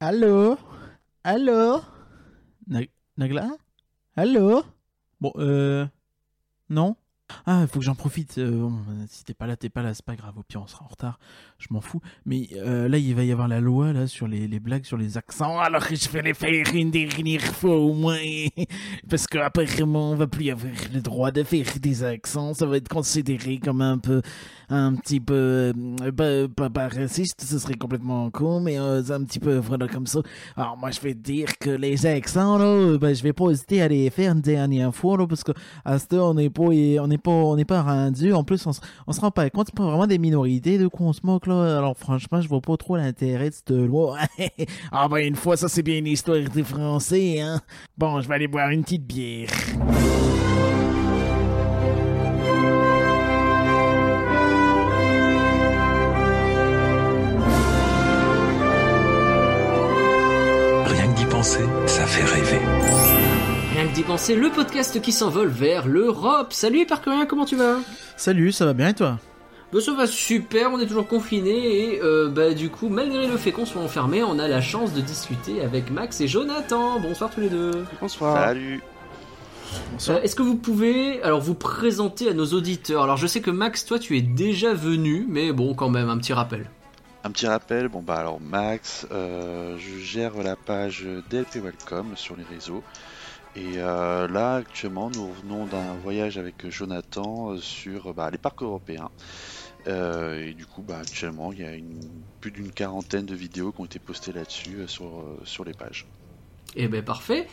Allô? Allô? Na- Nagla? Allô? Bon, euh... Non? Ah, faut que j'en profite. euh, bon, euh, si t'es pas là, t'es pas là, c'est pas grave. Au pire, on sera en retard. Je m'en fous. Mais euh, là, il va y avoir la loi là sur les, blagues sur les accents. Alors que je vais les faire une dernière fois au moins. Parce qu'apparemment, on va plus avoir le droit de faire des accents. Ça va être considéré comme un peu un petit peu euh, pas, pas, raciste, ce serait complètement con, mais un petit peu voilà comme ça. Alors moi je vais dire que les accents là, ben, je vais pas hésiter à les faire une dernière fois parce que à ce temps on n'est pas on on n'est pas rendu. En plus on, se- on se rend pas compte, c'est pas vraiment des minorités de qu'on se moque là. Alors franchement je vois pas trop l'intérêt de cette loi. ah ben une fois ça c'est bien une histoire des Français hein. Bon je vais aller boire une petite bière. Rien que d'y penser, ça fait rêver. Rien que d'y penser, le podcast qui s'envole vers l'Europe. Salut Parkerien, comment tu vas? Salut, ça va bien et toi? Bah ça va super, on est toujours confinés et euh, bah du coup, malgré le fait qu'on soit enfermé, on a la chance de discuter avec Max et Jonathan. Bonsoir tous les deux. Bonsoir. Salut. Euh, Est-ce que vous pouvez alors vous présenter à nos auditeurs? Alors je sais que Max, toi tu es déjà venu, mais bon quand même un petit rappel. Un petit rappel, bon bah alors Max, euh, je gère la page DLP Welcome sur les réseaux. Et euh, là actuellement nous revenons d'un voyage avec Jonathan euh, sur bah, les parcs européens. Euh, et du coup bah, actuellement il y a une, plus d'une quarantaine de vidéos qui ont été postées là-dessus euh, sur, euh, sur les pages. Eh ben parfait.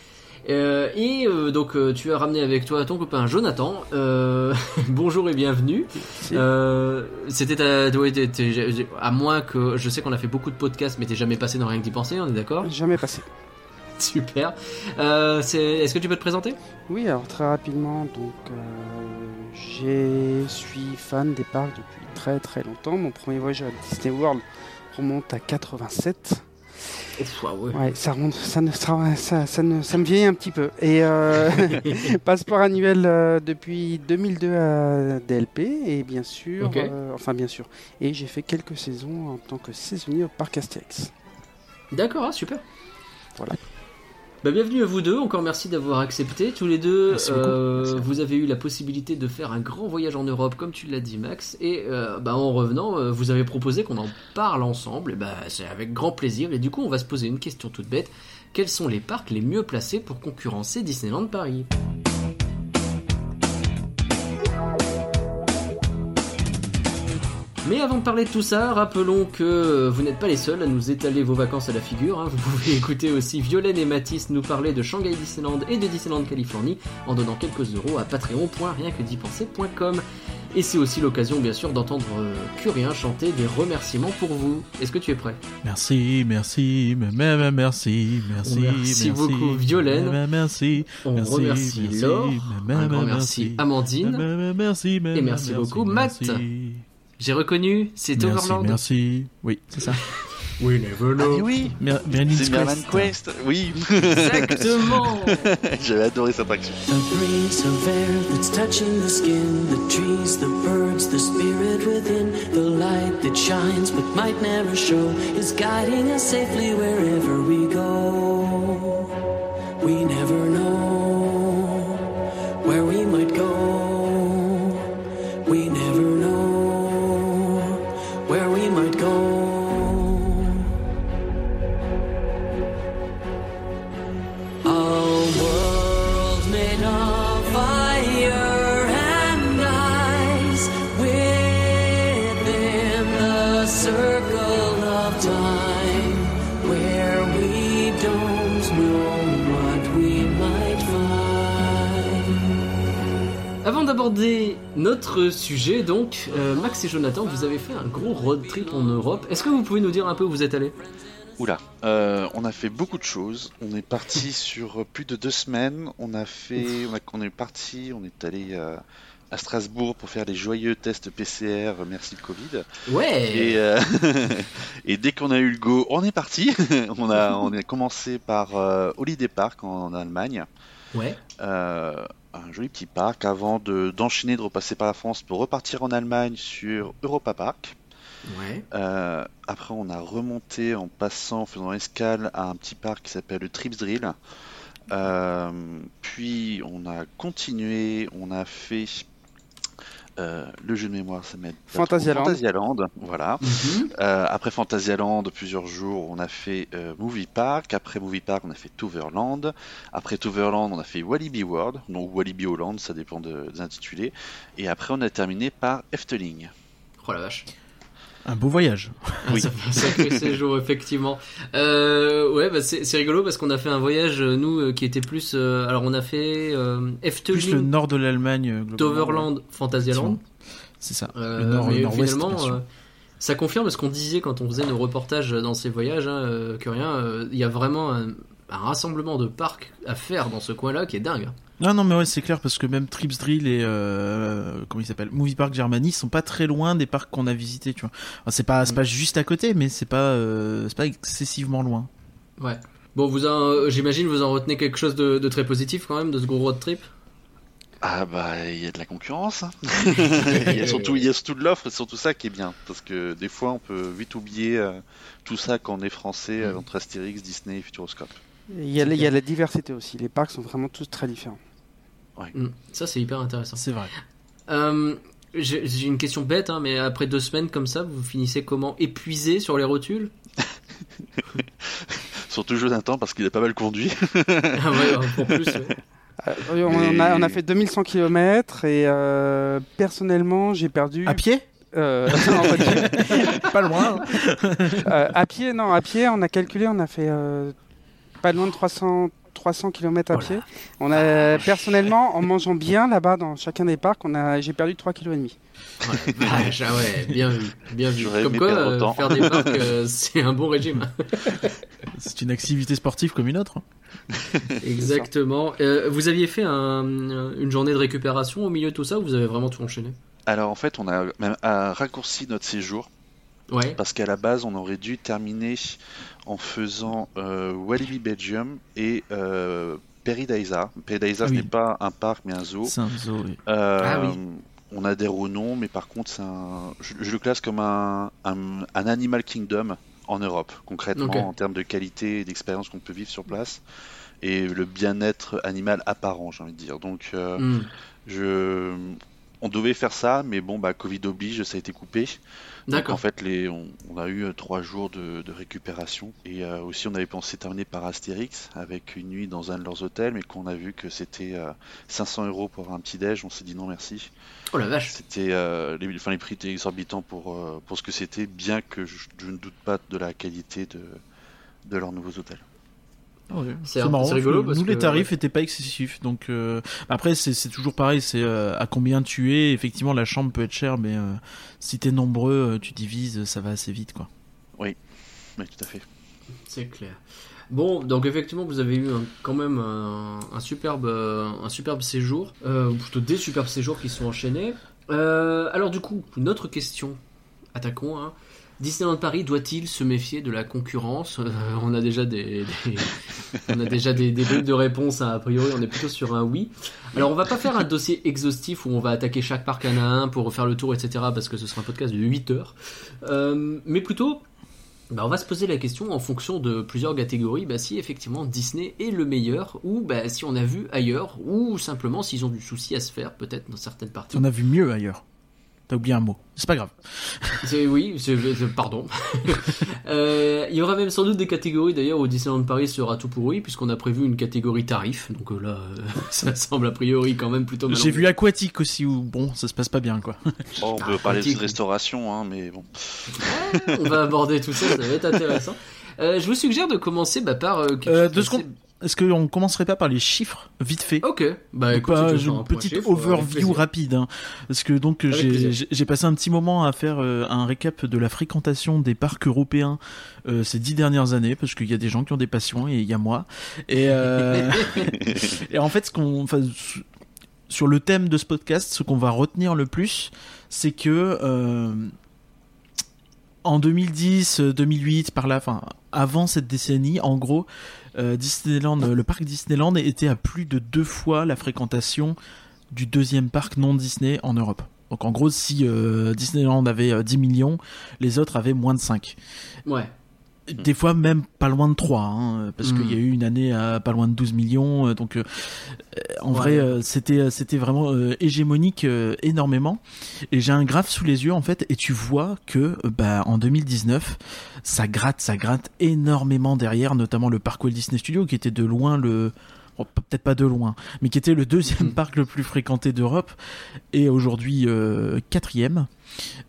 Euh, et euh, donc euh, tu as ramené avec toi ton copain Jonathan. Euh, bonjour et bienvenue. Euh, C'était à, à moins que je sais qu'on a fait beaucoup de podcasts, mais t'es jamais passé dans rien que d'y penser, on est d'accord? Jamais passé. Super. Euh, c'est- Est-ce que tu peux te présenter? Oui, alors très rapidement, donc euh, je suis fan des parcs depuis très très longtemps. Mon premier voyage à Disney World remonte à 87. Ouf, ah ouais. Ouais, ça remonte, ça ne, ça, ça, ça ne, ça me vieillit un petit peu. Et euh, passeport annuel euh, depuis 2002 à DLP et bien sûr, Ok. euh, enfin bien sûr. Et j'ai fait quelques saisons en tant que saisonnier au parc Astérix. D'accord, ah, super. Voilà. Bah, bienvenue à vous deux, encore merci d'avoir accepté. Tous les deux, euh, vous avez eu la possibilité de faire un grand voyage en Europe, comme tu l'as dit Max, et euh, bah, en revenant, euh, vous avez proposé qu'on en parle ensemble, et bah, c'est avec grand plaisir, et du coup on va se poser une question toute bête. Quels sont les parcs les mieux placés pour concurrencer Disneyland Paris? Mais avant de parler de tout ça, rappelons que vous n'êtes pas les seuls à nous étaler vos vacances à la figure. hein. Vous pouvez écouter aussi Violaine et Mathis nous parler de Shanghai Disneyland et de Disneyland Californie en donnant quelques euros à patreon.rienquedipenser.com. Et c'est aussi l'occasion bien sûr d'entendre euh, Curien chanter des remerciements pour vous. Est-ce que tu es prêt? Merci, merci, mais- merci, merci, Merci beaucoup, Violaine. Merci, On Merci, remercie merci, Laure, merci merci. Amandine. merci, Et merci beaucoup, Matt. Merci. J'ai reconnu, c'est Merci, Overland. merci. Oui, c'est ça. Oui, never Ah know. mais oui, Mer- Merlin's c'est Merlin Quest. Quest. Oui, Exactement. j'avais adoré cette action. A breeze of air that's touching the skin, the trees, the birds, the spirit within, the light that shines but might never show is guiding us safely wherever we go. We never know Avant d'aborder notre sujet, donc, euh, Max et Jonathan, vous avez fait un gros road trip en Europe. Est-ce que vous pouvez nous dire un peu où vous êtes allés Oula, euh, on a fait beaucoup de choses. On est parti sur plus de deux semaines. On a fait, on, a- on est parti, on est allé euh, à Strasbourg pour faire les joyeux tests PCR. Merci le Covid. Ouais Et, euh, et dès qu'on a eu le go, on est parti. on a, on a commencé par euh, Holiday Park en, en Allemagne. Ouais. Un joli petit parc avant de d'enchaîner, de repasser par la France pour repartir en Allemagne sur Europa Park. Ouais. Euh, après, on a remonté en passant, en faisant escale à un petit parc qui s'appelle le Trips Drill. Euh, puis on a continué, on a fait euh, le jeu de mémoire, ça m'aide. Fantasyland. Fantasyland, voilà. Mhm. Euh, après Fantasyland, plusieurs jours, on a fait euh, Movie Park. Après Movie Park, on a fait Toverland. Après Toverland, on a fait Walibi World, donc Walibi Holland, ça dépend de- des intitulés. Et après, on a terminé par Efteling. Oh la vache. Un beau voyage. Oui. Un sacré séjour, effectivement. Euh, ouais, bah c'est rigolo parce qu'on a fait un voyage, euh, nous, euh, qui était plus. euh, alors, on a fait euh, Plus le Efteling, nord de l'Allemagne. globalement. Toverland, Fantasyland. C'est ça. Le nord, mais nord-ouest. finalement, ça confirme ce qu'on disait quand on faisait nos reportages dans ces voyages, hein, que rien, il y a vraiment un, un rassemblement de parcs à faire dans ce coin-là qui est dingue. Non, non, mais ouais, c'est clair parce que même Trips Drill et euh, comment il s'appelle, Movie Park Germany sont pas très loin des parcs qu'on a visités, tu vois. Enfin, c'est pas, c'est Mm. pas juste à côté, mais c'est pas, euh, c'est pas excessivement loin. Ouais. Bon, vous en- euh, j'imagine vous en retenez quelque chose de, de très positif quand même de ce gros road trip? Ah bah il y a de la concurrence. hein. il, y a surtout, il y a surtout de l'offre, c'est surtout ça qui est bien. Parce que des fois on peut vite oublier euh, tout ça quand on est français euh, entre Astérix, Disney et Futuroscope. Il y, a, il y a la diversité aussi. Les parcs sont vraiment tous très différents. Mm. Ça, c'est hyper intéressant. C'est vrai. Euh, J'ai j'ai une question bête, hein, mais après deux semaines comme ça, vous finissez comment? Épuisé sur les rotules? Surtout Jonathan parce qu'il a pas mal conduit. Ah ouais, pour plus. ouais. Euh, on, a, on a fait 2100 km et euh, personnellement j'ai perdu. À pied? Euh, voiture. Pas loin. Euh, à pied, non, à pied, on a calculé, on a fait euh, pas loin de 300, 300 km à Oh pied. On a personnellement, en mangeant bien là-bas dans chacun des parcs, on a, j'ai perdu 3 kg et demi. Ouais, ah ouais, bien vu, bien vu. Comme quoi, euh, faire des parcs, euh, c'est un bon régime. C'est une activité sportive comme une autre. Exactement. Euh, vous aviez fait un- une journée de récupération au milieu de tout ça ou vous avez vraiment tout enchaîné? Alors en fait on a même raccourci notre séjour Ouais. parce qu'à la base on aurait dû terminer en faisant euh, Walibi Belgium et euh. Paradisa Ah ce oui. n'est pas un parc mais un zoo. C'est un zoo. oui. Euh, Ah oui. On adhère au nom, mais par contre, c'est un... je, je le classe comme un, un, un Animal Kingdom en Europe, concrètement, en termes de qualité et d'expérience qu'on peut vivre sur place, et le bien-être animal apparent, j'ai envie de dire. Donc, euh, Hmm. je... on devait faire ça, mais bon, bah, Covid oblige, ça a été coupé. Donc, en D'accord. fait, les... on, on a eu euh, trois jours de, de récupération, et euh, aussi, on avait pensé terminer par Astérix, avec une nuit dans un de leurs hôtels, mais qu'on a vu que c'était euh, 500 euros pour un petit-déj, on s'est dit non merci. Oh la vache. C'était euh, les, enfin, les prix étaient exorbitants pour, euh, pour ce que c'était, bien que je, je ne doute pas de la qualité de, de leurs nouveaux hôtels. C'est- C'est marrant. c'est rigolo Nous, parce les que, tarifs étaient pas excessifs. Donc euh, après, c'est c'est toujours pareil. C'est euh, à combien tu es. Effectivement, la chambre peut être chère, mais euh, si t'es nombreux, euh, tu divises, ça va assez vite, quoi. Oui, tout à fait. C'est clair. Bon, donc effectivement, vous avez eu un- quand même un, un superbe, un superbe séjour, euh, ou plutôt des superbes séjours qui sont enchaînés. Euh, alors du coup, une autre question. Attaquons. Hein. Disneyland Paris doit-il se méfier de la concurrence Euh, On a déjà des, des- on a déjà des, des de réponse. hein. A priori, on est plutôt sur un oui. Alors, on va pas faire un dossier exhaustif où on va attaquer chaque parc à un pour refaire le tour, etc. Parce que ce sera un podcast de 8 heures. Euh, mais plutôt, bah, on va se poser la question en fonction de plusieurs catégories, bah, si effectivement Disney est le meilleur, ou bah, si on a vu ailleurs, ou simplement s'ils ont du souci à se faire, peut-être dans certaines parties. On a vu mieux ailleurs. T'as oublié un mot. C'est pas grave. C'est oui, pardon. Euh, il y aura même sans doute des catégories d'ailleurs où Disneyland Paris sera tout pourri, puisqu'on a prévu une catégorie tarif, donc euh, là, euh, ça semble a priori quand même plutôt. J'ai vu aquatique aussi où bon, ça se passe pas bien, quoi. On Ah, peut parler pratique. de restauration, hein, mais bon. On va aborder tout ça, ça va être intéressant. Euh, je vous suggère de commencer bah, par euh, quelque Euh, chose deux secondes. Est-ce qu'on commencerait pas par les chiffres vite fait Ok, bah écoute, pas- une petite chiffre, avec overview rapide, hein. parce que donc j'ai- passé un petit moment à faire euh, un récap de la fréquentation des parcs européens euh, ces dix dernières années, parce qu'il y a des gens qui ont des passions et il y a moi. Et, euh, et en fait, ce qu'on, sur le thème de ce podcast, ce qu'on va retenir le plus, c'est que euh, en 2010, euh, 2008, par là, enfin, avant cette décennie, en gros, euh, Disneyland, le parc Disneyland était à plus de deux fois la fréquentation du deuxième parc non Disney en Europe. Donc en gros, si euh, Disneyland avait euh, 10 millions, les autres avaient moins de 5. Ouais. Des fois même pas loin de 3, hein, parce Mm. qu'il y a eu une année à pas loin de 12 millions. euh, donc euh, en Ouais. vrai, euh, c'était c'était vraiment euh, hégémonique euh, énormément. Et j'ai un graphe sous les yeux en fait, et tu vois que bah, en 2019, ça gratte, ça gratte énormément derrière, notamment le parc Walt Disney Studio, qui était de loin le bon, peut-être pas de loin, mais qui était le deuxième Mm. parc le plus fréquenté d'Europe, et aujourd'hui euh, quatrième.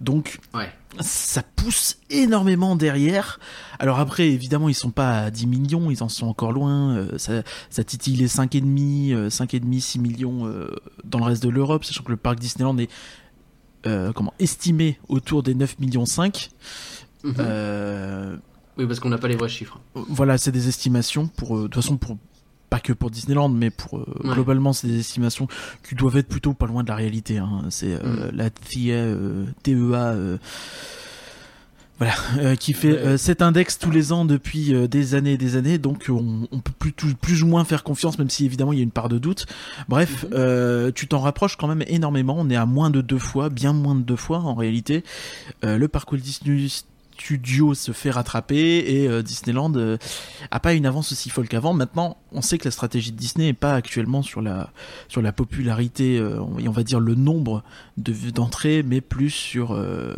Donc Ouais. ça pousse énormément derrière. Alors après, évidemment, ils sont pas à 10 millions, ils en sont encore loin. euh, ça, ça titille les 5,5, euh, 5,5, 6 millions euh, dans le reste de l'Europe, sachant que le parc Disneyland est euh, comment estimé autour des 9 millions 5. Mhm. Euh, Oui, parce qu'on n'a pas les vrais chiffres. voilà, c'est des estimations pour de toute façon pour pas que pour Disneyland, mais pour euh, Ouais. globalement, c'est des estimations qui doivent être plutôt pas loin de la réalité. hein. C'est euh, Mm. la TIA, euh, TEA, voilà, euh, qui fait euh, cet index tous les ans depuis euh, des années et des années. Donc, on, on peut plus, tout- plus ou moins faire confiance, même si évidemment il y a une part de doute. Bref, Mhm. euh, tu t'en rapproches quand même énormément. On est à moins de deux fois, bien moins de deux fois en réalité. Le parc Walt Disney Studio se fait rattraper et euh, Disneyland euh, a pas une avance aussi folle qu'avant. Maintenant, on sait que la stratégie de Disney est pas actuellement sur la popularité euh, et on va dire le nombre de d'entrées, mais plus sur euh,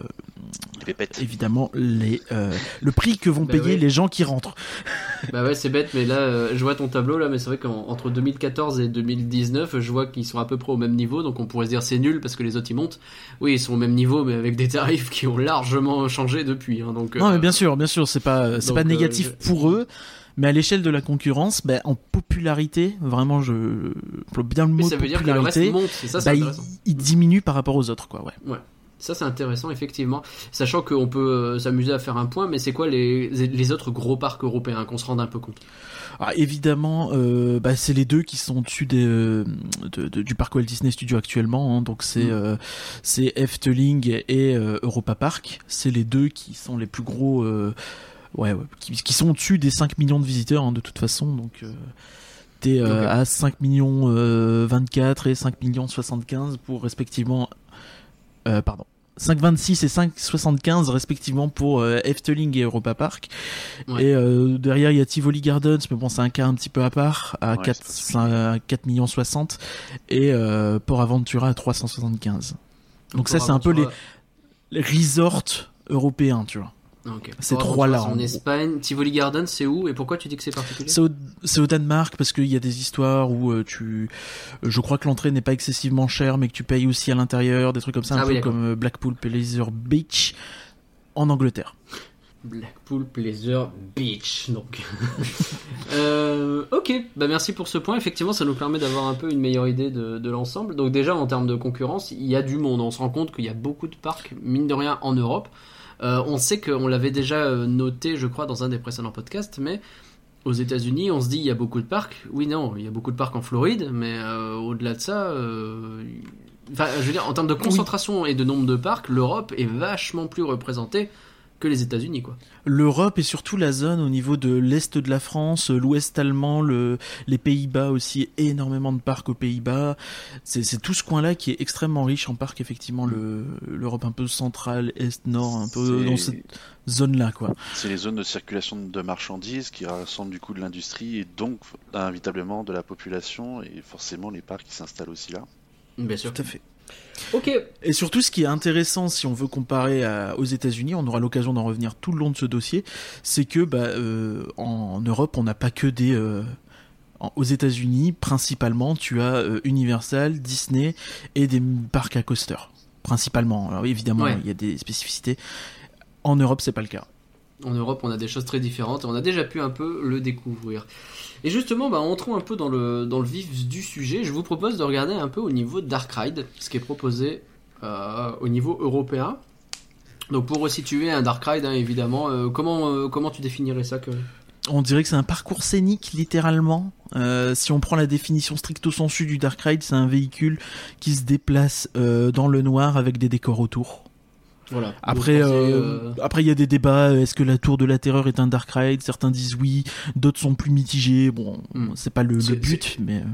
Les pépettes. évidemment les euh, le prix que vont Bah payer les gens qui rentrent. Bah ouais, c'est bête, mais là, euh, je vois ton tableau là, mais c'est vrai qu'entre 2014 et 2019, je vois qu'ils sont à peu près au même niveau, donc on pourrait se dire c'est nul parce que les autres ils montent. Oui, ils sont au même niveau, mais avec des tarifs qui ont largement changé depuis. hein, donc, Non, euh, mais bien sûr, bien sûr, c'est pas c'est pas euh, négatif je- pour eux. Mais à l'échelle de la concurrence, ben, en popularité, vraiment, je bien le mais mot ça veut dire que le reste popularité, monte, c'est ça, c'est bah, il, diminue par rapport aux autres, quoi. Ouais. Ça c'est intéressant effectivement, sachant qu'on peut euh, s'amuser à faire un point, mais c'est quoi les, les autres gros parcs européens qu'on se rende un peu compte? Ah, évidemment, euh, bah, c'est les deux qui sont au-dessus des, euh, de- de- du parc Walt Disney Studio actuellement. hein. donc c'est Mm. euh, c'est Efteling et euh, Europa Park. C'est les deux qui sont les plus gros. ouais, ouais, qui, qui sont au-dessus des 5 millions de visiteurs hein, de toute façon. Donc t'es euh, à 5 millions euh, 24 et 5 millions 75 pour respectivement. Euh, pardon. 5,26 et 5,75 respectivement pour euh, Efteling et Europa Park. Ouais. Et euh, derrière, il y a Tivoli Gardens, mais bon, c'est un cas un petit peu à part, à Ouais, 4, c'est pas à 4 millions 60, et euh, Port Aventura à 375. Donc ça, Pour c'est un peu les resorts européens, tu vois. Ok. ces Pour trois-là, en c'est En gros. Espagne, Tivoli Garden, c'est où et pourquoi tu dis que c'est particulier? C'est au, Danemark parce qu'il y a des histoires où euh, tu, je crois que l'entrée n'est pas excessivement chère, mais que tu payes aussi à l'intérieur, des trucs comme ça, un Ah peu oui, d'accord. comme euh, Blackpool Pleasure Beach en Angleterre. Blackpool Pleasure Beach, donc. Euh, ok, bah merci pour ce point. Effectivement, ça nous permet d'avoir un peu une meilleure idée de, de l'ensemble. Donc déjà, en termes de concurrence, il y a du monde. On se rend compte qu'il y a beaucoup de parcs, mine de rien, en Europe. Euh, on sait qu'on l'avait déjà euh, noté, je crois, dans un des précédents podcasts, mais aux États-Unis, on se dit il y a beaucoup de parcs. Oui, non, il y a beaucoup de parcs en Floride, mais euh, au-delà de ça, euh, enfin, je veux dire, en termes de concentration et de nombre de parcs, l'Europe est vachement plus représentée que les États-Unis, quoi. L'Europe et surtout la zone au niveau de l'est de la France, l'ouest allemand, le, les Pays-Bas aussi, énormément de parcs aux Pays-Bas. C'est c'est tout ce coin-là qui est extrêmement riche en parcs, effectivement, le- l'Europe un peu centrale, est, nord, un peu C'est- dans cette zone-là, quoi. C'est les zones de circulation de marchandises qui rassemblent du coup de l'industrie et donc inévitablement de la population et forcément les parcs qui s'installent aussi là. Bien sûr. Tout à fait. Ok. Et surtout, ce qui est intéressant, si on veut comparer à- aux États-Unis, on aura l'occasion d'en revenir tout le long de ce dossier, c'est que bah, euh, en Europe, on n'a pas que des. euh, en- aux États-Unis, principalement, tu as euh, Universal, Disney et des parcs à coaster. Principalement. Alors évidemment, Ouais. il y a des spécificités. En Europe, c'est pas le cas. En Europe, on a des choses très différentes et on a déjà pu un peu le découvrir. Et justement, bah, entrons un peu dans le, vif du sujet. Je vous propose de regarder un peu au niveau Dark Ride, ce qui est proposé euh, au niveau européen. Donc pour resituer un Dark Ride, hein, évidemment, euh, comment, euh, comment tu définirais ça. On dirait que c'est un parcours scénique, littéralement. Si on prend la définition stricto sensu du Dark Ride, c'est un véhicule qui se déplace dans le noir avec des décors autour. Voilà. Après, c'est, euh, après il y a des débats. Est-ce que la Tour de la Terreur est un Dark Ride? Certains disent oui, d'autres sont plus mitigés. Bon, Hmm. c'est pas le, but, mais euh,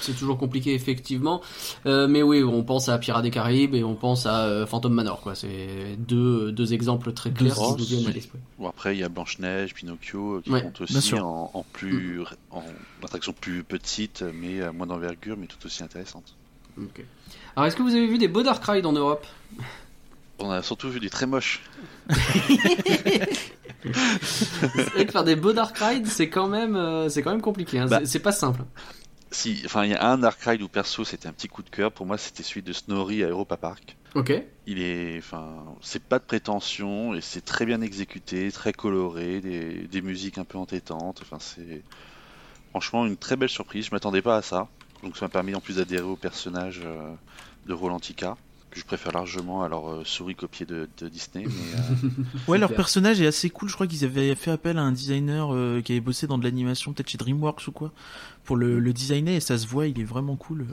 C'est toujours compliqué effectivement, Euh, mais oui, on pense à Pirates des Caraïbes et on pense à euh, Phantom Manor, quoi. C'est deux, deux exemples très clairs Deux- qui nous viennent à l'esprit. Bon, après, il y a Blanche-Neige, Pinocchio, euh, qui Ouais, comptent aussi en, en plus, en attraction plus petite, mais à moins d'envergure, mais tout aussi intéressante. Alors, est-ce que vous avez vu des beaux Dark Ride en Europe? On a surtout vu des très moches. C'est vrai que faire des beaux Dark Ride, c'est quand même, euh, c'est quand même compliqué. hein. Bah. C'est- C'est pas simple. Si, enfin, il y a un Dark Ride où perso c'était un petit coup de cœur. Pour moi, c'était celui de Snorri à Europa Park. Ok. Il est, enfin, c'est pas de prétention et c'est très bien exécuté, très coloré, des, des musiques un peu entêtantes. Enfin, c'est franchement une très belle surprise. Je m'attendais pas à ça. Donc ça m'a permis en plus d'adhérer au personnage euh, de Rolantica que je préfère largement à leur euh, souris copiée de, de Disney. Mais, euh, ouais, leur personnage est assez cool. Je crois qu'ils avaient fait appel à un designer euh, qui avait bossé dans de l'animation, peut-être chez DreamWorks ou quoi, pour le, le designer et ça se voit. Il est vraiment cool.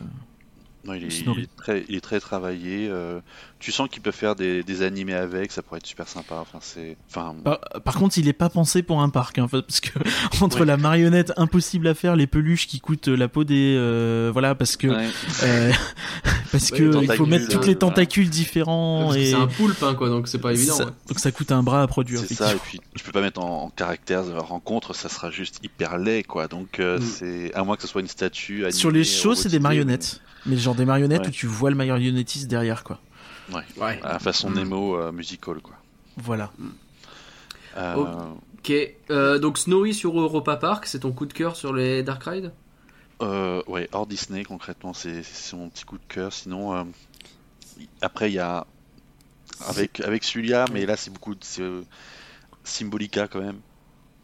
Non, il, est, Snorri. il est très, il est très travaillé. euh, tu sens qu'ils peuvent faire des, des animés avec, ça pourrait être super sympa. Enfin, c'est, enfin, Par, par contre, il est pas pensé pour un parc, hein, parce que entre Oui. la marionnette impossible à faire, les peluches qui coûtent la peau des, euh, voilà, parce que ouais. euh, parce Ouais, que il faut mettre toutes les tentacules différents et C'est un poulpe, hein, quoi, donc c'est pas évident. ça, ouais. donc ça coûte un bras à produire. C'est ça, et puis tu peux pas mettre en, en caractère de rencontre, ça sera juste hyper laid quoi. Donc euh, Mm. c'est à moins que ce soit une statue. Animée, Sur les shows, c'est des marionnettes, mais genre des marionnettes Ouais. où tu vois le marionnettiste derrière, quoi. mais- Ouais. Ouais. À la façon Mm. Nemo euh, musical quoi. Voilà. Euh, Ok. Ok. Euh, donc Snowy sur Europa Park, c'est ton coup de cœur sur les Dark Ride? Euh, ouais, hors Disney concrètement, c'est mon petit coup de cœur. Sinon, euh, après il y a avec avec celui-là, mais là c'est beaucoup de c'est, euh, Symbolica quand même.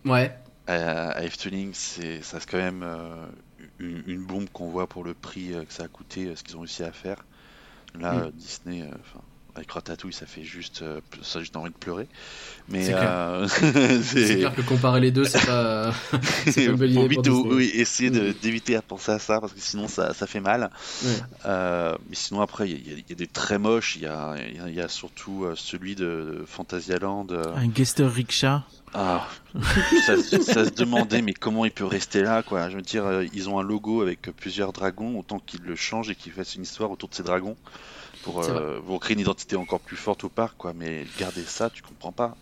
Ouais. à, à Efteling, c'est ça c'est quand même euh, une, une bombe qu'on voit pour le prix euh, que ça a coûté, euh, ce qu'ils ont réussi à faire. Là, Mm. euh, Disney, enfin, avec Ratatouille, ça fait juste, euh, ça juste envie de pleurer. Mais C'est clair. euh, clair que comparer les deux, c'est pas. c'est pas une idée pour oui, essayer d'éviter à penser à ça parce que sinon ça, ça fait mal. Euh, mais sinon après, il y, a- il y a des très moches. Il y a, il y a- il y a surtout euh, celui de, Fantasyland. euh, Un guester rickshaw. Ah, ça, ça se demandait, mais comment il peut rester là, quoi. Je veux dire, euh, ils ont un logo avec plusieurs dragons, autant qu'ils le changent et qu'ils fassent une histoire autour de ces dragons pour, euh, pour créer une identité encore plus forte au parc, quoi. Mais garder ça, tu comprends pas.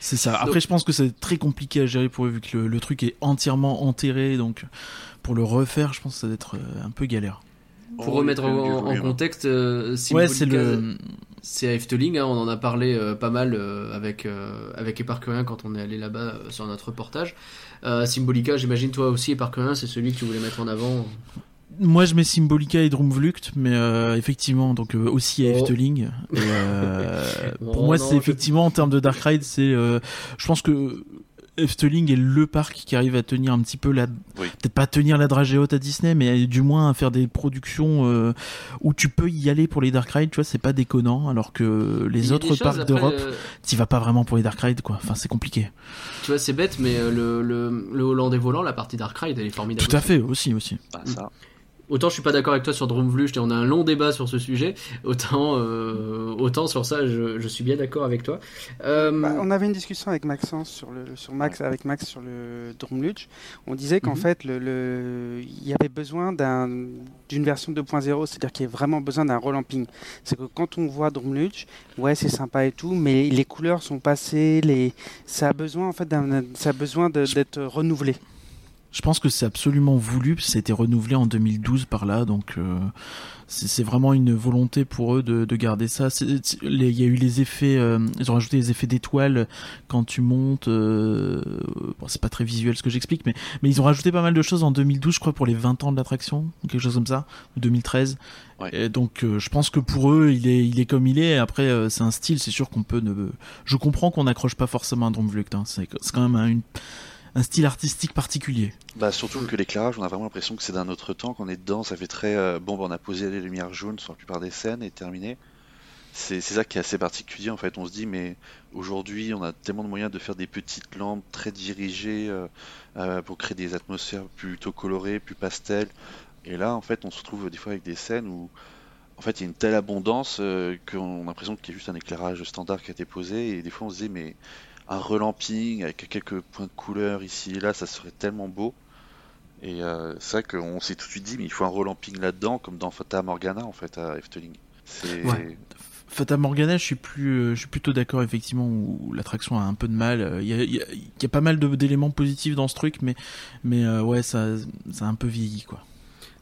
C'est ça. Après, Donc- je pense que c'est très compliqué à gérer pour eux vu que le, le truc est entièrement enterré, donc pour le refaire, je pense que ça doit être euh, un peu galère. Pour Oh, remettre en, volume. contexte, euh, Ouais, Symbolica, c'est le. c'est à Efteling, hein, on en a parlé euh, pas mal euh, avec, euh, avec Éparcurien quand on est allé là-bas euh, sur notre reportage. Euh, Symbolica, j'imagine toi aussi, Éparcurien, c'est celui que tu voulais mettre en avant. Moi, je mets Symbolica et Drumvlucht, mais euh, effectivement, donc euh, aussi à Oh. Efteling. Euh, pour moi, c'est je- effectivement en termes de Dark Ride, c'est. euh, je pense que Efteling est le parc qui arrive à tenir un petit peu la. Oui. Peut-être pas tenir la dragée haute à Disney, mais du moins à faire des productions euh, où tu peux y aller pour les Dark Ride, tu vois, c'est pas déconnant, alors que les autres parcs d'Europe, euh, t'y vas pas vraiment pour les Dark Ride, quoi. Enfin, c'est compliqué. tu vois, c'est bête, mais le, le, le Hollandais volant, la partie Dark Ride, elle est formidable. Tout à fait, aussi, aussi. Ah, ça. Autant je suis pas d'accord avec toi sur Drumvlucht et on a un long débat sur ce sujet, autant, euh, autant sur ça, je, je suis bien d'accord avec toi. Euh, Bah, on avait une discussion avec Maxence sur le sur Max avec Max sur le Drumluch. On disait qu'en Mhm. fait le, le- il y avait besoin d'un d'une version 2.0, c'est-à-dire qu'il y a vraiment besoin d'un relamping. C'est que quand on voit Drumluch, ouais c'est sympa et tout, mais les couleurs sont passées, les ça a besoin en fait ça a besoin d'être renouvelé. Je pense que c'est absolument voulu, ça a été renouvelé en 2012 par là, donc euh, c'est vraiment une volonté pour eux de, de garder ça. Il y a eu les effets, euh, ils ont rajouté les effets d'étoiles quand tu montes. euh, bon, c'est pas très visuel ce que j'explique, mais, mais ils ont rajouté pas mal de choses en 2012, je crois, pour les 20 ans de l'attraction, quelque chose comme ça, ou 2013. Ouais. Et donc euh, je pense que pour eux, il est, il est comme il est. Après, euh, c'est un style, c'est sûr qu'on peut ne. Je comprends qu'on n'accroche pas forcément à Drumvlucht, hein. c'est c'est quand même un, une- un style artistique particulier. Bah, surtout que l'éclairage, on a vraiment l'impression que c'est d'un autre temps, qu'on est dedans. Ça fait très. euh, bon, on a posé les lumières jaunes sur la plupart des scènes et terminé. C'est ça qui est assez particulier en fait. On se dit, mais aujourd'hui, on a tellement de moyens de faire des petites lampes très dirigées euh, euh, pour créer des atmosphères plutôt colorées, plus pastel. Et là, en fait, on se retrouve des fois avec des scènes où en fait, il y a une telle abondance qu'on a l'impression qu'il y a juste un éclairage standard qui a été posé. Et des fois, on se dit, mais un relamping avec quelques points de couleur ici et là, ça serait tellement beau. Et euh, c'est vrai qu'on s'est tout de suite dit, mais il faut un relamping là-dedans, comme dans Fata Morgana, en fait, à Efteling. Fata Morgana, je suis plus, euh, je suis plutôt d'accord effectivement où l'attraction a un peu de mal. Euh, Il y a, pas mal d'éléments positifs dans ce truc, mais, mais euh, ouais, ça, ça a un peu vieilli quoi.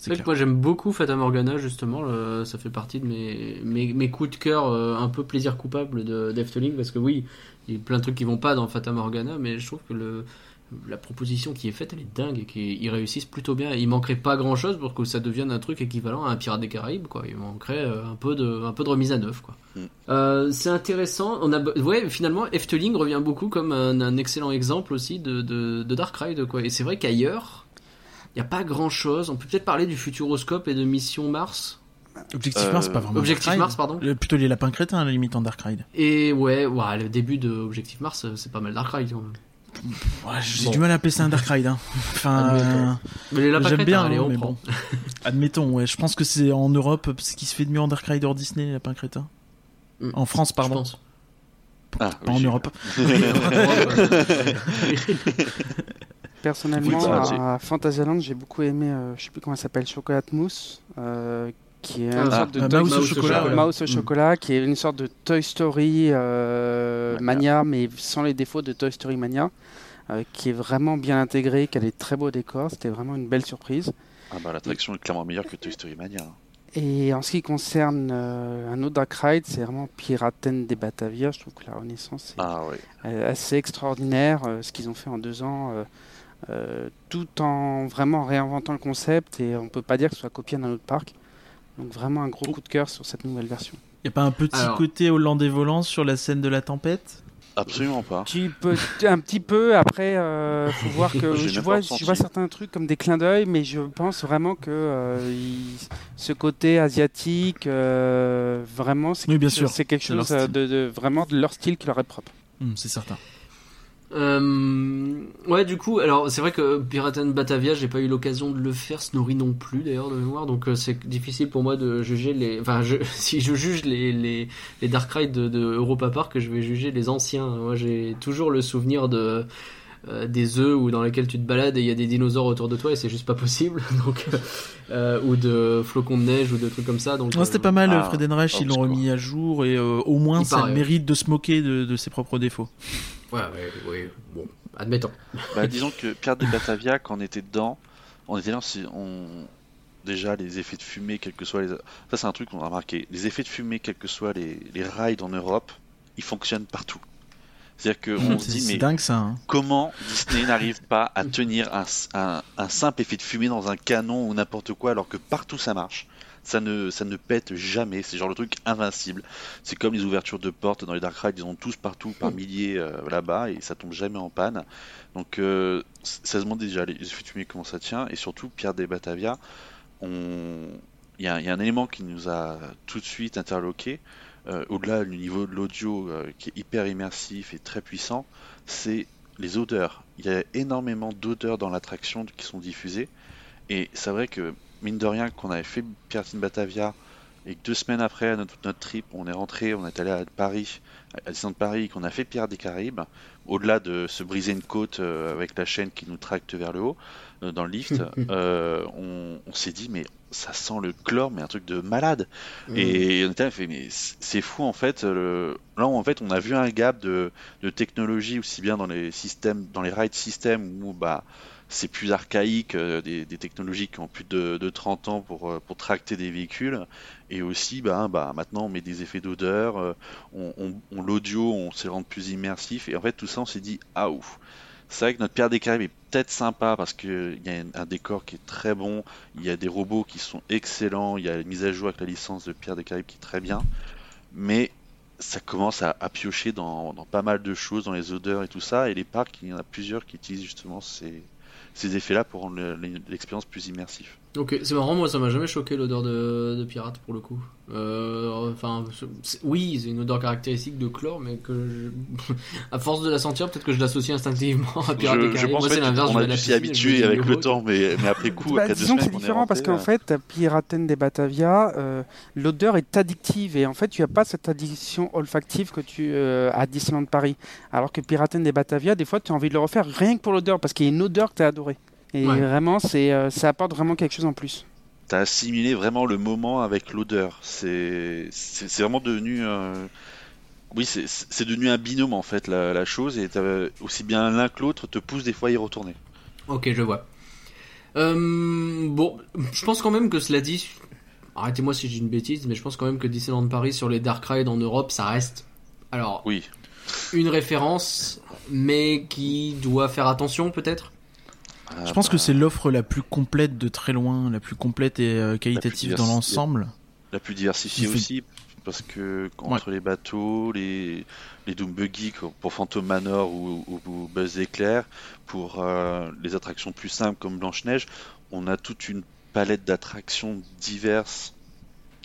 C'est vrai que moi j'aime beaucoup Fata Morgana justement, le- ça fait partie de mes, mes, mes coups de cœur euh, un peu plaisir coupable de d'Efteling parce que oui, il y a plein de trucs qui vont pas dans Fata Morgana, mais je trouve que le, la proposition qui est faite elle est dingue et qu'ils réussissent plutôt bien. Il manquerait pas grand chose pour que ça devienne un truc équivalent à un Pirate des Caraïbes quoi. Il manquerait euh, un peu de, un peu de remise à neuf quoi. Mm. Euh, c'est intéressant. On a, ouais, finalement, Efteling revient beaucoup comme un, un excellent exemple aussi de, de, de Dark Ride, quoi. Et c'est vrai qu'ailleurs, il n'y a pas grand chose. On peut peut-être parler du Futuroscope et de Mission Mars. Objectif Euh, Mars, pas vraiment. Objectif Dark Ride. Mars, pardon. Euh, Plutôt les lapins crétins à la limite en Dark Ride. Et ouais, ouais, le début de Objectif Mars, euh, c'est pas mal Dark Ride. quand même. Ouais, J'ai Bon. du mal à appeler ça un Dark Ride. Hein. Enfin, euh, Mais les lapins j'aime crétins, bien, allez, on mais prend. bon. Admettons, ouais. Je pense que c'est en Europe ce qui se fait de mieux en Dark Ride hors Disney, les lapins crétins. Mm. En France, Je pardon. pense. Ah, Pas en oui. Europe. Personnellement, Oui, ça à Fantasyland, j'ai beaucoup aimé, euh, je sais plus comment elle s'appelle, Chocolat Mousse, euh, qui est Ah, une sorte de ah, Toy- Mouse au Mouse au chocolat. chocolat. ouais. Mouse au Mm. chocolat, qui est une sorte de Toy Story euh, Mania. Mais sans les défauts de Toy Story Mania, euh, qui est vraiment bien intégré, qui a des très beaux décors. C'était vraiment une belle surprise. Ah bah l'attraction est clairement meilleure que Toy Story Mania. hein. Et en ce qui concerne euh, un autre Dark Ride, c'est vraiment Piraten des Batavia. Je trouve que la Renaissance est Ah assez extraordinaire euh, ce qu'ils ont fait en deux ans, euh, euh, tout en vraiment réinventant le concept et on peut pas dire que ce soit copié d'un autre parc. Donc vraiment un gros coup de cœur sur cette nouvelle version. Y a pas un petit Alors- côté hollandais volant sur la scène de la tempête? Absolument pas. Tu peux un petit peu après, euh, faut voir que je vois, je vois certains trucs comme des clins d'œil, mais je pense vraiment que euh, il- ce côté asiatique, euh, vraiment, c'est Oui, quelque- chose style. de, de- vraiment de leur style qui leur est propre. Hum, C'est certain. Euh, ouais, du coup, alors c'est vrai que Piraten Batavia, j'ai pas eu l'occasion de le faire, Snorri non plus d'ailleurs de mémoire, donc euh, c'est difficile pour moi de juger les. Enfin, je- si je juge les, les, les Dark Ride de, de Europa Park, je vais juger les anciens. Moi, j'ai toujours le souvenir de euh, des œufs où dans lesquels tu te balades et il y a des dinosaures autour de toi et c'est juste pas possible, donc euh, ou de flocons de neige ou de trucs comme ça. Donc c'était euh, pas mal, ah, Fred Enrich, ils l'ont remis à jour et euh, au moins Il ça paraît, ouais. mérite de se moquer de, de ses propres défauts. Ouais, ouais, ouais. Bon, admettons. Bah, disons que Pierre de Batavia, quand on était dedans, on était là, si on... déjà les effets de fumée, quels que soient les. Ça, c'est un truc qu'on a remarqué. Les effets de fumée, quels que soient les, les rides en Europe, ils fonctionnent partout. C'est-à-dire qu'on se C'est dit, mais dingue ça. hein. comment Disney n'arrive pas à tenir un, un- un simple effet de fumée dans un canon ou n'importe quoi alors que partout ça marche? Ça ne, ça ne pète jamais, c'est genre le truc invincible. C'est comme les ouvertures de portes dans les Dark Rides, ils ont tous partout par milliers euh, là-bas et ça tombe jamais en panne. Donc euh, ça se demande déjà les effets de fumée comment ça tient et surtout Pierre des Batavia, on... il y, y a un élément qui nous a tout de suite interloqué, au-delà du niveau de l'audio euh, qui est hyper immersif et très puissant, c'est les odeurs. Il y a énormément d'odeurs dans l'attraction qui sont diffusées. Et c'est vrai que, mine de rien, qu'on avait fait in Batavia et que deux semaines après notre, notre trip, on est rentré, on est allé à Paris, à Disneyland Paris, qu'on a fait Pirates des Caraïbes, au-delà de se briser une côte euh, avec la chaîne qui nous tracte vers le haut, euh, dans le lift, euh, on, on s'est dit, mais ça sent le chlore, mais un truc de malade. Et on était fait, mais c'est fou en fait. Le... Là, en fait, on a vu un gap de, de technologie aussi bien dans les systèmes, dans les ride systems où bah c'est plus archaïque, euh, des, des technologies qui ont plus de, de 30 ans pour, euh, pour tracter des véhicules, et aussi bah, bah maintenant on met des effets d'odeur, euh, on, on- on- l'audio, on s'est rendu plus immersif, et en fait tout ça on s'est dit ah ouf. C'est vrai que notre Pierre des Caraïbes est peut-être sympa parce qu'il y a un- décor qui est très bon, il y a des robots qui sont excellents, il y a une mise à jour avec la licence de Pierre des Caraïbes qui est très bien, mais ça commence à, piocher dans, pas mal de choses, dans les odeurs et tout ça, et les parcs, il y en a plusieurs qui utilisent justement ces, effets-là pour rendre le- l'expérience plus immersive. Ok, c'est marrant, moi ça m'a jamais choqué l'odeur de, de pirate pour le coup. Euh, Enfin, oui, c'est une odeur caractéristique de chlore, mais que je- à force de la sentir, peut-être que je l'associe instinctivement à Pirates des Je, pense Moi c'est l'inverse, on a s'y habituer avec le temps, mais, mais après coup, Bah, après deux disons que semaines c'est différent parce qu'en là, fait, à Piraten des Batavia, euh, l'odeur est addictive et en fait, tu n'as pas cette addiction olfactive que tu euh, à Disneyland Paris. Alors que Piraten des Batavia, des fois, tu as envie de le refaire rien que pour l'odeur parce qu'il y a une odeur que tu as adorée. Et Ouais. vraiment, c'est, euh, ça apporte vraiment quelque chose en plus. T'as assimilé vraiment le moment avec l'odeur. C'est c'est c'est vraiment devenu. euh, Oui, c'est c'est devenu un binôme en fait la, la chose et t'as- aussi bien l'un que l'autre te pousse des fois à y retourner. Ok, je vois. Euh, bon, je pense quand même que cela dit, arrêtez-moi si j'ai une bêtise, mais je pense quand même que Disneyland Paris sur les Dark Rides en Europe, ça reste, alors, Oui, une référence, mais qui doit faire attention peut-être? Ah, Je pense bah, que c'est l'offre la plus complète de très loin, la plus complète et euh, qualitative dans l'ensemble. la plus diversifiée fait- aussi parce que entre les bateaux, les les Doom Buggy pour Phantom Manor ou, ou- ou Buzz Éclair, pour euh, les attractions plus simples comme Blanche Neige, on a toute une palette d'attractions diverses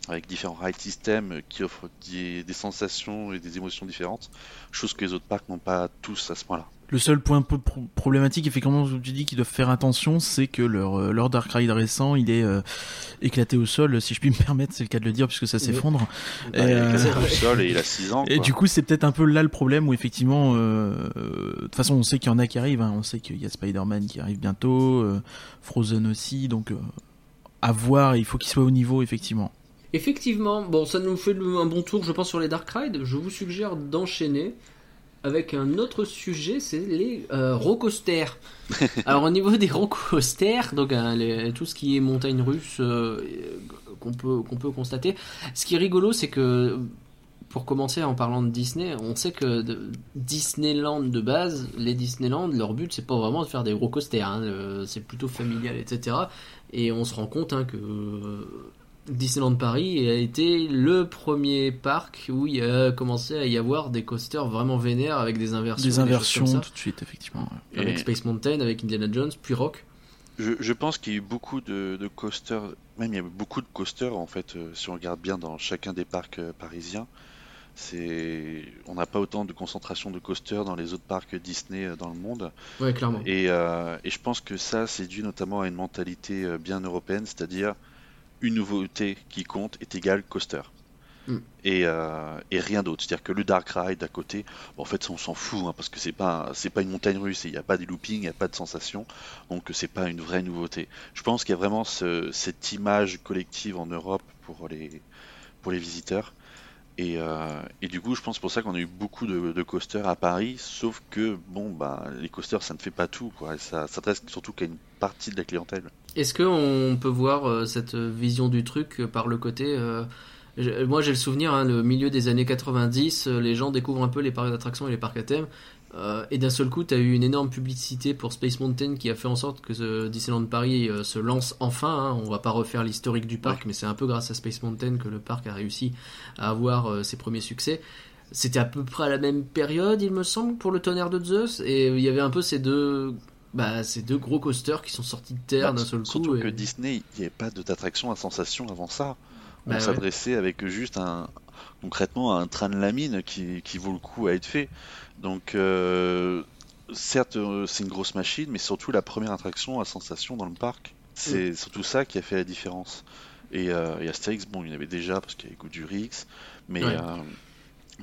avec différents ride systems qui offrent des, des sensations et des émotions différentes, chose que les autres parcs n'ont pas tous à ce point-là. Le seul point un peu pro- problématique, effectivement, où tu dis qu'ils doivent faire attention, c'est que leur, euh, leur Dark Ride récent, il est euh, éclaté au sol, si je puis me permettre, c'est le cas de le dire, puisque ça s'effondre. Et, il euh, au sol et il a 6 ans. Et du coup, c'est peut-être un peu là le problème où effectivement, euh, euh, de toute façon, on sait qu'il y en a qui arrivent. hein. On sait qu'il y a Spider-Man qui arrive bientôt, euh, Frozen aussi. Donc, euh, à voir. Il faut qu'il soit au niveau, effectivement. Effectivement, bon, ça nous fait un bon tour, je pense, sur les Dark Rides. Je vous suggère d'enchaîner avec un autre sujet, c'est les euh. Alors au niveau des rockosters, donc les- tout ce qui est montagne russe euh, qu'on peut qu'on peut constater. Ce qui est rigolo, c'est que pour commencer en parlant de Disney, on sait que Disneyland de base, les Disneyland, leur but c'est pas vraiment de faire des gros coasters, hein, c'est plutôt familial, etc. Et on se rend compte hein, que euh, Disneyland Paris a été le premier parc où il a commencé à y avoir des coasters vraiment vénères avec des inversions. Des inversions tout de suite, effectivement. ouais. Avec Et- Space Mountain, avec Indiana Jones, puis Rock. Je, je pense qu'il y a eu beaucoup de, de coasters, même il y a eu beaucoup de coasters en fait, euh, si on regarde bien dans chacun des parcs euh, parisiens. C'est, on n'a pas autant de concentration de coasters dans les autres parcs Disney euh, dans le monde. Ouais, clairement. Et, euh, et je pense que ça, c'est dû notamment à une mentalité bien européenne, c'est-à-dire une nouveauté qui compte est égale coaster. Mm. Et, euh, et rien d'autre. C'est-à-dire que le Dark Ride à côté, bon, en fait, ça, on s'en fout, hein, parce que c'est pas, c'est pas une montagne russe, il n'y a pas des loopings, il n'y a pas de sensation, donc c'est pas une vraie nouveauté. Je pense qu'il y a vraiment ce- cette image collective en Europe pour les, pour les visiteurs. Et, euh, et du coup, je pense pour ça qu'on a eu beaucoup de, coasters à Paris, sauf que bon, bah, les coasters, ça ne fait pas tout, quoi. Ça s'adresse surtout qu'à une partie de la clientèle. Est-ce qu'on peut voir euh, cette vision du truc euh, par le côté. moi j'ai le souvenir, hein, le milieu des années 90, euh, les gens découvrent un peu les parcs d'attractions et les parcs à thème. Euh, et d'un seul coup, tu as eu une énorme publicité pour Space Mountain qui a fait en sorte que ce Disneyland Paris euh, se lance enfin. hein. On va pas refaire l'historique du parc, mais c'est un peu grâce à Space Mountain que le parc a réussi à avoir euh, ses premiers succès. C'était à peu près à la même période, il me semble, pour le tonnerre de Zeus. Et il y avait un peu ces deux, bah, ces deux gros coasters qui sont sortis de terre Bah, d'un seul coup. Surtout et- que Disney, il n'y avait pas d'attraction à sensation avant ça. On Bah ouais. s'adressait avec juste un, concrètement, un train de lamine qui, qui vaut le coup à être fait. Donc, euh, certes, euh, c'est une grosse machine, mais surtout la première attraction à sensation dans le parc. C'est surtout ça qui a fait la différence. Et, euh, et Astérix, bon, il y en avait déjà parce qu'il y avait Goudurix, mais, Ouais. euh,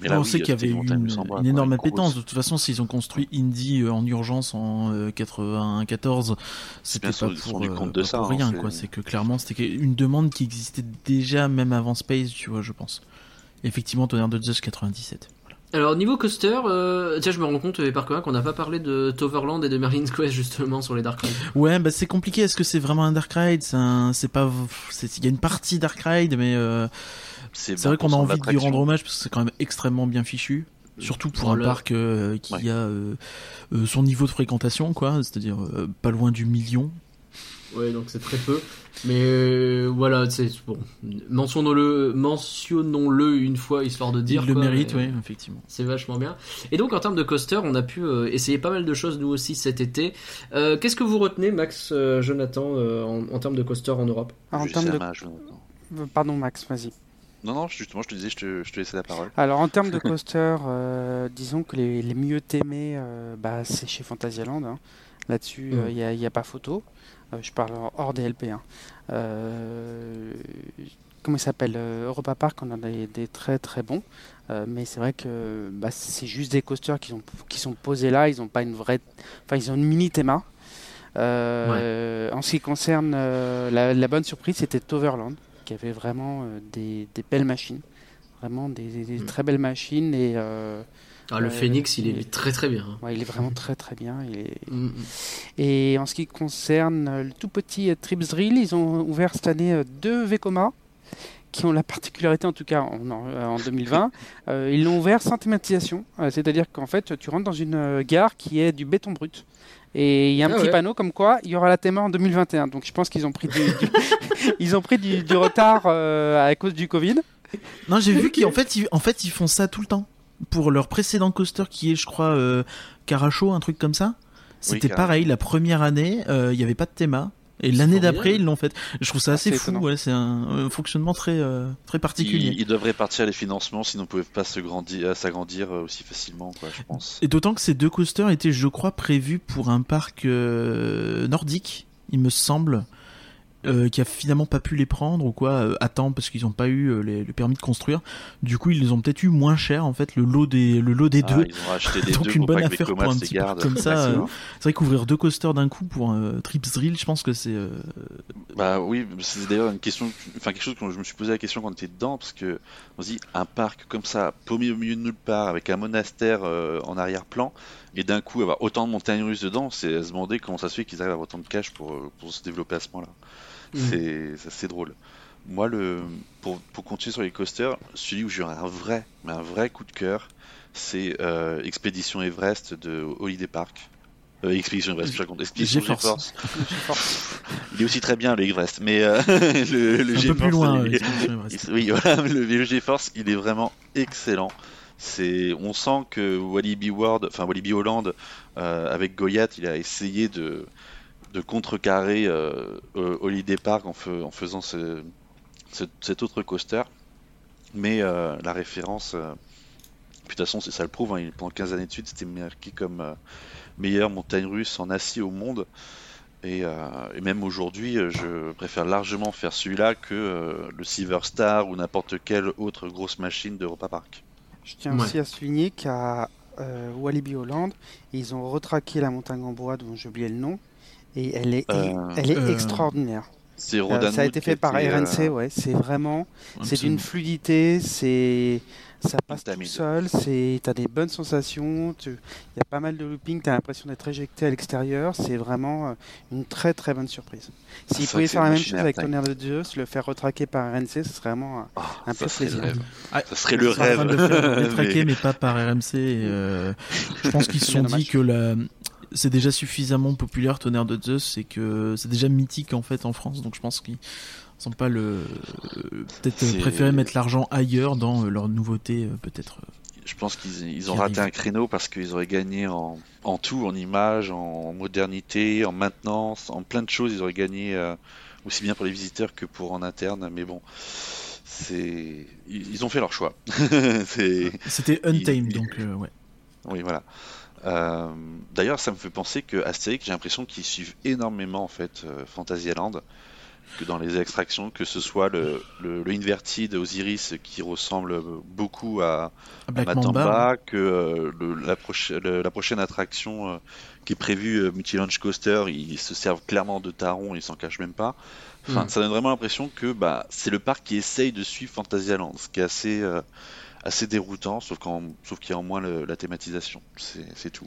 mais on là, oui, sait qu'il y avait une, énorme appétence. De toute façon, s'ils ont construit Indy en urgence en euh, 94, c'était pas sont pour, euh, compte de pas ça, pour hein, rien. quoi. C'est que clairement, c'était une demande qui existait déjà même avant Space, tu vois, je pense. Effectivement, Tonnerre de Zeus 97. Alors niveau coaster, euh, tiens je me rends compte euh, par quoi qu'on n'a pas parlé de Toverland et de Merlin's Quest justement sur les Dark Rides. Ouais, bah c'est compliqué. Est-ce que c'est vraiment un Dark Ride? C'est un- c'est pas. c'est- Il y a une partie Dark Ride, mais euh, c'est vrai qu'on a 20% envie de lui rendre hommage parce que c'est quand même extrêmement bien fichu. Surtout pour un parc euh, qui Ouais. a euh, euh, son niveau de fréquentation, quoi, c'est-à-dire euh, pas loin du million. Ouais, donc c'est très peu. Mais euh, voilà, c'est bon. Mentionnons-le, mentionnons-le une fois histoire de dire. Il le mérite, oui, effectivement. C'est vachement bien. Et donc en termes de coaster, on a pu euh, essayer pas mal de choses nous aussi cet été. Euh, Qu'est-ce que vous retenez, Max, euh, Jonathan, euh, en, en termes de coaster en Europe? Alors, en termes de... Euh, Pardon Max, vas-y. Non, non, justement, je te disais, je te, je te laissais la parole. Alors en termes de coaster, euh, disons que les, les mieux aimés, euh, bah, c'est chez Fantasyland. hein. Là-dessus, il Mm. n'y a, y a pas photo. Euh, je parle hors DLP. Hein. Euh, comment il s'appelle euh, Europa Park, on en a des, des très très bons. Euh, mais c'est vrai que bah, c'est juste des coasters qui sont, qui sont posés là. Ils n'ont pas une vraie. Enfin, ils ont une mini théma. Euh, En ce qui concerne euh, la, la bonne surprise, c'était Toverland, qui avait vraiment des, des belles machines. Vraiment des, des- des Mm. très belles machines. Et Ah, le Euh, Phoenix, il il- est très très bien. hein. ouais, il est vraiment très très bien. Il est... Mm, mm. Et en ce qui concerne le tout petit euh, Trips Drill, ils ont ouvert cette année euh, deux Vekoma qui ont la particularité, en tout cas en, en- euh, en 2020, euh, ils l'ont ouvert sans thématisation. Euh, C'est-à-dire qu'en fait, tu rentres dans une euh, gare qui est du béton brut. Et il y a un Ah petit ouais. panneau comme quoi il y aura la théma en 2021. Donc je pense qu'ils ont pris du, du- ils ont pris du, du retard euh, à cause du Covid. Non, j'ai vu qu'en fait, ils, en fait, ils font ça tout le temps. Pour leur précédent coaster qui est, je crois, euh, Caracho, un truc comme ça. C'était pareil, la première année, euh, il n'y avait pas de théma. Et l'année d'après, ils l'ont fait. Je trouve ça Ah, assez fou, ouais, c'est un, un fonctionnement très, euh, très particulier. Ils, ils devraient partir les financements, sinon ils ne pouvaient pas euh, s'agrandir euh, aussi facilement, quoi, je pense. Et d'autant que ces deux coasters étaient, je crois, prévus pour un parc euh, nordique, il me semble, euh, qui a finalement pas pu les prendre ou quoi, euh, à temps parce qu'ils n'ont pas eu euh, les- le permis de construire. Du coup, ils les ont peut-être eu moins cher en fait, le lot des, le lot des Ah, deux. ils ont acheté des Donc deux une bonne affaire pour un petit garde. parc comme ça, Bah, c'est euh, vrai. C'est vrai qu'ouvrir deux coasters d'un coup pour un Trips Drill, je pense que c'est. Bah oui, c'est d'ailleurs une question, enfin quelque chose que je me suis posé la question quand on était dedans, parce que on se dit un parc comme ça, paumé au milieu de nulle part, avec un monastère en arrière-plan, et d'un coup avoir autant de montagnes russes dedans, c'est à se demander comment ça se fait qu'ils arrivent à avoir autant de cash pour, pour se développer à ce moment-là. Mhm. C'est c'est assez drôle. Moi, le, pour, pour continuer sur les coasters, celui où j'ai un vrai, mais un vrai coup de cœur, c'est euh, Expédition Everest de Holiday Park. Euh, Expédition Everest, je raconte. Expédition GeForce. GeForce. Il est aussi très bien le Everest, mais euh, le, le un peu GeForce, plus loin. il- euh, il- oui, voilà, le, le GeForce, il est vraiment excellent. C'est, on sent que Walibi World, enfin Walibi Holland, euh, avec Goyat, il a essayé de, de contrecarrer euh, euh, Holiday Park en, fe- en faisant ce- ce- cet autre coaster. Mais euh, la référence, euh, puis de toute façon, ça le prouve. hein, il- pendant 15 années de suite, c'était marqué comme euh, meilleure montagne russe en acier au monde. Et, euh, et même aujourd'hui, je préfère largement faire celui-là que euh, le Silver Star ou n'importe quelle autre grosse machine d'Europa Park. Je tiens Ouais. aussi à souligner qu'à euh, Walibi Holland, ils ont retraqué la montagne en bois dont j'ai oublié le nom. Et elle est, Euh, elle est euh, extraordinaire. C'est Euh, ça a été fait par euh, RNC, ouais. C'est vraiment, c'est d'une fluidité, c'est, ça passe tout seul, c'est, t'as des bonnes sensations, tu- il y a pas mal de looping, t'as l'impression d'être éjecté à l'extérieur, c'est vraiment euh, une très très bonne surprise. S'ils vrai pouvaient faire la même chose avec. Tonnerre de Dieu, se le faire retraquer par RNC, ce serait vraiment un, ah, le plaisir. rêve. Ah, serait le rêve. de le faire détraquer, Mais- mais pas par RMC. euh, je pense qu'ils se sont dit que la... c'est déjà suffisamment populaire, Tonnerre de Zeus, et que c'est déjà mythique en fait en France. Donc je pense qu'ils sont pas le. euh, Peut-être euh, préférer mettre l'argent ailleurs dans euh, leur nouveauté, euh, peut-être. Je pense qu'ils ils ont raté un créneau parce qu'ils auraient gagné en, en tout, en image, en modernité, en maintenance, en plein de choses. Ils auraient gagné euh, aussi bien pour les visiteurs que pour en interne. Mais bon, c'est ils, ils ont fait leur choix. C'était Untamed, il- donc euh, ouais. oui, voilà. Euh, D'ailleurs, ça me fait penser que Astérix, j'ai l'impression qu'ils suivent énormément en fait euh, Fantasyland, que dans les extractions, que ce soit le, le, le Inverted Osiris qui ressemble beaucoup à, À Matamba, Mamba. que euh, le- la, proche- le- la prochaine attraction euh, qui est prévue, Multi Launch Coaster, ils se servent clairement de taron, ils s'en cachent même pas. Enfin, Mm. ça donne vraiment l'impression que bah, c'est le parc qui essaye de suivre Fantasyland, ce qui est assez, assez déroutant, sauf qu'en- sauf qu'il y a en moins le- la thématisation. C'est c'est tout.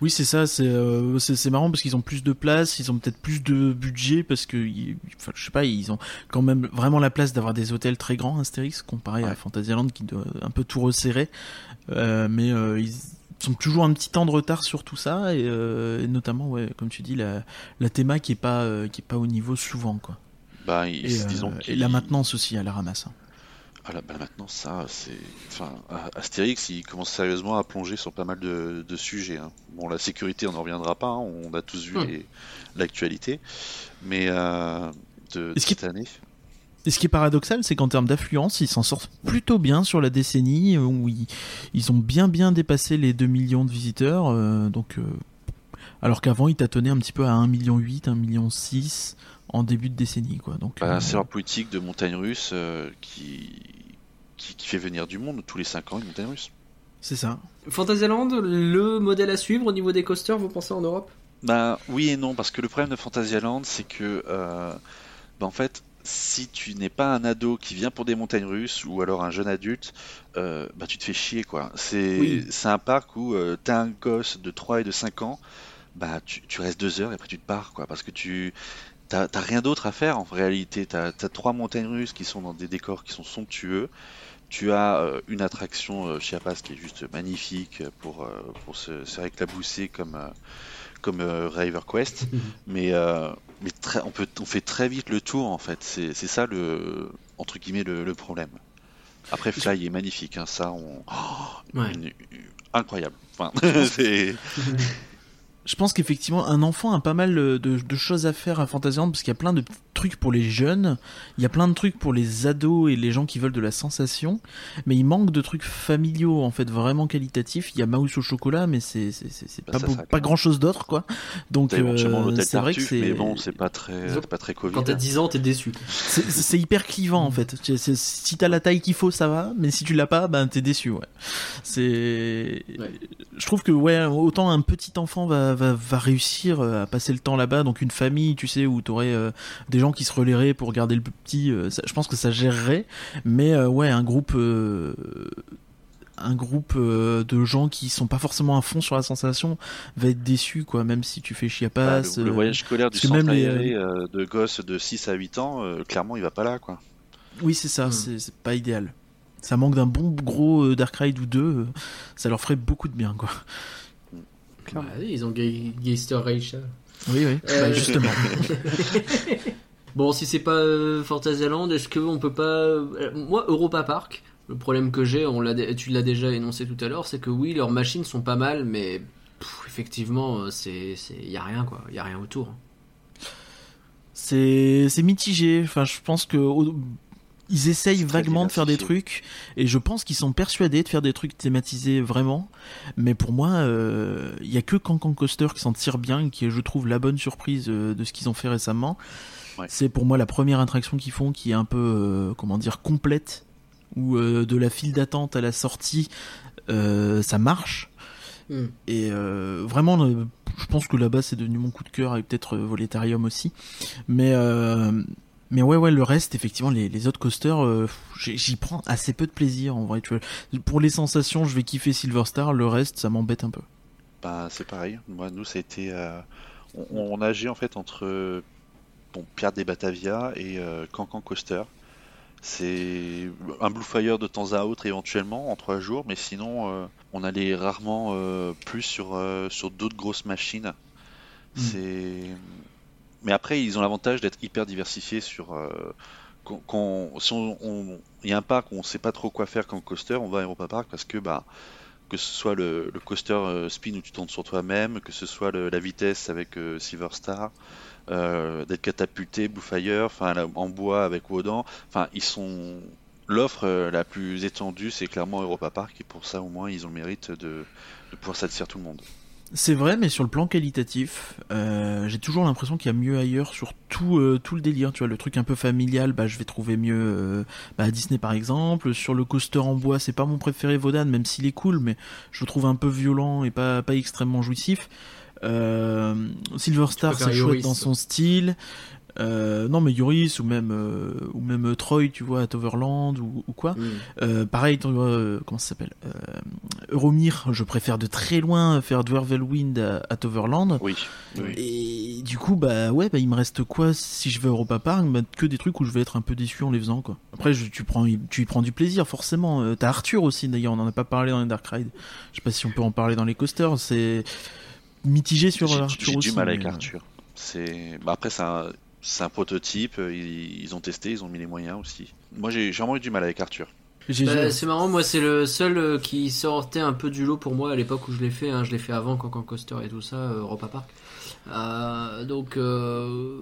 Oui, c'est ça, c'est euh, marrant parce qu'ils ont plus de place, ils ont peut-être plus de budget parce que, ils- enfin, je sais pas, ils ont quand même vraiment la place d'avoir des hôtels très grands, Astérix, comparé à. Fantasyland qui doit un peu tout resserrer. Euh, mais euh, ils- sont toujours un petit temps de retard sur tout ça et, euh, et notamment ouais comme tu dis la, la théma qui est pas qui est pas au niveau souvent quoi Bah, ils- et, disons et qu'ils- la maintenance aussi à la ramasse hein. Ah là, bah maintenant, ça, c'est. Enfin, Astérix, il commence sérieusement à plonger sur pas mal de, de sujets. hein. Bon, la sécurité, on n'en reviendra pas, hein, on a tous vu Hmm. l'actualité. Mais euh, de, cette année. Et ce qui est paradoxal, c'est qu'en termes d'affluence, ils s'en sortent plutôt bien sur la décennie, où ils, ils ont bien bien dépassé les 2 millions de visiteurs. euh, donc, euh, alors qu'avant, ils tâtonnaient un petit peu à 1,8 million, 1,6 million en début de décennie. Quoi. Donc, Bah, euh, c'est leur politique de montagne russe qui, qui, qui fait venir du monde tous les 5 ans une montagne russe. c'est ça. Fantasyland, le modèle à suivre au niveau des coasters, vous pensez en Europe? Bah oui et non, parce que le problème de Fantasyland, c'est que, euh, bah, en fait, si tu n'es pas un ado qui vient pour des montagnes russes ou alors un jeune adulte, euh, bah tu te fais chier quoi. C'est Oui. c'est un parc où euh, t'as un gosse de 3 et de 5 ans, bah tu, tu restes deux heures et après tu te pars quoi, parce que tu t'as t'as rien d'autre à faire en réalité. T'as as trois montagnes russes qui sont dans des décors qui sont somptueux. Tu as euh, une attraction euh, Chiapas qui est juste magnifique pour, euh, pour se, se réclabousser comme, comme River Quest. mais euh, mais très, on, peut, on fait très vite le tour en fait. C'est c'est ça le, entre guillemets, le, le problème. Après, Fly est magnifique, hein, ça, on... oh, Ouais. une- incroyable. Enfin, Je pense qu'effectivement, un enfant a pas mal de, de choses à faire à Fantasyland parce qu'il y a plein de trucs pour les jeunes, il y a plein de trucs pour les ados et les gens qui veulent de la sensation, mais il manque de trucs familiaux en fait vraiment qualitatifs. Il y a Mouse au chocolat, mais c'est Bah, pas ça, beau- ça, pas quand grand chose d'autre quoi. Donc euh, c'est vrai que c'est mais bon, c'est pas très, Disons- pas très Covid. Quand t'as 10 ans, t'es déçu. c'est- hyper clivant en fait. Si t'as la taille qu'il faut, ça va, mais si tu l'as pas, ben t'es déçu. Ouais. C'est. Ouais. Je trouve que ouais, autant un petit enfant va, va, va réussir euh, à passer le temps là-bas, donc une famille, tu sais, où t'aurais euh, des gens qui se relaieraient pour garder le petit, euh, ça- je pense que ça gérerait. Mais euh, ouais, un groupe. euh, un groupe euh, de gens qui sont pas forcément à fond sur la sensation va être déçu quoi même si tu fais Bah, chiapas le, le euh, voyage scolaire du centre même les, aéré euh, de gosses de 6 à 8 ans, euh, clairement, il va pas là, quoi. Oui, c'est ça, Hmm. c'est c'est pas idéal. Ça manque d'un bon gros euh, Dark Ride ou deux, euh, ça leur ferait beaucoup de bien, quoi. Clairement. Ouais, ils ont Gay- Geister Reicha. Oui, oui, Euh, bah, justement. Bon, si c'est pas euh, Fantasyland, est-ce qu'on peut pas. euh, Moi, Europa Park, le problème que j'ai, on l'a, tu l'as déjà énoncé tout à l'heure, c'est que oui, leurs machines sont pas mal, mais pff, effectivement, c'est, c'est, y a rien quoi, y a rien autour. C'est c'est mitigé. Enfin, je pense que ils essayent vaguement de faire des trucs, et je pense qu'ils sont persuadés de faire des trucs thématisés vraiment. Mais pour moi, euh, il y a que Cancan Coaster qui s'en tire bien, et qui est, je trouve, la bonne surprise euh, de ce qu'ils ont fait récemment. Ouais. C'est pour moi la première attraction qu'ils font qui est un peu, euh, comment dire, complète, où euh, de la file d'attente à la sortie, euh, ça marche. Hmm. Et euh, vraiment, euh, je pense que là-bas c'est devenu mon coup de cœur avec peut-être euh, Voletarium aussi. Mais euh, mais ouais ouais le reste effectivement les, les autres coasters euh, j'y prends assez peu de plaisir en vrai. Tu vois. Pour les sensations je vais kiffer Silver Star, le reste ça m'embête un peu. Bah, c'est pareil. Moi, nous, ça a été. euh, on, on nageait en fait entre bon, Pierre des Batavia et euh, Cancan Coaster. C'est un Blue Fire de temps à autre éventuellement en trois jours, mais sinon euh, on allait rarement euh, plus sur, euh, sur d'autres grosses machines. Mm. C'est. Mais après, ils ont l'avantage d'être hyper diversifiés sur. euh, si on, y a un parc où on sait pas trop quoi faire comme coaster, on va à Europa Park parce que bah que ce soit le, coaster euh, spin où tu tournes sur toi-même, que ce soit la vitesse avec euh, Silver Star, d'être catapulté, Blue Fire, enfin en bois avec Wodan, enfin ils sont l'offre la plus étendue, c'est clairement Europa Park et pour ça au moins ils ont le mérite de pouvoir satisfaire tout le monde. C'est vrai, mais sur le plan qualitatif, euh, j'ai toujours l'impression qu'il y a mieux ailleurs sur tout, euh, tout le délire. Tu vois, le truc un peu familial, bah, je vais trouver mieux euh, bah, à Disney par exemple. Sur le coaster en bois, c'est pas mon préféré Vodan, même s'il est cool, mais je le trouve un peu violent et pas, pas extrêmement jouissif. Euh, Silver Star, c'est chouette dans son style. Euh, non, mais Yoris ou même euh, ou même Troy, tu vois, à Toverland ou, ou quoi. Mm. Euh, pareil, tu vois, comment ça s'appelle Euromir, je préfère de très loin faire Dwervelwind à, à Toverland. Oui, oui. Et du coup, bah ouais, bah, il me reste quoi si je vais à Europa Park? Bah, Que des trucs où je vais être un peu déçu en les faisant, quoi. Après, je- tu, prends, tu y prends du plaisir, forcément. T'as Arthur aussi, d'ailleurs, on en a pas parlé dans les Dark Ride. Je sais pas si on peut en parler dans les coasters, c'est mitigé sur J'ai- Arthur J'ai aussi. du mal avec mais- Arthur. C'est bah, après un... c'est un prototype. euh, Ils... ils ont testé, ils ont mis les moyens aussi. Moi j'ai j'ai vraiment eu du mal avec Arthur. Bah, c'est marrant, moi c'est le seul euh, qui sortait un peu du lot pour moi à l'époque où je l'ai fait. hein. Je l'ai fait avant Cancan Coaster et tout ça, euh, Europa Park. Euh, donc, euh,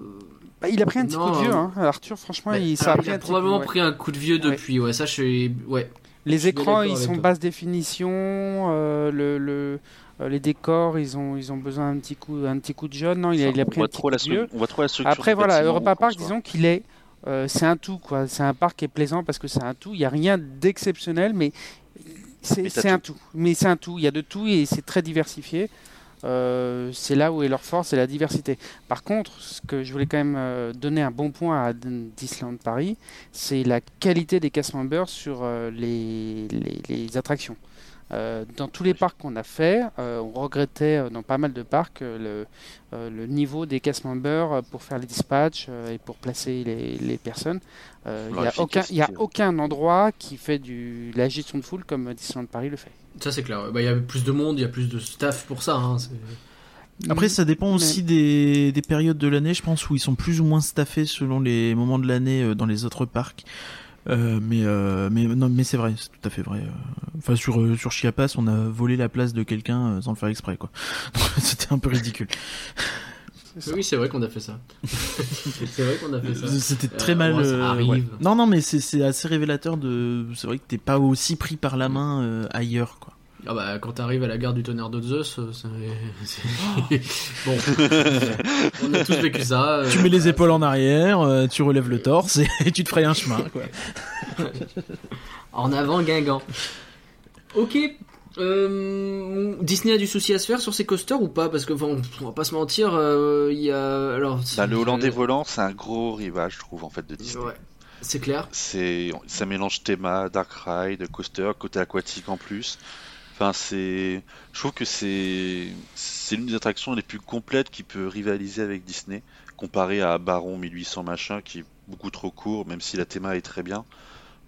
Bah, il a pris un petit Non, coup de vieux, hein. Arthur, franchement, bah, il, ça pris il a probablement coup, ouais. pris un coup de vieux depuis. Ouais, ça je suis. Ouais. Les écrans, ils sont toi. basse définition. euh, le, le- les décors, ils ont, ils ont besoin d'un petit coup, un petit coup de jaune. Non, il a, il a on, pris voit un petit trop coup la de vieux. on voit trop la structure. Après, voilà, Europa Park, disons qu'il est. euh, c'est un tout, quoi. C'est un parc qui est plaisant parce que c'est un tout. Il n'y a rien d'exceptionnel, mais c'est un tout. Mais c'est un tout. Il y a de tout et c'est très diversifié. Euh, c'est là où est leur force, c'est la diversité. Par contre, ce que je voulais quand même euh, donner un bon point à Disneyland Paris, c'est la qualité des cast members sur euh, les, les- les attractions. Euh, dans tous les parcs qu'on a fait, euh, on regrettait euh, dans pas mal de parcs euh, le, euh, le niveau des cast members pour faire les dispatchs euh, et pour placer les, les personnes. Euh, Il n'y a, aucun- il y a efficacité. aucun endroit qui fait du, la gestion de foule comme Disneyland Paris le fait. Ça c'est clair. Bah, Il y a plus de monde, il y a plus de staff pour ça. hein. Après, ça dépend Mais- aussi des, des périodes de l'année, je pense, où ils sont plus ou moins staffés selon les moments de l'année euh, dans les autres parcs. Euh, mais euh, mais non, mais c'est vrai, c'est tout à fait vrai. euh. Enfin, sur euh, sur Chiapas, on a volé la place de quelqu'un euh, sans le faire exprès, quoi. C'était un peu ridicule. Oui, c'est vrai qu'on a fait ça. c'est vrai qu'on a fait ça. C'était Euh, très mal. ça euh, ouais. Non, non, mais c'est c'est assez révélateur de. C'est vrai que t'es pas aussi pris par la main euh, ailleurs, quoi. Ah bah quand t'arrives à la gare du tonnerre de Zeus, euh, c'est... c'est- bon, on a tous vécu ça. euh, Tu mets les épaules en arrière, euh, tu relèves le torse et, et tu te frayes un chemin, quoi. En avant Guingamp. Ok. Euh, Disney a du souci à se faire sur ses coasters ou pas? Parce que enfin, on va pas se mentir, euh, il y a alors Bah, le Hollandais euh, volant, c'est un gros rivage, je trouve, en fait, de Disney. Ouais, c'est clair. C'est, ça mélange théma, dark ride, coaster, côté aquatique en plus. Enfin, c'est, je trouve que c'est, c'est l'une des attractions les plus complètes qui peut rivaliser avec Disney, comparé à Baron 1800 machin, qui est beaucoup trop court, même si la théma est très bien.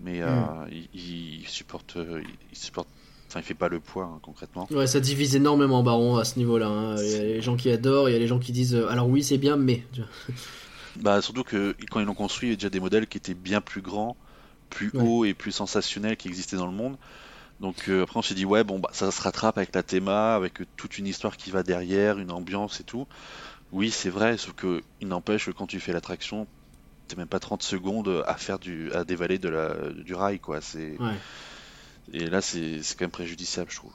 Mais euh, il, il supporte, euh, il supporte, enfin, il fait pas le poids hein, concrètement. Ouais, ça divise énormément Baron à ce niveau-là. hein. Il y a les gens qui adorent, il y a les gens qui disent euh, alors oui c'est bien, mais Bah, surtout que quand ils l'ont construit, il y a déjà des modèles qui étaient bien plus grands, plus Ouais. hauts et plus sensationnels qui existaient dans le monde. Donc euh, après on s'est dit ouais bon bah ça se rattrape avec la théma, avec euh, toute une histoire qui va derrière, une ambiance et tout. Oui c'est vrai, sauf que il n'empêche que quand tu fais l'attraction, t'as même pas 30 secondes à faire du à dévaler de la du rail quoi. C'est ouais. et là c'est c'est quand même préjudiciable je trouve.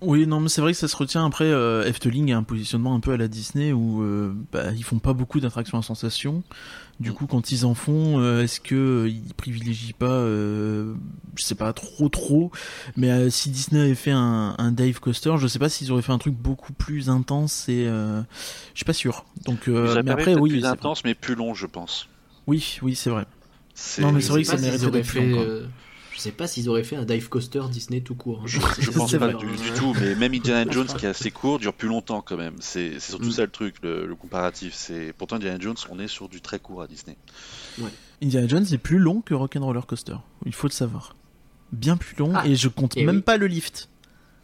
Oui, non, mais c'est vrai que ça se retient. Après, euh, Efteling a un positionnement un peu à la Disney où euh, bah, ils font pas beaucoup d'attractions à sensation. Du coup, quand ils en font, euh, est-ce que ils privilégient pas, je sais pas trop trop, mais si Disney avait fait un, un dive coaster, je sais pas s'ils auraient fait un truc beaucoup plus intense et je suis pas sûr. Donc, mais après, oui, plus intense mais plus long je pense. oui, oui, c'est vrai. Non, mais c'est vrai que ça mériterait d'être fait, quoi. Je sais pas s'ils auraient fait un dive coaster Disney tout court. hein. Je, je pense pas du, du tout, mais même Indiana Jones qui est assez court dure plus longtemps quand même. C'est surtout Mm. ça le truc, le, le comparatif. C'est pourtant Indiana Jones, on est sur du très court à Disney. Indiana Jones est plus long que Rock'n'Roller Coaster. Il faut le savoir. Bien plus long Ah, et je compte et même oui. pas le lift.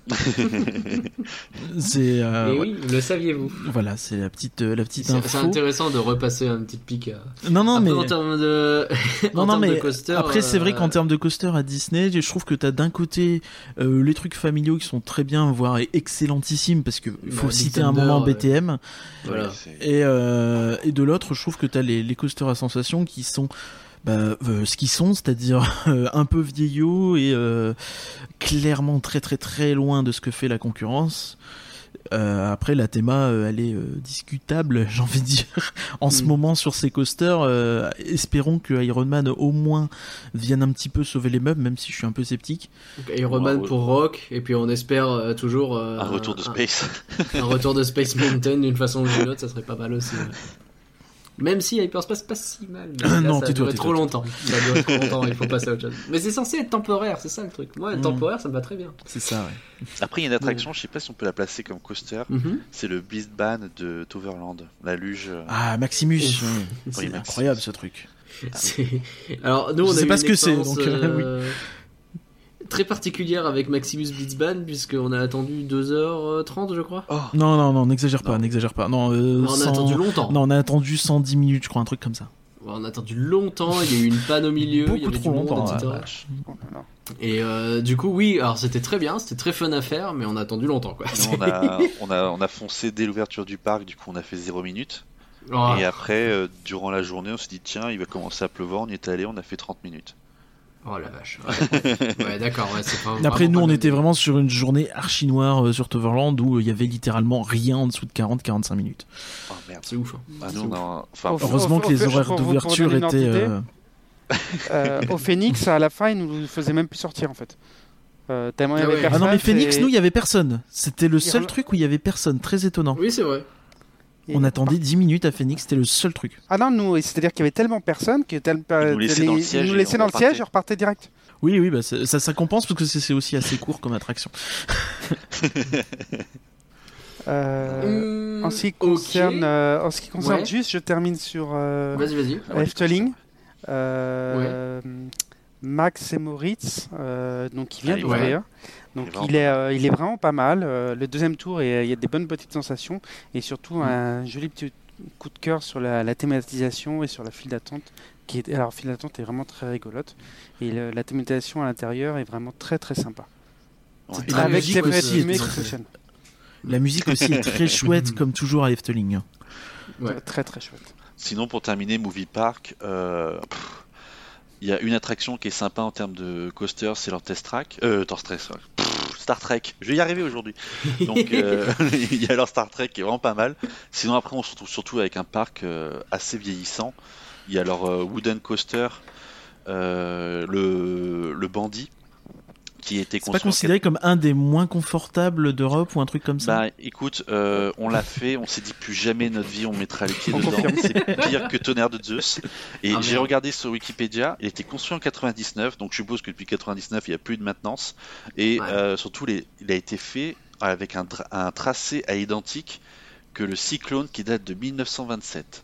c'est euh, Et ouais. oui, le saviez-vous voilà, c'est la petite euh, la petite C'est c'est info. intéressant de repasser un petit pic. à- Non non Après, mais en termes de, non en non termes de mais coaster, après c'est vrai euh, qu'en termes de coaster à Disney, je trouve que t'as d'un côté euh, les trucs familiaux qui sont très bien voire excellentissimes parce que faut Bah, citer un moment ouais. BTM Voilà. Et euh, et de l'autre je trouve que t'as les les coasters à sensation qui sont bah, euh, ce qu'ils sont, c'est-à-dire euh, un peu vieillot et euh, clairement très très très loin de ce que fait la concurrence. Euh, après, la théma, euh, elle est euh, discutable, j'ai envie de dire, en ce Mm. moment sur ces coasters. euh, espérons que Iron Man au moins vienne un petit peu sauver les meubles, même si je suis un peu sceptique. Donc, Iron Man Ouais, pour Rock, et puis on espère euh, toujours euh, un retour de space. Un, retour de Space Mountain d'une façon ou d'une autre, ça serait pas mal aussi. Même si Hyperspace pas si mal. Mais là, Non, ça a duré trop longtemps. Ça a duré trop longtemps, il faut passer à autre chose. Mais c'est censé être temporaire, c'est ça le truc. Moi, Mm. temporaire, ça me va très bien. C'est ça, ouais. Après, il y a une attraction, je sais pas si on peut la placer comme coaster. Mhm. C'est le Beast Ban de Toverland, la luge. euh, Ah, Maximus. C'est- incroyable ce truc. C'est- Alors, nous, Je on a sais pas ce que c'est, donc, euh, euh, Très particulière avec Maximus Blitzban, puisqu'on a attendu 2h30, je crois. Oh, Non, non, non, n'exagère pas, n'exagère pas. Non, euh, on a 100 attendu longtemps. Non, on a attendu 110 minutes, je crois, un truc comme ça. On a attendu longtemps, il y a eu une panne au milieu, il y Beaucoup avait trop du monde, longtemps, etc. Et euh, du coup, oui, alors c'était très bien, c'était très fun à faire, mais on a attendu longtemps, quoi. On, a, on, a, on a foncé dès l'ouverture du parc, du coup on a fait 0 minutes. Oh, Et après, euh, durant la journée, on s'est dit tiens, il va commencer à pleuvoir, on y est allé, on a fait 30 minutes. Oh la vache. Ouais, Ouais, d'accord, ouais, c'est pas. Après, nous, on était vraiment sur une journée archi noire euh, sur Toverland où euh, il y avait littéralement rien en dessous de 40-45 minutes. Oh merde. C'est ouf. hein. Ah, C'est nous, on ouf. a- enfin, Au- Heureusement au- que les horaires d'ouverture étaient. euh, Euh, au Phoenix, à la fin, ils nous faisaient même plus sortir en fait. Euh, tellement il y Ah avait ouais. Ah personne. non, mais Phoenix, nous, il y avait personne. C'était le Il seul truc où il y avait personne. Très étonnant. Oui, c'est vrai. Et- On attendait 10 minutes à Phoenix, c'était le seul truc. Ah non, nous, c'est-à-dire qu'il y avait tellement personne que tel... Ils nous laissaient dans le les- siège nous et on dans le repartait. siège et repartaient direct. Oui, oui, bah, ça, ça, ça compense parce que c'est aussi assez court comme attraction. Euh, Hum, en ce qui concerne, euh, en ce qui concerne Ouais. juste, je termine sur euh, Vas-y, vas-y. Efteling. Euh, Max et Moritz, euh, donc qui vient d'ouvrir. Donc Il est il est, euh, il est vraiment pas mal. Euh, le deuxième tour, et, il y a des bonnes petites sensations et surtout un joli petit coup de cœur sur la, la thématisation et sur la file d'attente. Qui est, alors file d'attente est vraiment très rigolote et le- la thématisation à l'intérieur est vraiment très très sympa. Ouais. Et la Avec musique aussi très-. La musique aussi est très chouette, comme toujours à Efteling. Ouais. Très très chouette. Sinon, pour terminer, Movie Park, euh, pff, il y a une attraction qui est sympa en termes de coaster, c'est leur test track. Euh, Test Track. Pff, Star Trek, je vais y arriver aujourd'hui. Donc, euh, il y a leur Star Trek qui est vraiment pas mal. Sinon, après, on se retrouve surtout avec un parc euh, assez vieillissant. Il y a leur euh, Wooden Coaster, euh, le, le Bandit, qui C'est pas considéré comme un des moins confortables d'Europe ou un truc comme ça? Bah écoute, euh, on l'a fait, on s'est dit plus jamais notre vie on mettra les pieds dedans. C'est pire que tonnerre de Zeus. Et Ah, j'ai regardé sur Wikipédia, il a été construit en 99, donc je suppose que depuis 99 il n'y a plus de maintenance. Et Ouais. euh, surtout, les- il a été fait avec un, dra- un tracé à identique que le Cyclone qui date de 1927.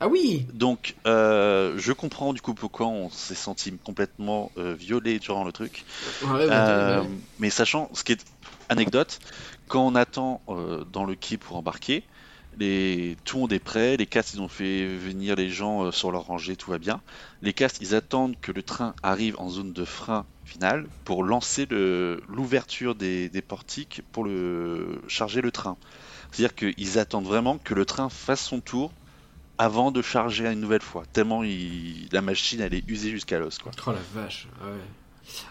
Ah oui Donc euh, je comprends du coup pourquoi on s'est senti complètement euh, violé durant le truc. Ouais, Euh, ouais. mais sachant, ce qui est anecdote, quand on attend euh, dans le quai pour embarquer, les... tout le monde est prêt, les castes ils ont fait venir les gens sur leur rangée, tout va bien. Les castes ils attendent que le train arrive en zone de frein finale pour lancer le- l'ouverture des... des portiques pour le... charger le train. C'est-à-dire qu'ils attendent vraiment que le train fasse son tour avant de charger une nouvelle fois. Tellement il- la machine elle est usée jusqu'à l'os quoi. Oh la vache. Ouais.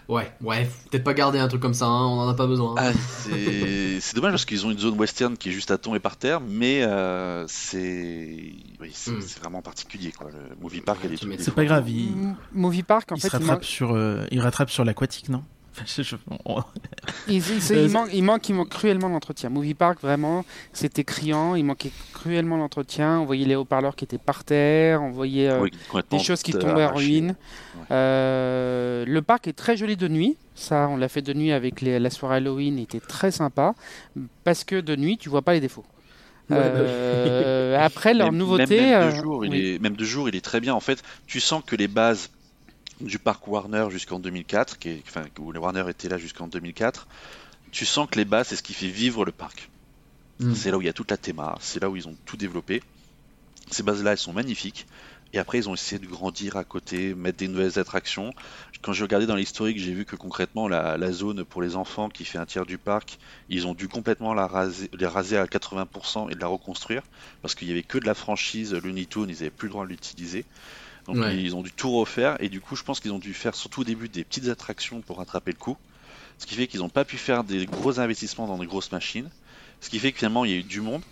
Ouais, ouais, peut-être pas garder un truc comme ça, hein, on en a pas besoin. Ah, c'est c'est dommage parce qu'ils ont une zone western qui est juste à tomber par terre, mais euh, c'est oui, c'est Hmm. c'est vraiment particulier quoi. Le movie park, Ouais, mets- des C'est fois. pas grave, il, Movie Park, en il fait, se il, rattrape man- sur, euh, il rattrape sur l'aquatique, non? je- je- on- il- Euh, manque, il manque, il manque cruellement l'entretien. Movie Park, vraiment, c'était criant. Il manquait cruellement l'entretien. On voyait les haut-parleurs qui étaient par terre. On voyait euh, Oui, des choses qui euh, tombaient en ruine. Euh, le parc est très joli de nuit. Ça, on l'a fait de nuit avec les- la soirée Halloween. Il était très sympa. Parce que de nuit, tu vois pas les défauts. Bah. Euh, après, leur Même- nouveauté. Même, même euh, de jour, il oui. est, même de jour, il est très bien. En fait, tu sens que les bases du parc Warner jusqu'en 2004, qui est, enfin, où le Warner était là jusqu'en 2004, tu sens que les bases, c'est ce qui fait vivre le parc. Mm. C'est là où il y a toute la théma, c'est là où ils ont tout développé. Ces bases-là, elles sont magnifiques. Et après, ils ont essayé de grandir à côté, mettre des nouvelles attractions. Quand j'ai regardé dans l'historique, j'ai vu que concrètement, la, la zone pour les enfants qui fait un tiers du parc, ils ont dû complètement la raser, les raser à 80% et de la reconstruire. Parce qu'il y avait que de la franchise Looney Tunes, ils n'avaient plus le droit de l'utiliser. Donc Ouais. ils ont dû tout refaire. Et du coup, je pense qu'ils ont dû faire surtout au début des petites attractions pour rattraper le coup. Ce qui fait qu'ils n'ont pas pu faire des gros investissements dans des grosses machines. Ce qui fait que finalement, il y a eu du monde,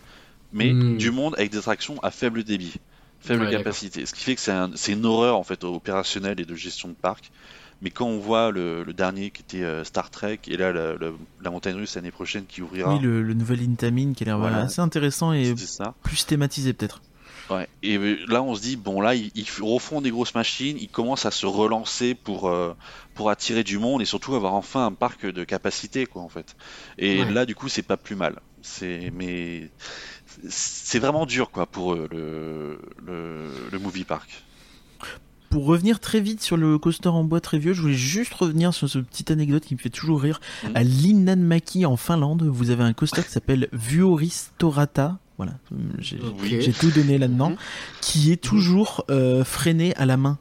mais Mm. du monde avec des attractions à faible débit, faible Ouais, capacité. Ce qui fait que c'est un- c'est une horreur en fait opérationnelle et de gestion de parc. Mais quand on voit le, le dernier qui était euh, Star Trek et là la, la- la montagne russe l'année prochaine qui ouvrira, Oui, le, le nouvel Intamin qui a l'air Voilà. assez intéressant et ça. plus thématisé peut-être. Ouais. Et euh, là, on se dit, bon, là, ils, ils refont des grosses machines, ils commencent à se relancer pour, euh, pour attirer du monde et surtout avoir enfin un parc de capacité, quoi, en fait. Et Ouais. là, du coup, c'est pas plus mal. C'est, mais c'est vraiment dur, quoi, pour eux, le, le, le movie park. Pour revenir très vite sur le coaster en bois très vieux, je voulais juste revenir sur ce petite anecdote qui me fait toujours rire. Mhm. À Linnanmäki en Finlande, vous avez un coaster qui s'appelle Vuoristorata. Voilà, j'ai tout donné là-dedans, Mhm. qui est toujours euh, freiné à la main.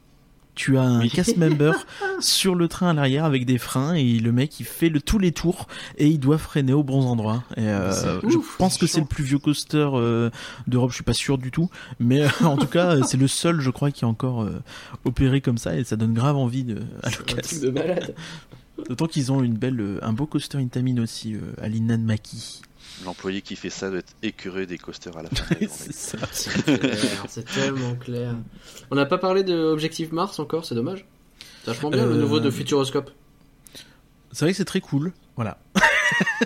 Tu as un cast member sur le train à l'arrière avec des freins et le mec il fait le, tous les tours et il doit freiner au bon endroit. Et euh, je pense que c'est le plus vieux coaster euh, d'Europe, je suis pas sûr du tout, mais euh, en tout cas c'est le seul je crois qui est encore opéré comme ça et ça donne grave envie de à de malade. D'autant qu'ils ont une belle, un beau coaster Intamin aussi à Linnanmäki. L'employé qui fait ça doit être écœuré des coasters à la fin c'est ça. C'est clair, c'est tellement clair. On n'a pas parlé de Objectif Mars encore, c'est dommage. C'est vachement bien le Euh, nouveau de Futuroscope. C'est vrai que c'est très cool. Voilà.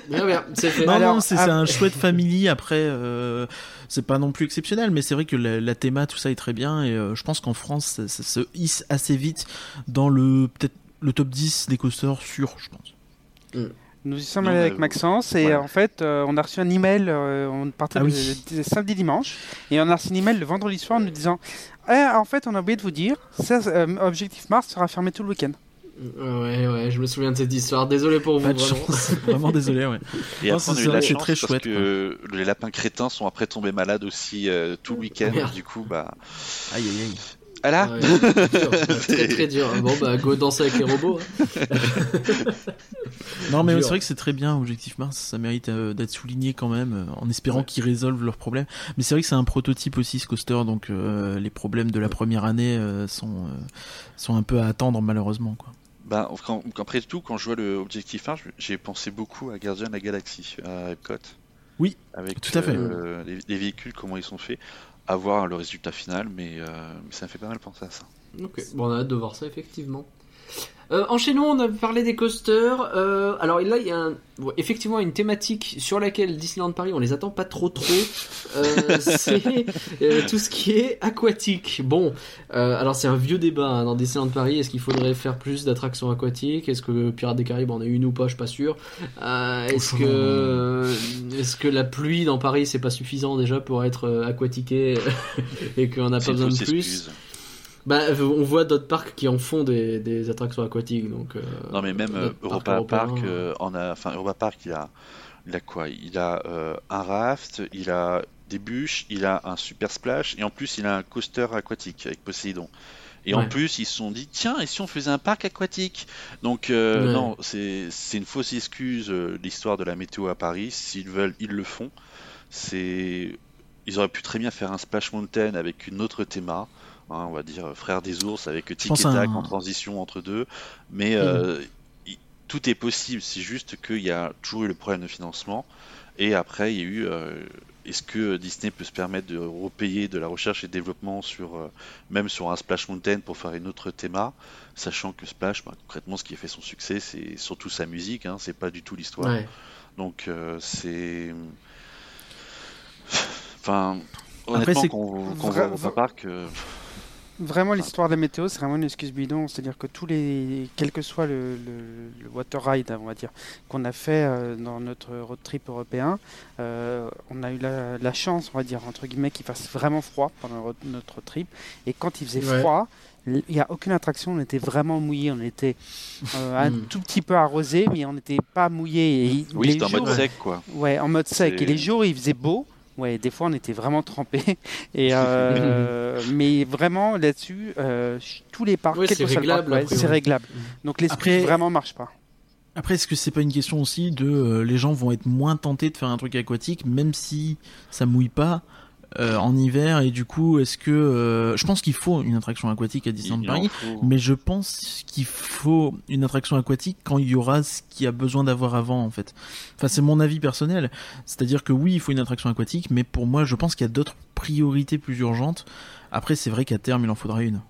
Bien, bien, c'est fait. Non, Alors, non, c'est ah- c'est un chouette family. Après, euh, c'est pas non plus exceptionnel, mais c'est vrai que la, la théma, tout ça est très bien. Et euh, je pense qu'en France, ça, ça se hisse assez vite dans le peut-être le top 10 des coasters sûrs, je pense. Nous y sommes allés avec Maxence et ouais. en fait, euh, on a reçu un email. euh, on partait Ah le, samedi dimanche et on a reçu un email le vendredi soir en nous disant Eh, En fait, on a oublié de vous dire, ça, euh, Objectif Mars sera fermé tout le week-end. Ouais, ouais, je me souviens de cette histoire. Désolé pour vous, Pas vraiment. chance. Vraiment désolé, ouais. Et Non, après, on a eu très parce chouette, que les lapins crétins sont après tombés malades aussi euh, tout le week-end. Merde. Du coup, bah. Aïe, aïe, aïe. Ah là Ouais, dur, très très dur. Bon bah go danser avec les robots. hein. Non, mais c'est vrai que c'est très bien, Objectif Mars, ça mérite euh, d'être souligné quand même, euh, en espérant Ouais. qu'ils résolvent leurs problèmes. Mais c'est vrai que c'est un prototype aussi, ce coaster, donc euh, les problèmes de la première année euh, sont, euh, sont un peu à attendre, malheureusement. Quoi. Bah, quand, après tout, quand je vois le Objectif 1, j'ai pensé beaucoup à Gardien de la Galaxie, à Epcot. Oui, Avec tout à fait. euh, les, les véhicules, comment ils sont faits. À voir le résultat final, mais, euh, ça me fait pas mal penser à ça. Ok, bon on a hâte de voir ça effectivement. Euh, enchaînons, on a parlé des coasters. Euh, alors là, il y a un- effectivement une thématique sur laquelle Disneyland Paris, on les attend pas trop trop. Euh, c'est euh, tout ce qui est aquatique. Bon, euh, alors c'est un vieux débat hein, dans Disneyland Paris. Est-ce qu'il faudrait faire plus d'attractions aquatiques? Est-ce que Pirates des Caraïbes en a une ou pas? Je suis pas sûr. Euh, est-ce que est-ce que la pluie dans Paris c'est pas suffisant déjà pour être euh, aquatiqué et qu'on n'a pas besoin de plus? Bah, on voit d'autres parcs qui en font des, des attractions aquatiques, donc. euh, Non, mais même euh, Europa Park, euh, en a, enfin Europa Park, il a, il a quoi? Il a un raft, il a des bûches, il a un super splash, et en plus il a un coaster aquatique avec Poséidon. Et en plus, ils se sont dit, tiens, et si on faisait un parc aquatique? Donc, euh, Ouais. non, c'est c'est une fausse excuse, l'histoire de la météo à Paris. S'ils veulent, ils le font. C'est, Ils auraient pu très bien faire un Splash Mountain avec une autre théma. Hein, on va dire euh, Frère des ours avec Tic pense et à Tac un- en transition entre deux. Mais euh, tout est possible, c'est juste qu'il y a toujours eu le problème de financement. Et après, il y a eu euh, est-ce que Disney peut se permettre de repayer de la recherche et développement sur euh, même sur un Splash Mountain pour faire une autre théma, sachant que Splash, bah, concrètement, ce qui a fait son succès, c'est surtout sa musique, hein, c'est pas du tout l'histoire. Ouais. Donc euh, c'est, enfin, Après, honnêtement, qu'on voit au parc, Vraiment, l'histoire des météos, c'est vraiment une excuse bidon. C'est-à-dire que tous les, quel que soit le, le- le water ride, on va dire, qu'on a fait euh, dans notre road trip européen, euh, on a eu la, la chance, on va dire, entre guillemets, qu'il fasse vraiment froid pendant notre road trip. Et quand il faisait Ouais. froid, il n'y a aucune attraction, on était vraiment mouillé. On était euh, un Mm. tout petit peu arrosé, mais on n'était pas mouillé. Oui, c'était en mode sec, quoi. Ouais, en mode sec. Et les jours, il faisait beau. Ouais, des fois, on était vraiment trempés. Et euh, mais vraiment, là-dessus, euh, tous les parcs, Ouais, quel c'est que soit le parc, réglable, ouais, c'est réglable. Donc l'esprit Après- vraiment marche pas. Après, est-ce que c'est pas une question aussi de euh, les gens vont être moins tentés de faire un truc aquatique, même si ça mouille pas euh, en hiver Et du coup, est-ce que euh, je pense qu'il faut une attraction aquatique à Disneyland Paris, mais je pense qu'il faut une attraction aquatique quand il y aura ce qu'il y a besoin d'avoir avant, en fait. Enfin, c'est mon avis personnel. C'est-à-dire que oui, il faut une attraction aquatique, mais pour moi, je pense qu'il y a d'autres priorités plus urgentes. Après, c'est vrai qu'à terme, il en faudra une.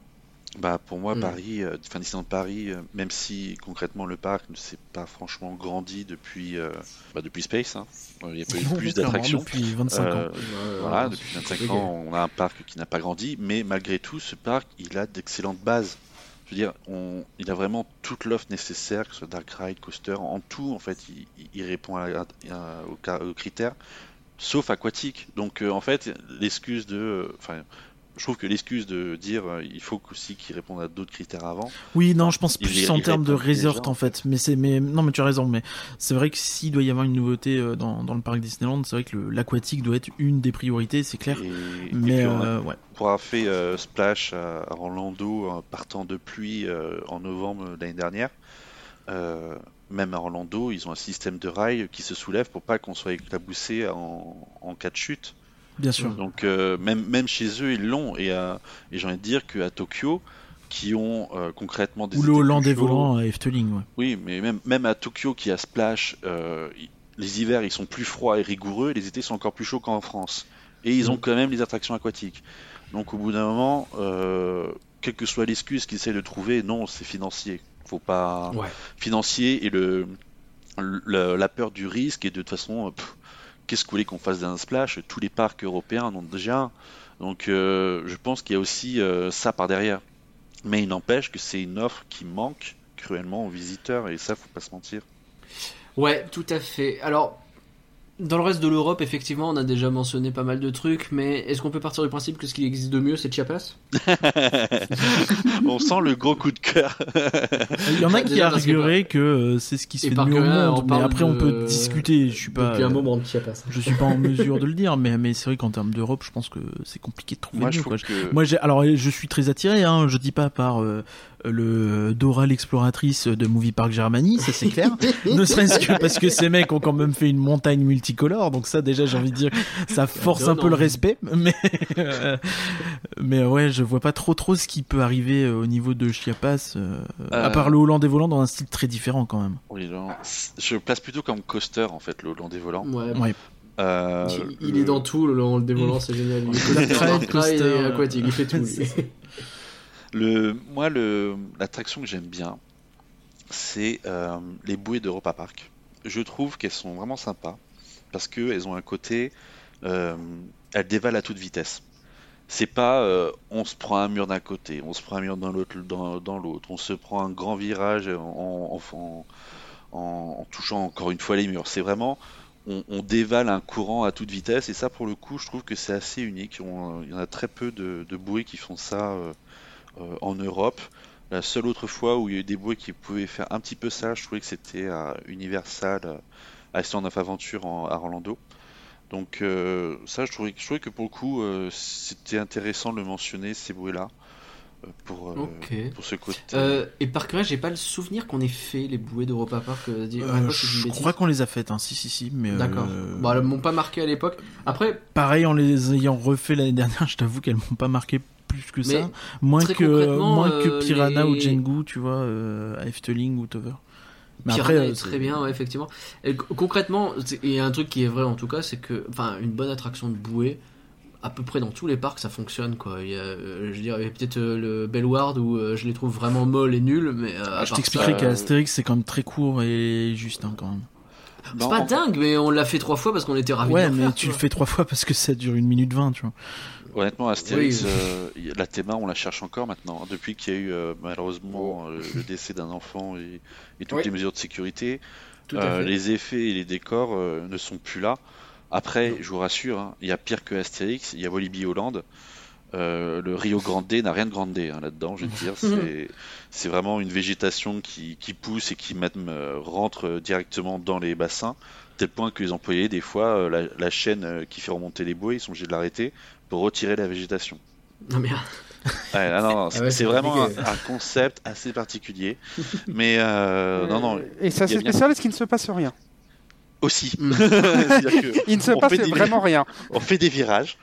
Bah pour moi Hmm. Paris, euh, enfin Disneyland Paris, euh, même si concrètement le parc ne s'est pas franchement grandi depuis euh, bah, depuis Space, hein. Il n'y a pas eu plus d'attractions. Depuis 25 Euh, ans. Voilà, depuis c'est 25 compliqué. ans, on a un parc qui n'a pas grandi, mais malgré tout, ce parc, il a d'excellentes bases. Je veux dire, on, il a vraiment toute l'offre nécessaire, que ce soit Dark Ride, Coaster, en tout, en fait, il, il répond à- à- à- aux, critères, sauf aquatique. Donc, euh, en fait, l'excuse de, euh, je trouve que l'excuse de dire, euh, il faut aussi qu'il réponde à d'autres critères avant. Oui, non, je pense plus en termes de resort en fait. Mais c'est, mais non, mais tu as raison. Mais c'est vrai que s'il doit y avoir une nouveauté euh, dans, dans le parc Disneyland, c'est vrai que l'aquatique doit être une des priorités, c'est clair. Et, Mais on a- euh, ouais. pour avoir fait euh, Splash à, Orlando en partant de pluie euh, en novembre de l'année dernière, même à Orlando, ils ont un système de rails qui se soulève pour pas qu'on soit éclaboussé en, en cas de chute. Bien sûr. Donc euh, même, même chez eux, ils l'ont. Et, et j'ai envie de dire qu'à Tokyo, qui ont euh, concrètement des Ou le étés Holland plus des chauds- volants à Efteling, ouais. Oui, mais même, même à Tokyo, qui a Splash, euh, les hivers ils sont plus froids et rigoureux, et les étés sont encore plus chauds qu'en France. Et ils ont quand même les attractions aquatiques. Donc au bout d'un moment, quelle que soit l'excuse qu'ils essaient de trouver, non, c'est financier. Faut pas Ouais. financier et le, le- la peur du risque et de toute façon, pff, qu'est-ce que vous voulez qu'on fasse d'un splash? Tous les parcs européens en ont déjà un. Donc euh, je pense qu'il y a aussi euh, ça par derrière. Mais il n'empêche que c'est une offre qui manque cruellement aux visiteurs et ça faut pas se mentir. Ouais, tout à fait. Alors, dans le reste de l'Europe, effectivement, on a déjà mentionné pas mal de trucs, mais est-ce qu'on peut partir du principe que ce qui existe de mieux, c'est Chiapas? On sent le gros coup de cœur. Il y en a qui argueraient que euh, c'est ce qui se Et fait de mieux au monde, mais après on peut discuter. Je suis pas. Depuis un moment de Chiapas. Je suis pas en mesure de le dire, mais, mais c'est vrai qu'en termes d'Europe, je pense que c'est compliqué de trouver Moi mieux. je quoi. trouve que Moi, j'ai, alors, je suis très attiré, hein, je dis pas par euh, le Dora l'exploratrice de Movie Park Germany, ça c'est clair. ne serait-ce que parce que ces mecs ont quand même fait une montagne multicolore, donc ça déjà j'ai envie de dire, ça force un peu le respect, mais euh, mais ouais, je vois pas trop trop ce qui peut arriver euh, au niveau de Chiapas, euh, à part le Holland des volants dans un style très différent quand même. oui, non, je le place plutôt comme coaster en fait le Holland des volants. Ouais. Ouais. Euh, Il, il le- est dans tout, le long des volants, c'est génial. Il est Dark coaster, ride, coaster, et aquatique, il fait tout. moi, l'attraction que j'aime bien, c'est euh, les bouées d'Europa Park. Je trouve qu'elles sont vraiment sympas parce qu'elles ont un côté, euh, elles dévalent à toute vitesse. C'est pas, euh, on se prend un mur d'un côté, on se prend un mur dans l'autre, on se prend un grand virage en, touchant encore une fois les murs. C'est vraiment, on, dévale un courant à toute vitesse et ça, pour le coup, je trouve que c'est assez unique. Il y en a très peu de bouées qui font ça. Euh, en Europe. La seule autre fois où il y a eu des bouées qui pouvaient faire un petit peu ça, je trouvais que c'était à Universal, euh, à Island of Adventure en- à Orlando. Donc euh, ça, je trouvais, je trouvais que pour le coup, euh, c'était intéressant de le mentionner, ces bouées-là, euh, pour, euh, Ok. pour ce côté. Euh, et par curieux, j'ai pas le souvenir qu'on ait fait les bouées d'Europa Park. euh, Euh, je crois qu'on les a faites, hein. si si si, mais D'accord. euh, Bon, elles m'ont pas marqué à l'époque. Après, pareil en les ayant refait l'année dernière, je t'avoue qu'elles m'ont pas marqué plus que Mais ça. Moins que, concrètement, moins que euh, Piranha les- ou Jengu, tu vois, euh, à Efteling ou Tover. Mais Piranha après, est euh, très c'est- bien, ouais, effectivement. Et concrètement, c'est- il y a un truc qui est vrai en tout cas, c'est que, enfin, une bonne attraction de bouée, à peu près dans tous les parcs, ça fonctionne, quoi. Il y a, euh, je veux dire, il y a peut-être euh, le Bellward où euh, je les trouve vraiment molles et nuls, mais euh, à je t'expliquerai euh, qu'à Astérix, c'est quand même très court et juste hein, quand même. C'est Non, pas en- dingue, mais on l'a fait trois fois parce qu'on était ravis ouais, de le mais faire, tu le fais trois fois parce que ça dure une minute vingt, tu vois. Honnêtement, Astérix, Oui. euh, la théma, on la cherche encore maintenant. Depuis qu'il y a eu euh, malheureusement euh, le décès d'un enfant et, et toutes Oui. les mesures de sécurité, Euh, les effets et les décors ne sont plus là. Après, je vous rassure, hein, il y a pire que Astérix, il y a Walibi Holland. Euh, le Rio Grande n'a rien de grande hein, là-dedans, je veux dire. C'est, vraiment une végétation qui, qui pousse et qui même rentre directement dans les bassins, tel point que les employés, des fois, la, la chaîne qui fait remonter les bouées, ils sont obligés de l'arrêter pour retirer la végétation. Non, mais Ouais, ah non, non, c'est, Ah ouais, c'est c'est vraiment un, concept assez particulier. Mais euh, non, non, Et c'est assez a bien- spécial parce qu'il ne se passe rien? aussi. Mm. Que Il ne se passe des- vraiment rien. on fait des virages.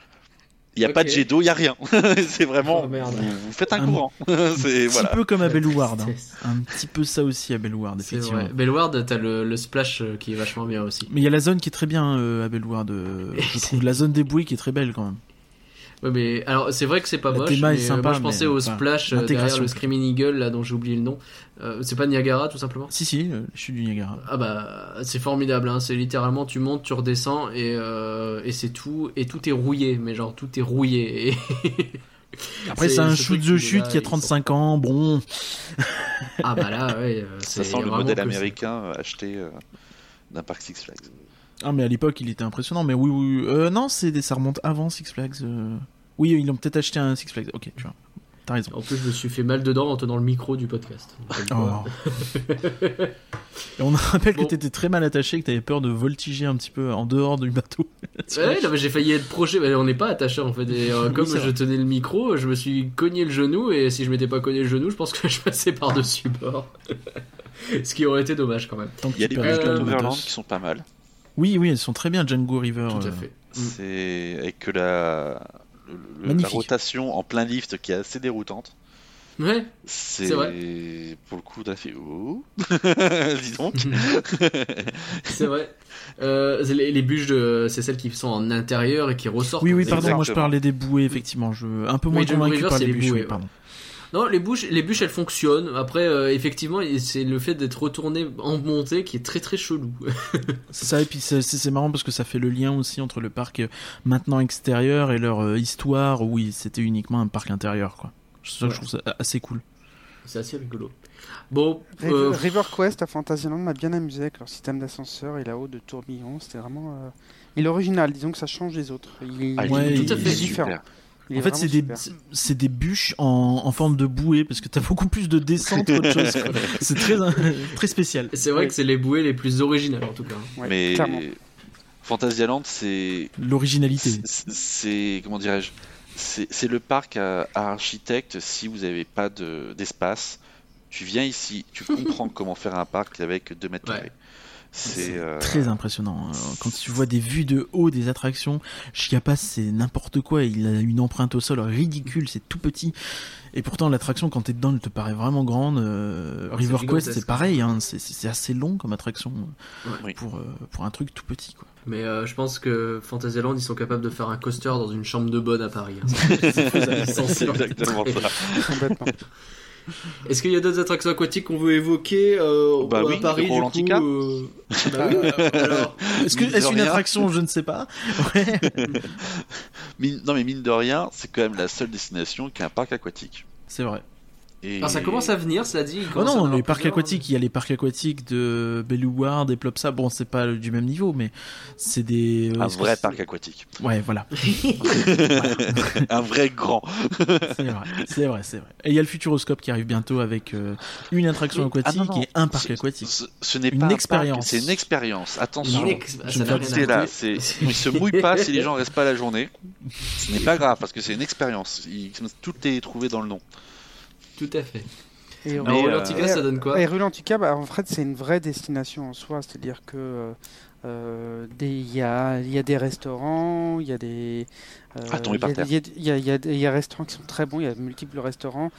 Il n'y a pas de jet d'eau, il n'y a rien. c'est vraiment. Oh, merde. vous, faites un Un courant. c'est Un voilà. petit peu comme à Bellward. hein. Un petit peu ça aussi à Bellward, C'est effectivement. vrai. Bellward, t'as le, le splash euh, qui est vachement bien aussi. Mais il y a la zone qui est très bien euh, à Bellward, euh, je trouve. La zone des bouées qui est très belle quand même. Ouais, mais alors c'est vrai que c'est pas La moche. mais, euh, sympa, moi je pensais mais, au splash euh, derrière le Screaming Eagle là dont j'ai oublié le nom. Euh, c'est pas Niagara tout simplement. Si, si, je suis du Niagara. Ah bah c'est formidable, hein. c'est littéralement tu montes, tu redescends et, euh, et c'est tout et tout est rouillé, mais genre tout est rouillé. Et... Après, c'est un ce shoot truc de qui est chute là, qui a ils 35 ans, bon. Ah bah là ouais, Ça c'est sent le modèle américain acheté euh, d'un parc Six Flags. Ah, mais à l'époque, il était impressionnant, mais oui, oui. oui. Euh, non, c'est des... ça remonte avant Six Flags. euh. Oui, ils ont peut-être acheté un Six Flags. Ok, tu vois. T'as raison. En plus je me suis fait mal dedans en tenant le micro du podcast. Oh. Et on rappelle Bon. que t'étais très mal attaché, que t'avais peur de voltiger un petit peu en dehors du bateau. Ouais, non, mais j'ai failli être projeté, mais on n'est pas attaché en fait. Et euh, comme je vrai. tenais le micro, je me suis cogné le genou et si je m'étais pas cogné le genou, je pense que je passais par-dessus bord. Ce qui aurait été dommage quand même. Tant Il y a des pas de qui sont pas mal. Oui, oui, elles sont très bien, Django River. Tout euh. à fait. Mm. C'est avec la, le- le- la Magnifique. rotation en plein lift qui est assez déroutante. Ouais, C'est vrai. pour le coup, t'as fait oh, dis donc. c'est vrai. Euh, les, les bûches, de... c'est celles qui sont en intérieur et qui ressortent. Oui, oui, pardon, moi je parlais des bouées, effectivement. Je... Un peu moins Oui, Django convaincu River, par c'est les bûches, bouées, oui, pardon. Non, les bûches, les bûches, elles fonctionnent. Après, euh, effectivement, c'est le fait d'être retourné en montée qui est très très chelou. C'est ça, et puis c'est marrant parce que ça fait le lien aussi entre le parc euh, maintenant extérieur et leur euh, histoire où il- c'était uniquement un parc intérieur, quoi. C'est ça que je trouve ça assez cool. c'est assez rigolo. Bon, River, euh, River Quest à Fantasyland m'a bien amusé avec leur système d'ascenseur et là-haut de tourbillon. C'était vraiment. euh, Il est original, disons que ça change des autres. Il, Ah, il Ouais, est- tout à fait. est différent. super. Il en fait, c'est des, c'est des bûches en, en forme de bouée parce que t'as beaucoup plus de descente qu'autre chose. quoi. C'est très, très spécial. c'est vrai Oui. que c'est les bouées les plus originales en tout cas. Ouais, Mais clairement. Fantasyland, c'est L'originalité. c'est- comment dirais-je c'est le parc à, à architecte si vous n'avez pas de- d'espace tu viens ici tu comprends comment faire un parc avec 2 mètres Ouais. C'est euh, Très impressionnant. Euh, Quand tu vois des vues de haut des attractions, Chiapas c'est n'importe quoi. Il a une empreinte au sol ridicule, c'est tout petit. Et pourtant l'attraction quand t'es dedans elle te paraît vraiment grande. Euh, c'est River Quest c'est pareil, hein. c'est assez long comme attraction euh, Ouais. Pour, euh, pour un truc tout petit. Quoi. Mais euh, je pense que Fantasyland, ils sont capables de faire un coaster dans une chambre de bonne à Paris. hein. c'est exactement ça Complètement. Est-ce qu'il y a d'autres attractions aquatiques qu'on veut évoquer euh, Bah à Paris du coup, euh, bah oui, alors, Est-ce que Mine est-ce de une rien. attraction Je ne sais pas. Ouais. Mine- non mais mine de rien c'est quand même la seule destination qui a un parc aquatique C'est vrai. Et alors, ça commence à venir, cela dit. Oh non, les parcs plusieurs. aquatiques, il y a les parcs aquatiques de Bellouard, des Plopsa. Bon, c'est pas du même niveau, mais c'est des. euh, un vrai parc aquatique Ouais, voilà. un vrai grand C'est vrai, c'est vrai, c'est vrai. Et il y a le Futuroscope qui arrive bientôt avec euh, une attraction aquatique Ah, non, non. et un parc aquatique. ce, ce n'est Une pas un parc, expérience. c'est une expérience attention Une ex- Je ça là, ils se mouillent pas si les gens restent pas la journée. Ce n'est pas grave parce que c'est une expérience. Il- tout est trouvé dans le nom. Tout à fait. Et, Alors, euh, ça donne quoi Et Rulantica, bah, en fait, c'est une vraie destination en soi. C'est-à-dire que euh, euh, des- il y, a, il y a des restaurants, il y a des. euh, Ah, il y y y y a des il y a des restaurants qui sont très bons, il y a de multiples restaurants.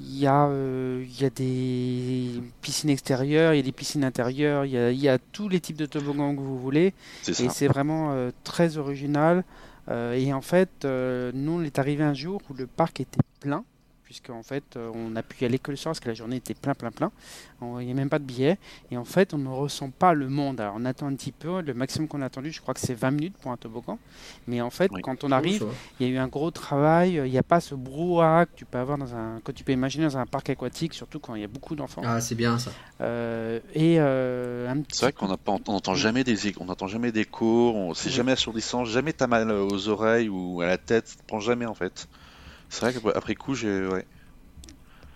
Il y, a, euh, il y a des piscines extérieures, il y a des piscines intérieures, il y a, il y a tous les types de toboggans que vous voulez. C'est ça. Et c'est vraiment euh, très original. Euh, et en fait, euh, nous, on est arrivé un jour où le parc était plein, puisque en fait, euh, on a pu y aller que le soir parce que la journée était plein, plein, plein. On- Il n'y a même pas de billets. Et en fait, on ne ressent pas le monde. Alors, on attend un petit peu. Le maximum qu'on a attendu, je crois que c'est 20 minutes pour un toboggan. Mais en fait, Oui. quand on arrive, il y a eu un gros travail. Il n'y a pas ce brouhaha que tu peux avoir dans un, que tu peux imaginer dans un parc aquatique, surtout quand il y a beaucoup d'enfants. Ah, c'est bien ça. Euh, et euh, un petit C'est vrai qu'on n'entend jamais des, on n'entend jamais d'écho. On, c'est Oui. jamais assourdissant. Jamais t'as mal aux oreilles ou à la tête. Ça te prend jamais en fait. C'est vrai qu'après coup, j'ai, ouais.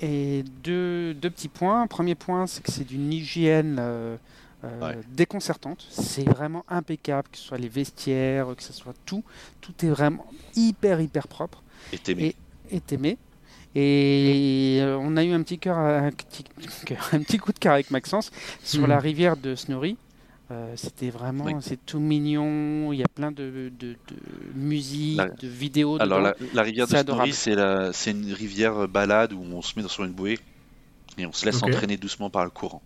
Et deux, deux petits points. Premier point, c'est que c'est d'une hygiène euh, euh, Ouais. déconcertante. C'est vraiment impeccable, que ce soit les vestiaires, que ce soit tout. Tout est vraiment hyper, hyper propre Et t'aimais. et aimé. Et euh, on a eu un petit, cœur, un, petit, un petit coup de cœur avec Maxence sur Mhm. la rivière de Snorri. Euh, C'était vraiment, Oui. c'est tout mignon. Il y a plein de, de, de musique, La- de vidéos. Alors la, la rivière de Snorri, c'est la, c'est une rivière euh, balade où on se met sur une bouée et on se laisse entraîner doucement par le courant.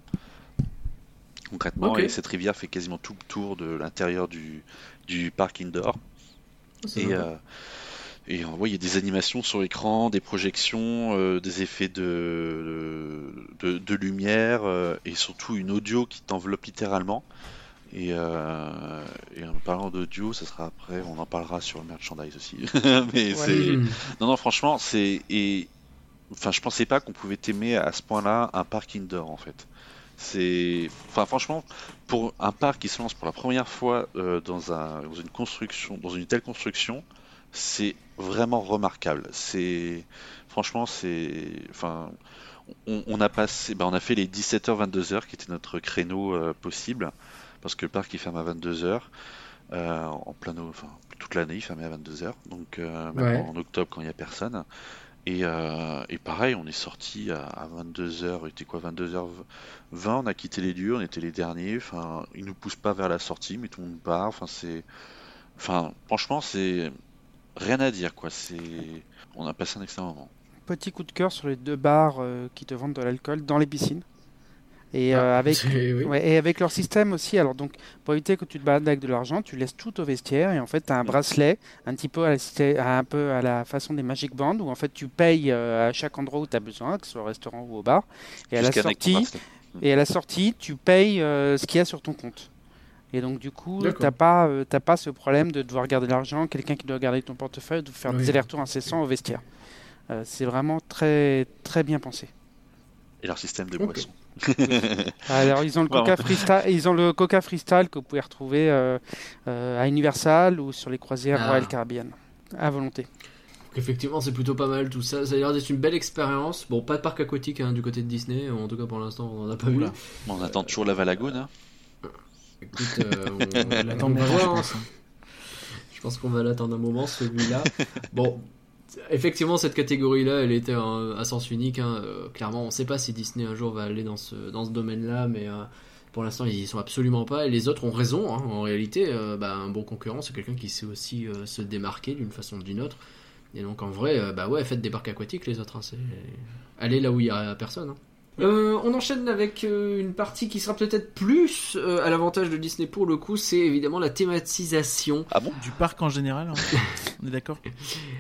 Concrètement, et cette rivière fait quasiment tout le tour de l'intérieur du, du parc indoor. C'est Et, euh, Et on voit, il y a des animations sur l'écran, des projections, euh, des effets de, de, de lumière euh, et surtout une audio qui t'enveloppe littéralement. Et, euh, et en parlant d'audio, ça sera après, on en parlera sur le merchandise aussi. Mais c'est. Hmm. Non, non, franchement, c'est. Et. Enfin, je pensais pas qu'on pouvait aimer à ce point-là un parc indoor en fait. C'est. Enfin, franchement, pour un parc qui se lance pour la première fois euh, dans, un, dans une construction, dans une telle construction, c'est vraiment remarquable. C'est. Franchement, c'est. Enfin. On, on a passé, bah, on a fait les 17h 22h qui était notre créneau euh, possible parce que le parc il ferme à 22h euh, en plein enfin toute l'année il ferme à 22h donc euh, Ouais. en octobre quand il y a personne et, et pareil on est sorti à, à 22h il était quoi 22h20 on a quitté les lieux on était les derniers enfin ils nous poussent pas vers la sortie mais tout le monde part enfin c'est enfin franchement c'est rien à dire quoi c'est on a passé un excellent moment Petit coup de cœur sur les deux bars euh, qui te vendent de l'alcool dans les piscines. Et Ah, euh, avec oui. Ouais, et avec leur système aussi, alors donc pour éviter que tu te balades avec de l'argent, tu laisses tout au vestiaire et en fait tu as un bracelet un petit peu à la, un peu à la façon des Magic Band où en fait tu payes euh, à chaque endroit où tu as besoin, que ce soit au restaurant ou au bar. Et à la avec sortie, bracelet. et à la sortie, tu payes euh, ce qu'il y a sur ton compte. Et donc du coup, D'accord. t'as pas euh, t'as pas ce problème de devoir garder l'argent, quelqu'un qui doit garder ton portefeuille, de faire Oui. des allers-retours incessants au vestiaire. Euh, c'est vraiment très très bien pensé. et leur système de Ok. boisson Alors ils ont le. Coca Freestyle, ils ont le Coca Freestyle que vous pouvez retrouver euh, euh, à Universal ou sur les croisières Ah. Royal Caribbean à volonté. Donc effectivement, c'est plutôt pas mal tout ça. Ça a l'air d'être une belle expérience. Bon, pas de parc aquatique hein, du côté de Disney. En tout cas, pour l'instant, on en a pas vu. Oula. on attend toujours la Valagoon hein. Écoute, euh, on, on va l'attendre hein. Je pense qu'on va l'attendre un moment, celui-là. bon, effectivement, cette catégorie-là, elle était euh, à sens unique. hein. Euh, clairement, on ne sait pas si Disney un jour va aller dans ce, dans ce domaine-là, mais euh, pour l'instant, ils y sont absolument pas. Et les autres ont raison. hein. En réalité, euh, bah, un bon concurrent, c'est quelqu'un qui sait aussi se démarquer d'une façon ou d'une autre. Et donc, en vrai, bah ouais, faites des parcs aquatiques, les autres. hein. Allez là où il y a personne. Euh, on enchaîne avec euh, une partie qui sera peut-être plus euh, à l'avantage de Disney pour le coup, c'est évidemment la thématisation. ah bon? Du parc en général, hein. on est d'accord?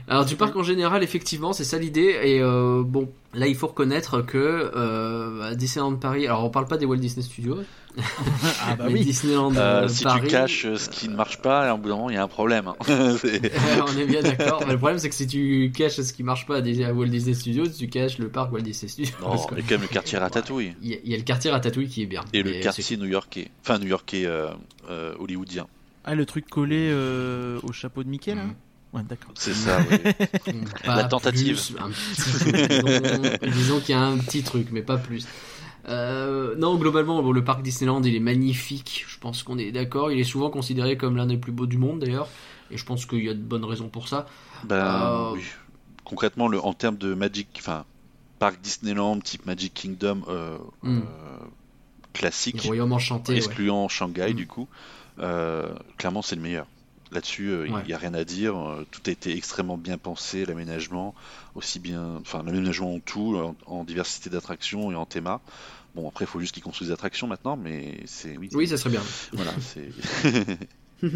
Alors du parc en général, effectivement, c'est ça l'idée. Et euh, bon, là, il faut reconnaître que euh, à Disneyland Paris, alors on parle pas des Walt Disney Studios, Ah bah mais oui Disneyland Euh, euh, si Paris. tu caches euh, ce qui ne marche pas, à un bout d'un moment, il y a un problème. hein. On est bien d'accord. Mais le problème, c'est que si tu caches ce qui marche pas à, Walt Disney Studios, tu caches le parc Walt Disney Studios. non, Parce que- il y a quand même le quartier Ratatouille. Il y, a- il y a le quartier Ratatouille qui est bien. Et Mais le quartier new-yorkais. Enfin, new-yorkais euh, euh, hollywoodien. Ah, le truc collé euh, au chapeau de Mickey, là? Mhm. Ouais, d'accord. C'est ça, oui. La tentative. plus, un petit peu, disons, disons qu'il y a un petit truc, mais pas plus. Euh, non, globalement, bon, le parc Disneyland, il est magnifique. Je pense qu'on est d'accord. Il est souvent considéré comme l'un des plus beaux du monde, d'ailleurs. Et je pense qu'il y a de bonnes raisons pour ça. Ben, Euh, oui. Concrètement, le, en termes de Magic, enfin, parc Disneyland type Magic Kingdom euh, Mm. euh, Le classique, royaume enchanté. ouais. excluant Shanghai Mm. du coup, euh, clairement c'est le meilleur. Là-dessus, euh, il Ouais. n'y a rien à dire. euh, tout a été extrêmement bien pensé, l'aménagement, aussi bien, enfin l'aménagement en tout, en, en diversité d'attractions et en théma. Bon, après, il faut juste qu'ils construisent des attractions maintenant, mais c'est oui, Oui, ça serait bien. voilà, c'est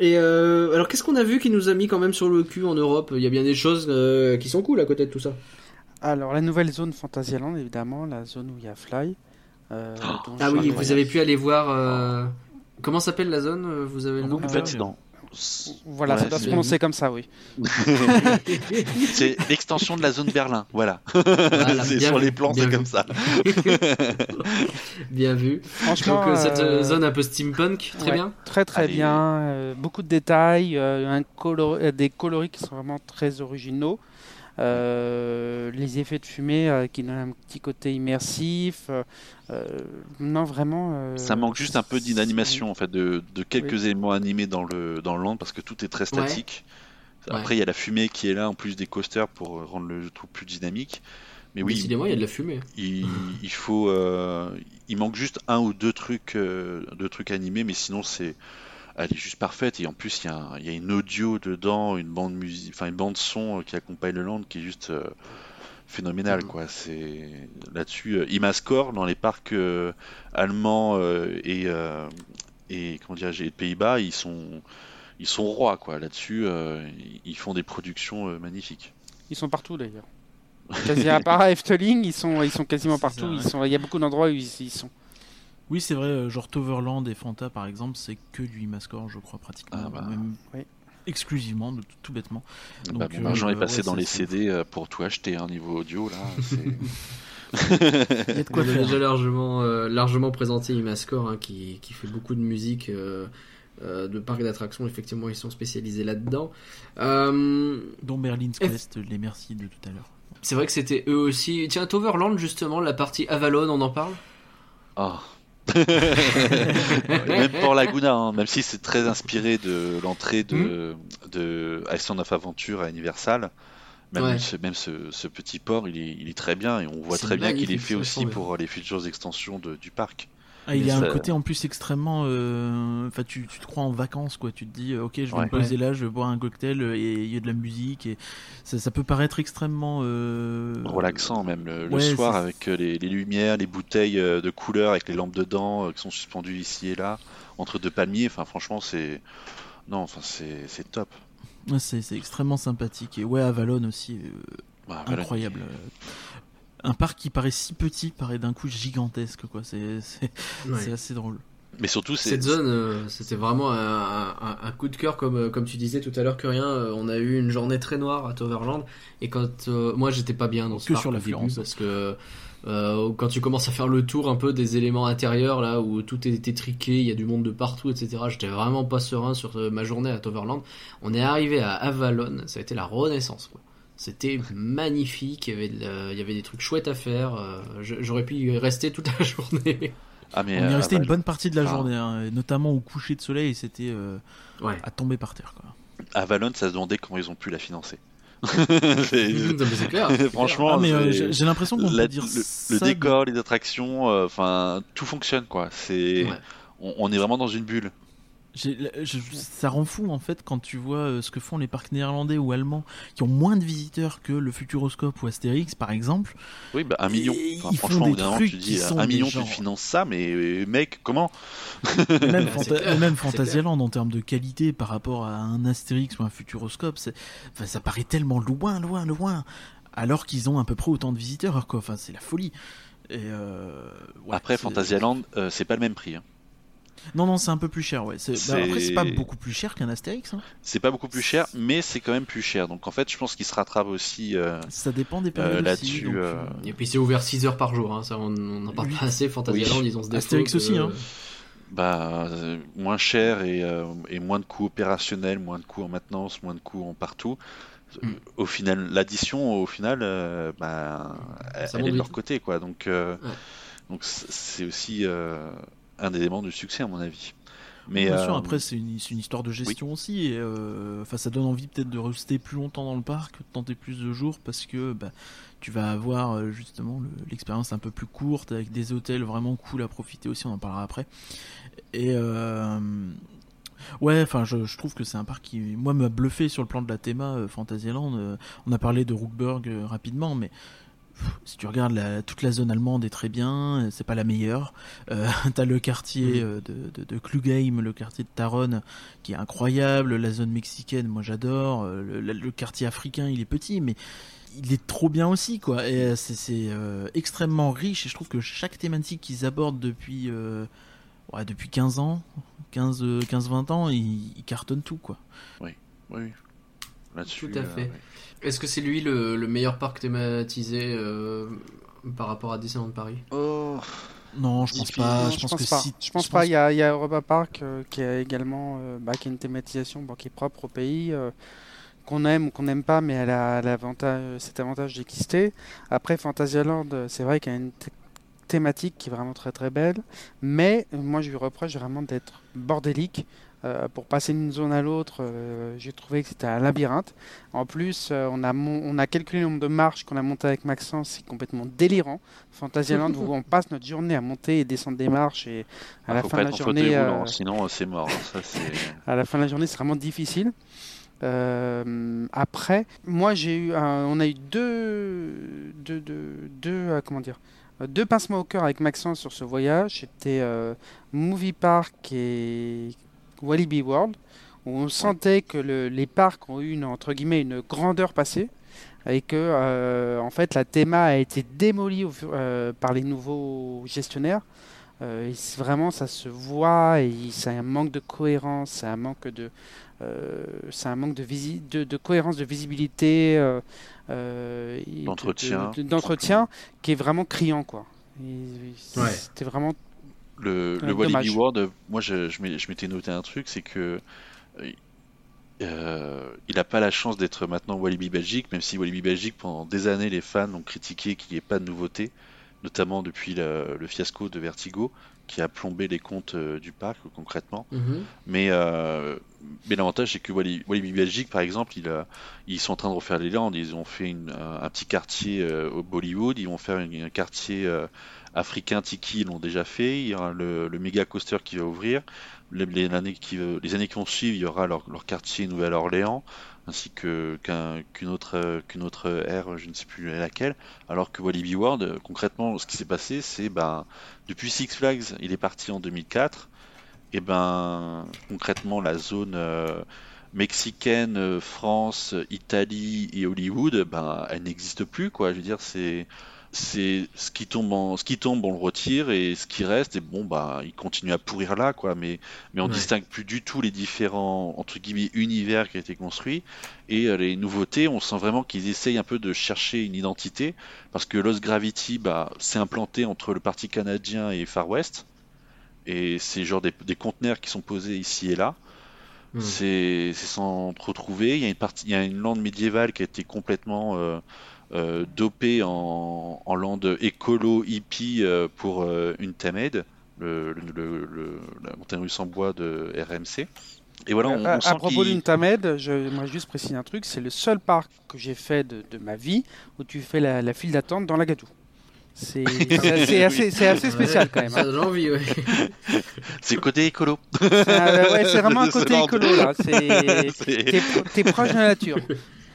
Et euh, alors, qu'est-ce qu'on a vu qui nous a mis quand même sur le cul en Europe? Il y a bien des choses euh, qui sont cool à côté de tout ça. Alors la nouvelle zone Fantasyland évidemment, la zone où il y a Fly. euh, Ah je- oui, vous avez pu aller voir. Comment s'appelle la zone euh, Vous avez le nom en ouais, fait, c'est dans- Voilà, Ouais, ça doit se c'est- prononcer comme ça, oui. C'est l'extension de la zone Berlin, voilà. Voilà, c'est bien sur vu, les plans, c'est comme ça. Bien vu. Franchement, Donc euh, cette euh, euh, zone un peu steampunk, très ouais, bien. Très très Allez. bien, euh, beaucoup de détails, un color- des coloris qui sont vraiment très originaux. Euh, les effets de fumée euh, qui donnent un petit côté immersif. euh, euh, non, vraiment. euh, Ça manque juste un peu d'inanimation en fait, de, de quelques éléments animés dans le dans le land parce que tout est très statique. Ouais. Après, il y a la fumée qui est là en plus des coasters pour rendre le tout plus dynamique. Mais oui, Décidément, il y a de la fumée. il, il faut, euh, il manque juste un ou deux trucs, euh, deux trucs animés, mais sinon c'est, elle est juste parfaite. Et en plus, il y a, y une audio dedans, une bande musique, enfin une bande son euh, qui accompagne le land qui est juste euh, phénoménale, Mhm. quoi. C'est là-dessus, euh, Imascore dans les parcs euh, allemands euh, et euh, et comment dirais-je, et Pays-Bas, ils sont ils sont rois quoi. Là-dessus, euh, ils font des productions euh, magnifiques. Ils sont partout d'ailleurs. Quasi à part à Efteling, ils sont, ils sont quasiment partout. ça, ouais. Ils sont, il y a beaucoup d'endroits où ils, ils sont. Oui, c'est vrai, euh, genre Toverland et Fanta par exemple, c'est que du Imascore, je crois, pratiquement. Ah bah. Même Oui. exclusivement, de- tout, tout bêtement. Bah, Donc, mon euh, argent est ouais, passé dans les CD euh, pour tout acheter un niveau audio là. c'est- Il y a de quoi On a faire. déjà largement, euh, largement présenté Imascore, hein, qui, qui fait beaucoup de musique euh, euh, de parcs d'attractions. Effectivement, ils sont spécialisés là-dedans. Euh, Dont Merlin's F- Quest, les merci de tout à l'heure. c'est vrai que c'était eux aussi. Tiens, Toverland, justement, la partie Avalon, on en parle? Ah. même pour Laguna, hein, même si c'est très inspiré de l'entrée de, de Island of Adventure à Universal, même, Ouais. ce, même ce, ce petit port, il est, il est très bien et on voit très bien qu'il est fait aussi pour les futures extensions de- du parc. Ah, il y a un côté en plus extrêmement. euh, Enfin, tu, tu te crois en vacances, quoi. Tu te dis, ok, je vais Ouais. me poser là, je vais boire un cocktail euh, et il y a de la musique. Et ça, ça peut paraître extrêmement. euh, Relaxant même le, soir avec les, les lumières, les bouteilles de couleur avec les lampes dedans euh, qui sont suspendues ici et là entre deux palmiers. Enfin franchement c'est non enfin c'est top. ouais, c'est extrêmement sympathique. Et ouais, Avalon aussi, euh, Bah, incroyable. Un parc qui paraît si petit paraît d'un coup gigantesque, quoi. C'est Ouais. assez drôle. Mais surtout Cette zone, euh, c'était vraiment un, un- un coup de cœur, comme, euh, comme tu disais tout à l'heure, que rien. euh, on a eu une journée très noire à Toverland, et quand euh, moi j'étais pas bien dans ce Que parc sur au l'affluence. début, parce que euh, quand tu commences à faire le tour un peu des éléments intérieurs, là où tout est étriqué, il y a du monde de partout, etc. J'étais vraiment pas serein sur ma journée à Toverland. On est arrivé à Avalon, ça a été la renaissance. quoi. C'était magnifique, il y, avait la- il y avait des trucs chouettes à faire. euh, J'aurais pu y rester toute la journée. ah mais On y euh, restait une Aval- bonne partie de la Ah. journée, hein, et notamment au coucher de soleil, c'était euh, Ouais. à tomber par terre, quoi. Avalon ça se demandait comment ils ont pu la financer. C'est- clair. Franchement, Ah, euh, j'ai l'impression qu'on peut dire le, le ça de- décor, les attractions, euh, enfin tout fonctionne quoi. C'est Ouais. on, on est vraiment dans une bulle. Je- ça rend fou en fait quand tu vois euh, ce que font les parcs néerlandais ou allemands qui ont moins de visiteurs que le Futuroscope ou Astérix par exemple. Oui, bah un million. Enfin, ils font franchement, des d'un moment, trucs tu qui dis sont un des million, tu finances ça, mais euh, mec, comment? Même, Fanta- Fantasyland en termes de qualité par rapport à un Astérix ou un Futuroscope, enfin, ça paraît tellement loin, loin, loin, alors qu'ils ont à peu près autant de visiteurs quoi. Enfin c'est la folie. Et euh, ouais, Après, Fantasyland, euh, c'est pas le même prix. hein. Non non c'est un peu plus cher ouais. C'est- bah, après c'est pas beaucoup plus cher qu'un Astérix. hein. C'est pas beaucoup plus cher, mais c'est quand même plus cher. Donc en fait, je pense qu'il se rattrape aussi. euh, Ça dépend des périodes Euh, aussi. là-dessus, donc, euh, Et puis c'est ouvert 6 heures par jour, hein, ça on n'en parle Oui. pas assez. Fantasyland, Oui. ils ont ce défaut. Astérix que- aussi, hein. bah, euh, moins cher et, euh, et moins de coûts opérationnels, moins de coûts en maintenance, moins de coûts en partout. Mm. Au final, l'addition, au final, euh, bah, elle, Ça elle monte est de leur côté, quoi. Donc, euh, Ouais. donc c'est aussi euh, un élément du succès, à mon avis. Mais Bien sûr, euh, après c'est une, histoire de gestion aussi. Et, euh, enfin, ça donne envie peut-être de rester plus longtemps dans le parc, de tenter plus de jours, parce que bah, tu vas avoir euh, justement le- l'expérience un peu plus courte avec des hôtels vraiment cool à profiter aussi. On en parlera après. Et ouais, enfin, je, je trouve que c'est un parc qui, moi, m'a bluffé sur le plan de la théma euh, Fantasyland. Euh, on a parlé de Rookburg euh, rapidement, mais si tu regardes la- toute la zone allemande est très bien, c'est pas la meilleure. Euh, T'as le quartier euh, de, de, de Klugheim, le quartier de Taronne, qui est incroyable. La zone mexicaine, moi j'adore. Euh, Le, le- le quartier africain, il est petit, mais il est trop bien aussi, quoi. Et c'est c'est, euh, extrêmement riche. Et je trouve que chaque thématique qu'ils abordent depuis, euh, ouais, depuis 15 ans, 15, euh, 15-20 ans, ils, ils cartonnent tout, quoi. oui, oui. Là-dessus, Tout à euh, fait. ouais. Est-ce que c'est lui le, le meilleur parc thématisé euh, par rapport à Disneyland Paris? Oh, Non, je pense pas. Non, je, pense que pas. si. je pense pas. Il y a, il y a Europa Park euh, qui a également euh, bah, qui a une thématisation bon, qui est propre au pays, euh, qu'on aime ou qu'on n'aime pas, mais elle a l'avantage, cet avantage d'exister. Après, Fantasyland, c'est vrai qu'il y a une thé- thématique qui est vraiment très très belle, mais moi je lui reproche vraiment d'être bordélique. Euh, pour passer d'une zone à l'autre, euh, j'ai trouvé que c'était un labyrinthe. En plus, euh, on, a mon- on a calculé le nombre de marches qu'on a montées avec Maxence, c'est complètement délirant. Fantasyland, où on passe notre journée à monter et descendre des marches, et à ah, la fin de la journée, roulant, sinon c'est mort. Ça, à la fin de la journée, c'est vraiment difficile. Après, moi j'ai eu, un- on a eu deux, deux, deux, deux, comment dire, deux pincements au cœur avec Maxence sur ce voyage. C'était Movie Park et Walibi World. où on sentait que le- les parcs ont eu une, entre guillemets une grandeur passée et que euh, en fait la théma a été démolie au euh, par les nouveaux gestionnaires. Euh, et vraiment ça se voit et c'est un manque de cohérence, c'est un manque de euh, c'est un manque de, visi- de, de cohérence, de visibilité, euh, euh, et de- D'entretien, de- de- d'entretien qui est vraiment criant quoi. Et Ouais. C'était vraiment Le, Ouais, le Walibi. World, euh, moi je, m'étais noté un truc, c'est que euh, euh, il n'a pas la chance d'être maintenant Walibi Belgique, même si Walibi Belgique, pendant des années, les fans ont critiqué qu'il n'y ait pas de nouveauté, notamment depuis le, le fiasco de Vertigo, qui a plombé les comptes euh, du parc concrètement. Mhm. Mais, euh, mais l'avantage, c'est que Walibi, Walibi Belgique, par exemple, il a- ils sont en train de refaire les Landes. Ils ont fait une- un, un petit quartier euh, au Bollywood. Ils vont faire une- un quartier euh, africain Tiki. L'ont déjà fait. Il y aura le, le méga coaster qui va ouvrir. Les, qui, les années qui vont suivre, il y aura leur, leur quartier Nouvelle-Orléans, ainsi qu'une autre, qu'une autre ère, je ne sais plus laquelle. Alors que Walibi World, concrètement, ce qui s'est passé, c'est ben, depuis Six Flags, il est parti en 2004 et ben concrètement la zone euh, mexicaine, euh, France, Italie et Hollywood, ben elle n'existe plus quoi. Je veux dire c'est c'est ce qui tombe en, ce qui tombe on le retire et ce qui reste et bon bah il continue à pourrir là quoi mais mais on Ouais. distingue plus du tout les différents entre guillemets univers qui a été construit et euh, les nouveautés on sent vraiment qu'ils essayent un peu de chercher une identité parce que Lost Gravity bah s'est implanté entre le parti canadien et Far West et c'est genre des, des conteneurs qui sont posés ici et là. Mhm. C'est sans trop trouver. Il y a une partie, il y a une lande médiévale qui a été complètement euh, euh, dopée en, en lande écolo hippie euh, pour euh, une Tamed, le, le- la montagne russe en bois de RMC. Et voilà, on, à, on sent à propos d'une Tamed, j'aimerais juste préciser un truc, c'est le seul parc que j'ai fait de, de ma vie où tu fais la, la file d'attente dans la gadoue. C'est assez, assez- c'est assez spécial quand même. Ça hein. donne envie, ouais. c'est le côté écolo. C'est un- ouais, c'est vraiment un côté land. écolo là. Pro- t'es proche de la nature.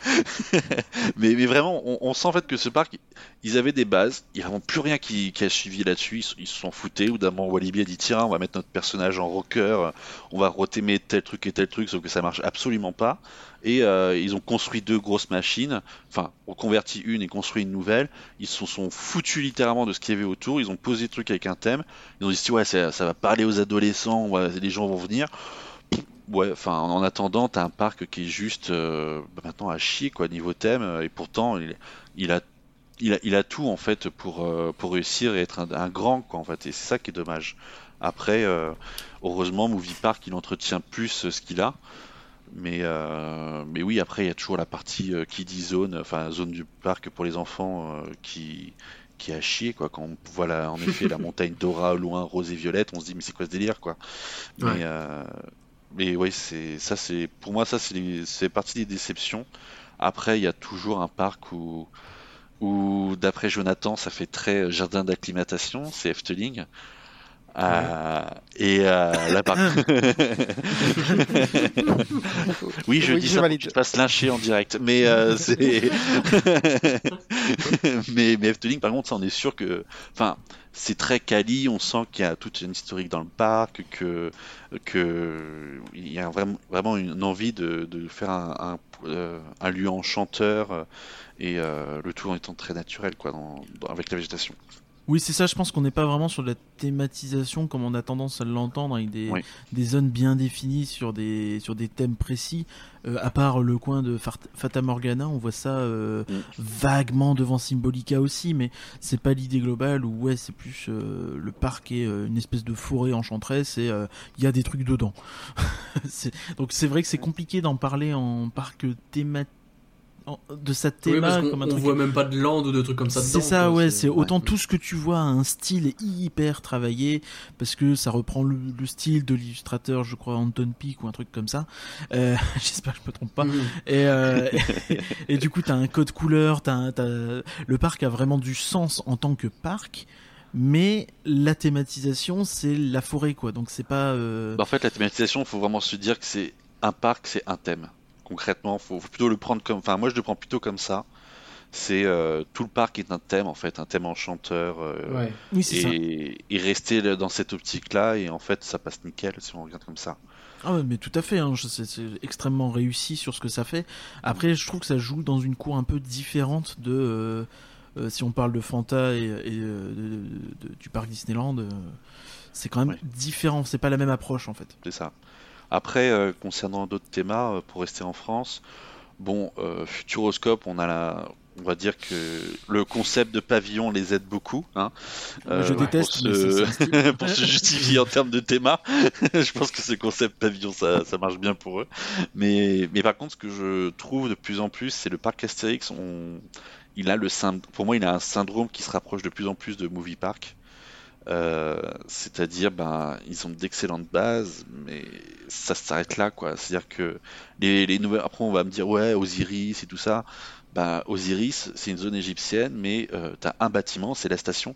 mais, vraiment, on, on sent en fait que ce parc, ils avaient des bases, il n'y a plus rien qui, a suivi là-dessus, ils, se- sont foutés, ou d'un moment Walibi a dit tiens, on va mettre notre personnage en rocker, on va retémer tel truc et tel truc, sauf que ça marche absolument pas. Et euh, ils ont construit deux grosses machines, enfin, ont converti une et construit une nouvelle, ils se sont foutus littéralement de ce qu'il y avait autour, ils ont posé le truc avec un thème, ils ont dit ouais, ça, va parler aux adolescents, on les gens vont venir. Ouais, enfin, en attendant, t'as un parc qui est juste euh, maintenant à chier quoi niveau thème, euh, et pourtant il, il a il a, il a tout en fait pour, euh, pour réussir et être un, un grand quoi en fait, et c'est ça qui est dommage. Après, euh, heureusement, Movie Park il entretient plus euh, ce qu'il a, mais mais oui, après il y a toujours la partie kiddie zone, enfin zone du parc pour les enfants qui qui est à chier quoi. Quand on voit la, en effet la montagne Dora au loin, rose et violette, on se dit mais c'est quoi ce délire quoi? Ouais. Mais mais oui, c'est ça, c'est pour moi ça, c'est partie des déceptions. Après, il y a toujours un parc où, où d'après Jonathan, ça fait très jardin d'acclimatation, c'est Efteling. Euh, et euh, là, par oui, je Oui, dis je ça valide. te fasses lyncher en direct, mais euh, c'est mais mais Efteling, par contre, ça, on est sûr que, enfin, c'est très quali. On sent qu'il y a toute une historique dans le parc, que que il y a vraiment vraiment une envie de, de faire un, un, euh, un lieu enchanteur et le tout en étant très naturel, quoi, dans, dans- avec la végétation. Oui, c'est ça, je pense qu'on n'est pas vraiment sur de la thématisation comme on a tendance à l'entendre, avec des, Oui. des zones bien définies sur des, sur des thèmes précis. Euh, à part le coin de Fata Morgana, on voit ça euh, vaguement devant Symbolica aussi, mais c'est pas l'idée globale où ouais, c'est plus euh, le parc est une espèce de forêt enchanteresse et il y a des trucs dedans. Donc c'est vrai que c'est compliqué d'en parler en parc thématique. De sa théma comme un on truc voit même pas de land ou de trucs comme ça dedans. c'est ça, quoi, ouais. C'est autant ouais. tout ce que tu vois a un style hyper travaillé parce que ça reprend le, le style de l'illustrateur, je crois Anton Peak ou un truc comme ça. Euh, J'espère que je me trompe pas. Et, euh, et, du coup, t'as un code couleur. T'as- le parc a vraiment du sens en tant que parc. Mais la thématisation, c'est la forêt, quoi. Donc c'est pas. euh, Bah, en fait, la thématisation, il faut vraiment se dire que c'est un parc, c'est un thème. Concrètement, faut, faut plutôt le prendre comme. Enfin, moi, je le prends plutôt comme ça. C'est euh, tout le parc est un thème en fait, un thème enchanteur. euh, Ouais. Oui, c'est ça. et, et rester dans cette optique-là, et en fait, ça passe nickel si on regarde comme ça. Ah ouais, mais tout à fait, hein, c'est extrêmement réussi sur ce que ça fait. Après, je trouve que ça joue dans une cour un peu différente de... euh, si on parle de Fanta et, et, de- de- du parc Disneyland, c'est quand même Ouais. différent, c'est pas la même approche en fait. C'est ça. Après, euh, concernant d'autres thémas, euh, pour rester en France, bon, euh, Futuroscope, on a la, on va dire que le concept de pavillon les aide beaucoup, hein, Moi, je euh, déteste, pour se... pour se justifier en termes de théma. je pense que ce concept pavillon, ça, ça marche bien pour eux. Mais, mais par contre, ce que je trouve de plus en plus, c'est le parc Astérix. On... Il a le syn- Pour moi, il a un syndrome qui se rapproche de plus en plus de Movie Park. Euh, c'est-à-dire, ben, ils ont d'excellentes bases, mais ça s'arrête là, quoi. C'est-à-dire que les, les nouvelles. Après, on va me dire, ouais, Osiris et tout ça. Ben, Osiris, c'est une zone égyptienne, mais euh, t'as un bâtiment, c'est la station.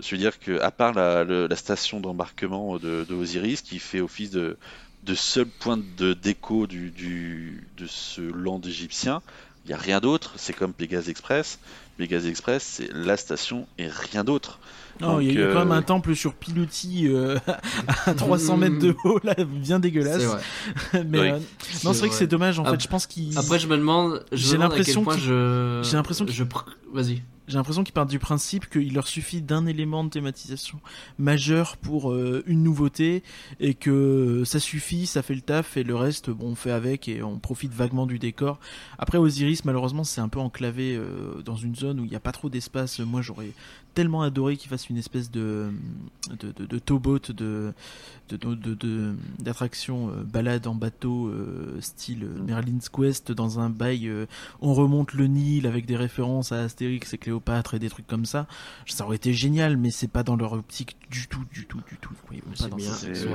Je veux dire que, à part la, station d'embarquement de, Osiris, qui fait office de, de seul point de déco du- de ce land égyptien, il n'y a rien d'autre. C'est comme Pégase Express. Pégase Express, c'est la station et rien d'autre. Non, il y a- y quand même euh, un temple sur pilotis euh, à 300 mètres de haut, là, bien dégueulasse. vrai. Mais Oui. euh, non, c'est vrai que c'est dommage. En fait, je pense qu'il. Après, je me demande, J'ai l'impression qu'il- je. j'ai l'impression qu'il- je. pr- Vas-y. J'ai l'impression qu'ils partent du principe qu'il leur suffit d'un élément de thématisation majeur pour euh, une nouveauté et que ça suffit, ça fait le taf et le reste, bon, on fait avec et on profite vaguement du décor. Après, Osiris, malheureusement, c'est un peu enclavé euh, dans une zone où il n'y a pas trop d'espace. Moi, j'aurais tellement adoré qu'ils fassent une espèce de de, de, de towboat, de d'attraction euh, balade en bateau euh, style euh, Merlin's Quest dans un bail euh, on remonte le Nil avec des références à Astérix et Cléopâtre et des trucs comme ça. Ça aurait été génial, mais c'est pas dans leur optique du tout, du tout, du tout. Oui, C'est pas dans bien.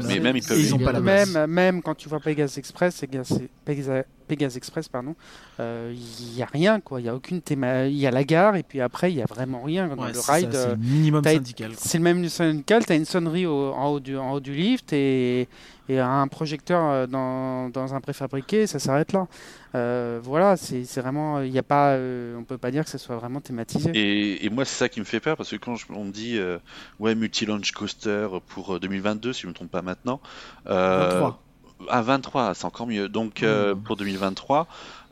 mais même ils peuvent- Et ils ont pas la. Même, même quand tu vois Pegasus Express, Pegasus, Pegasus- Pegasus Express, pardon, euh, il y a rien quoi. Il y a aucune théma. Il y a la gare et puis après il y a vraiment rien dans Ouais, le ride. c'est euh, le minimum t'as- syndical. C'est le même syndical, tu as une sonnerie au- en, haut du, en haut du lift et, et un projecteur euh, dans, dans un préfabriqué, ça s'arrête là. Euh, voilà, c'est c'est vraiment, il y a pas, euh, on peut pas dire que ça soit vraiment thématisé. Et, et moi, c'est ça qui me fait peur parce que quand je- on me dit euh, ouais multi-launch coaster pour euh, 2022, si je me trompe pas maintenant, euh, 23. À 23, c'est encore mieux. Donc euh, Mmh. pour 2023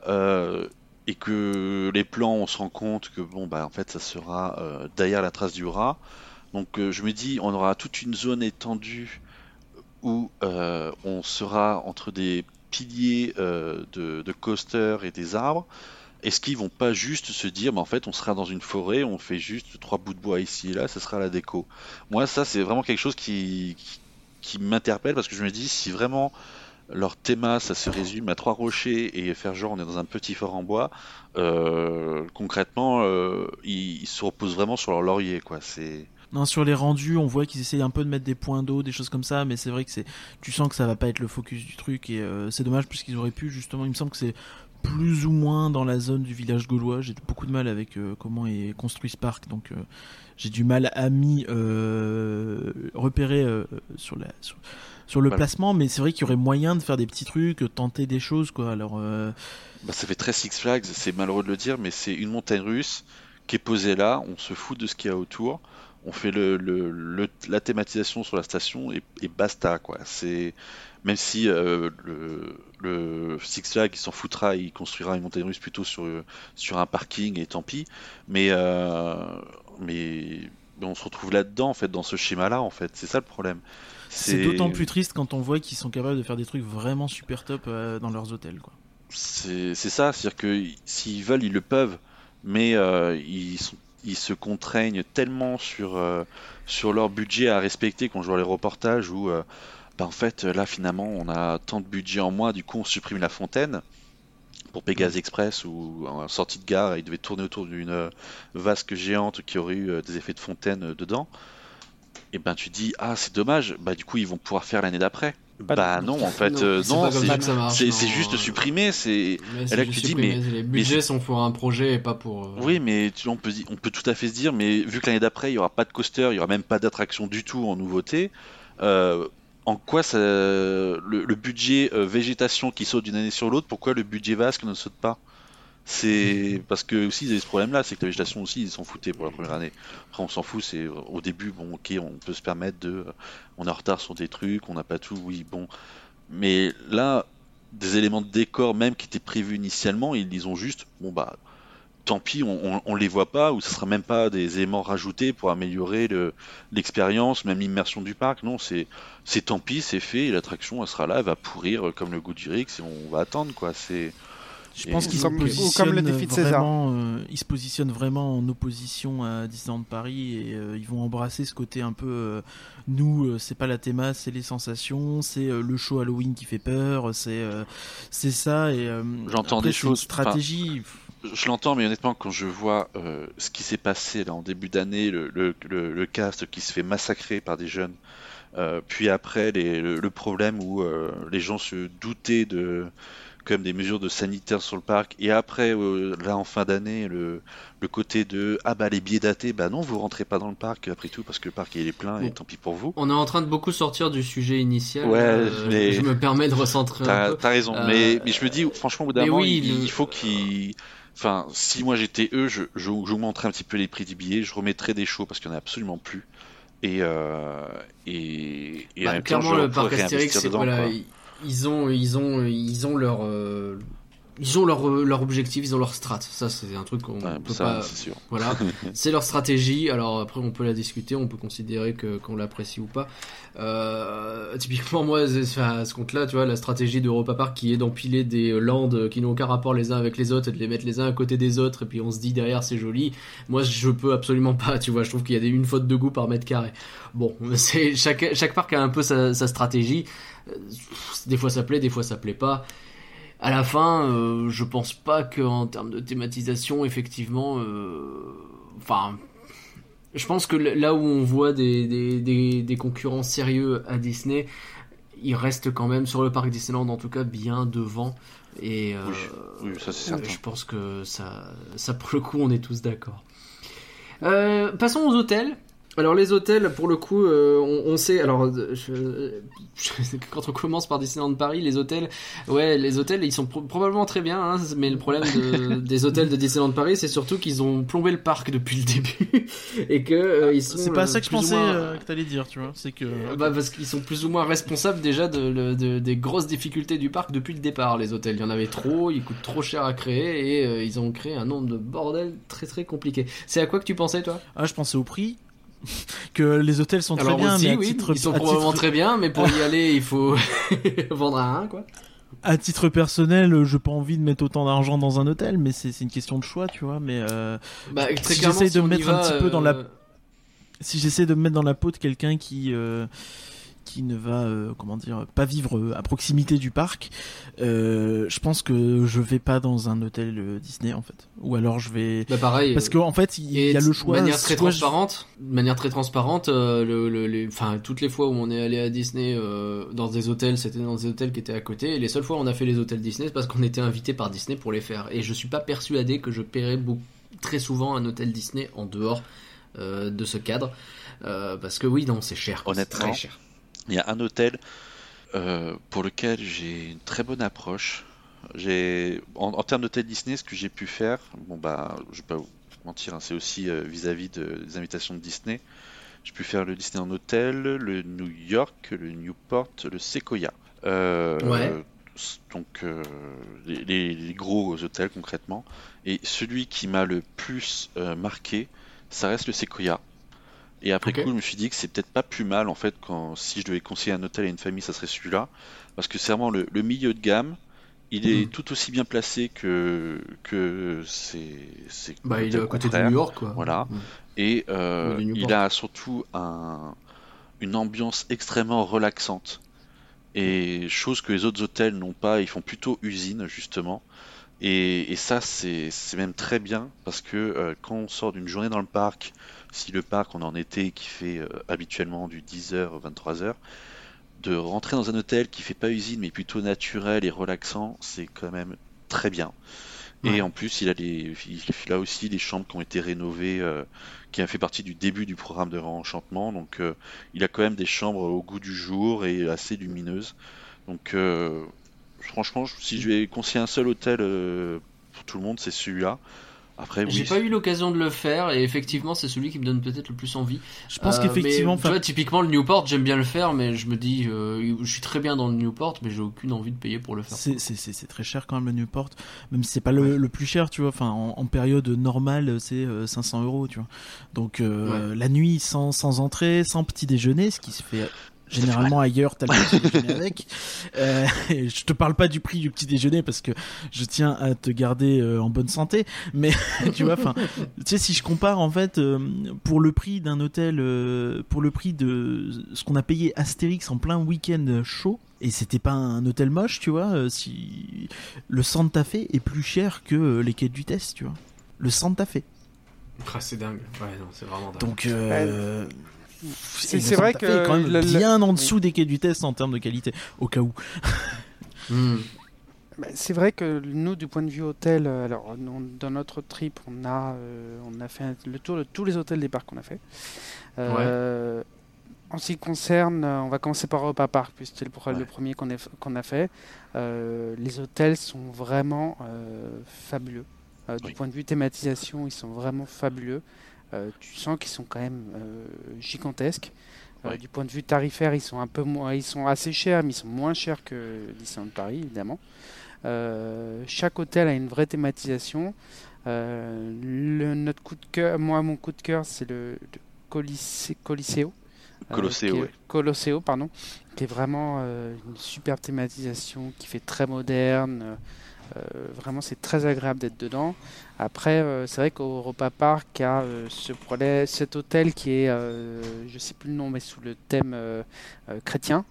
euh, et que les plans, on se rend compte que bon bah en fait ça sera euh, derrière la trace du rat. Donc euh, je me dis, on aura toute une zone étendue où euh, on sera entre des piliers de, de coaster et des arbres. Est-ce qu'ils vont pas juste se dire, mais en fait, on sera dans une forêt, on fait juste trois bouts de bois ici et là, ça sera la déco? Moi, ça, c'est vraiment quelque chose qui, qui, qui m'interpelle parce que je me dis, si vraiment leur théma, ça se résume à trois rochers et faire genre on est dans un petit fort en bois, euh, concrètement, euh, ils, se reposent vraiment sur leur laurier, quoi. C'est Non, sur les rendus, on voit qu'ils essayent un peu de mettre des points d'eau, des choses comme ça, mais c'est vrai que c'est, tu sens que ça va pas être le focus du truc et euh, c'est dommage puisqu'ils auraient pu justement. Il me semble que c'est plus ou moins dans la zone du village gaulois. J'ai beaucoup de mal avec comment est construit ce parc, donc j'ai du mal à m'y euh, repérer euh, sur la sur, sur le Voilà. placement, mais c'est vrai qu'il y aurait moyen de faire des petits trucs, tenter des choses quoi. Alors euh, Bah, ça fait très Six Flags, c'est malheureux de le dire, mais c'est une montagne russe qui est posée là, on se fout de ce qu'il y a autour, on fait le, le- le- la thématisation sur la station et, et basta quoi. C'est même si euh, le, le Six Flags il s'en foutra, il construira une montagne russe plutôt sur sur un parking et tant pis, mais euh, mais on se retrouve là-dedans en fait dans ce schéma-là en fait, c'est ça le problème. c'est d'autant plus triste quand on voit qu'ils sont capables de faire des trucs vraiment super top euh, dans leurs hôtels quoi. C'est ça, c'est-à-dire que s'ils veulent, ils le peuvent, mais euh, ils, sont- ils se contraignent tellement sur, euh, sur leur budget à respecter quand je vois les reportages où, bah, en fait, là finalement, on a tant de budget en moins, du coup, on supprime la fontaine pour Pégase Express ou en sortie de gare, il devait tourner autour d'une vasque géante qui aurait eu euh, des effets de fontaine euh, dedans. Et ben tu dis ah c'est dommage, bah du coup ils vont pouvoir faire l'année d'après. Pas bah non en fait Non, euh, c'est non que juste euh, supprimer, c'est là, juste tu dis, supprimé, mais- les mais budgets sont pour un projet et pas pour. euh, Oui, mais tu, on, peut, on peut tout à fait se dire, mais vu que l'année d'après, il n'y aura pas de coaster, il n'y aura même pas d'attraction du tout en nouveauté, en quoi ça, le, le budget euh, végétation qui saute d'une année sur l'autre, pourquoi le budget vasque ne saute pas? C'est parce que aussi ils avaient ce problème-là, c'est que la végétation aussi ils s'en foutaient pour la première année. Après on s'en fout, c'est au début bon ok on peut se permettre de, on est en retard sur des trucs, on n'a pas tout, oui bon, Mais là, des éléments de décor même qui étaient prévus initialement, ils, ils ont juste, bon bah, tant pis, on, on les voit pas, ou ce sera même pas des éléments rajoutés pour améliorer le- l'expérience, même l'immersion du parc. Non, c'est tant pis, c'est fait, et l'attraction elle sera là, elle va pourrir euh, comme le goût du Rix, et on va attendre quoi. C'est Je Et pense qu'ils se comme positionnent le défi de César. vraiment, euh, ils se positionnent vraiment en opposition à Disneyland Paris et euh, ils vont embrasser ce côté un peu euh, nous euh, c'est pas la théma, c'est les sensations, c'est euh, le show Halloween qui fait peur, c'est euh, c'est ça et euh, J'entends des c'est une choses, enfin, stratégie. Je l'entends, mais honnêtement, quand je vois euh, ce qui s'est passé là en début d'année, le, le, le, le cast qui se fait massacrer par des jeunes, euh, puis après les, le, le problème où euh, les gens se doutaient de même des mesures de sanitaire sur le parc, et après euh, là en fin d'année le, le côté de ah bah les billets datés, bah non vous rentrez pas dans le parc après tout parce que le parc il est plein et tant pis pour vous. On est en train de beaucoup sortir du sujet initial. Ouais, euh, mais- Je me permets de recentrer T'as raison, Euh, mais, mais je me dis, franchement, au bout d'un mais moment, oui, il, faut qu'ils. Enfin, si moi j'étais eux, je, je- j'augmenterais un petit peu les prix des billets, je remettrais des shows parce qu'il n'y en a absolument plus. Et, euh, et, et Bah, temps, clairement, le parc Astérix, c'est- dedans, voilà, ils- ils ont, ils ont, ils ont leur, euh, ils ont leur, euh, leur objectif, ils ont leur strat. Ça, c'est un truc qu'on Ouais, peut ça, pas. sûr. Voilà, c'est leur stratégie. Alors après, on peut la discuter, on peut considérer que qu'on l'apprécie ou pas. Euh, typiquement, moi, à ce compte-là, tu vois, la stratégie d'Europa Park qui est d'empiler des landes qui n'ont aucun rapport les uns avec les autres et de les mettre les uns à côté des autres, et puis on se dit derrière c'est joli. Moi, je peux absolument pas. Tu vois, je trouve qu'il y a des, une faute de goût par mètre carré. Bon, c'est chaque chaque parc a un peu sa, sa stratégie. Euh, Des fois ça plaît, des fois ça plaît pas. À la fin, euh, je pense pas qu'en termes de thématisation, effectivement, euh, enfin, je pense que là où on voit des, des, des, des concurrents sérieux à Disney, ils restent quand même sur le parc Disneyland, en tout cas, bien devant. Et euh, Oui, oui, ça c'est certain. je pense que ça, ça, pour le coup, on est tous d'accord. Euh, passons aux hôtels. Alors les hôtels, pour le coup, euh, on, on sait. Alors, euh, je- je- quand on commence par Disneyland Paris, les hôtels, ouais, les hôtels, ils sont pro- probablement très bien. Hein, mais le problème de- des hôtels de Disneyland Paris, c'est surtout qu'ils ont plombé le parc depuis le début et que euh, ils sont. C'est pas euh, ça que je ou pensais moins- euh, que t'allais dire, tu vois. C'est que bah parce qu'ils sont plus ou moins responsables déjà de, de- des grosses difficultés du parc depuis le départ, les hôtels. Il y en avait trop, ils coûtent trop cher à créer et euh, ils ont créé un nombre de bordel très très compliqué. C'est à quoi que tu pensais toi? Ah, je pensais au prix. que les hôtels sont Alors très bien, aussi, mais à oui, titre, ils sont à probablement titre- très bien, mais pour y aller, il faut vendre à un quoi. à titre personnel, j'ai pas envie de mettre autant d'argent dans un hôtel, mais c'est une question de choix, tu vois. Mais euh, Bah, Si j'essaye de me mettre un petit peu dans la- euh, si j'essaie de me mettre dans la peau de quelqu'un qui euh, qui ne va euh, comment dire pas vivre euh, à proximité du parc, euh, je pense que je vais pas dans un hôtel Disney en fait, ou alors je vais Bah pareil. parce qu'en fait il y a le de choix. manière très soit je- transparente, de manière très transparente, euh, le, le- les, enfin toutes les fois où on est allé à Disney euh, dans des hôtels, c'était dans des hôtels qui étaient à côté. Et les seules fois où on a fait les hôtels Disney, c'est parce qu'on était invité par Disney pour les faire. Et je suis pas persuadé que je paierais beaucoup, très souvent un hôtel Disney en dehors euh, de ce cadre, Euh, parce que oui, non, c'est cher. Honnêtement, très cher. Il y a un hôtel euh, pour lequel j'ai une très bonne approche. J'ai, en, en termes d'hôtel Disney, ce que j'ai pu faire, bon bah, je vais pas vous mentir, hein, c'est aussi euh, vis-à-vis de- des invitations de Disney. J'ai pu faire le Disney en hôtel, le New York, le Newport, le Sequoia. Euh, Ouais. Donc les, les- les gros hôtels concrètement. Et celui qui m'a le plus marqué, ça reste le Sequoia. Et après coup, je me suis dit que c'est peut-être pas plus mal en fait quand si je devais conseiller un hôtel à une famille, ça serait celui-là, parce que c'est vraiment le, le milieu de gamme. Il est Mhm. tout aussi bien placé que que c'est c'est Bah, il est à côté de. New York, quoi. Voilà. Mm. Et euh, il a surtout un, une ambiance extrêmement relaxante. Et chose que les autres hôtels n'ont pas, ils font plutôt usine justement. Et, et ça, c'est c'est même très bien parce que euh, quand on sort d'une journée dans le parc, si le parc on en été qui fait euh, habituellement du 10h, 23h, de rentrer dans un hôtel qui fait pas usine mais plutôt naturel et relaxant, c'est quand même très bien. Et en plus, il a les, il a aussi des chambres qui ont été rénovées, euh, qui a fait partie du début du programme de réenchantement. Donc, euh, il a quand même des chambres au goût du jour et assez lumineuses. Donc, franchement, si je vais conseiller un seul hôtel pour tout le monde, c'est celui-là. Après, J'ai oui. pas eu l'occasion de le faire et effectivement c'est celui qui me donne peut-être le plus envie. Je pense Euh, qu'effectivement, mais, tu vois, typiquement le Newport, j'aime bien le faire, mais je me dis, euh, je suis très bien dans le Newport, mais j'ai aucune envie de payer pour le faire. c'est c'est- c'est- c'est très cher quand même le Newport, même si c'est pas le, le plus cher, tu vois. Enfin, en, en période normale, c'est euh, 500 euros, tu vois. Donc euh, la nuit, sans, sans entrée, sans petit déjeuner, ce qui se fait généralement ailleurs, t'as le petit déjeuner avec. Euh, et je te parle pas du prix du petit déjeuner parce que je tiens à te garder euh, en bonne santé, mais tu vois, enfin, tu sais, si je compare en fait euh, pour le prix d'un hôtel, euh, pour le prix de ce qu'on a payé Astérix en plein week-end chaud. Et c'était pas un hôtel moche, tu vois. euh, si le Santa Fe est plus cher que les quais du test, tu vois. Le Santa Fe. Ah, c'est dingue. Ouais, non, c'est vraiment dingue. Donc, euh, c'est vrai que est quand même bien en dessous des quais du test en termes de qualité, au cas où. Hmm. Bah, C'est vrai que nous, du point de vue hôtel, euh, alors dans notre trip, on a, euh, on a fait le tour de tous les hôtels des parcs qu'on a fait. Euh, En ce qui concerne, on va commencer par Europa Park, puisque c'était le, pro- Ouais. le premier qu'on a fait. Euh, les hôtels sont vraiment euh, fabuleux. Euh, du Oui. point de vue thématisation, ils sont vraiment fabuleux. Euh, tu sens qu'ils sont quand même euh, gigantesques. Euh, Ouais. Du point de vue tarifaire, ils sont un peu moins, ils sont assez chers, mais ils sont moins chers que Disneyland Paris, évidemment. Euh, chaque hôtel a une vraie thématisation. Euh, le, notre coup de cœur, moi, mon coup de cœur, c'est le, le Colisée- Coliseo. euh, Colosseo, ouais. Colosseo, pardon, qui est vraiment euh, une super thématisation, qui fait très moderne. Euh, vraiment, c'est très agréable d'être dedans. Après, euh, c'est vrai qu'Europa Park il y a euh, ce problème, cet hôtel qui est, euh, je sais plus le nom, mais sous le thème euh, euh, chrétien.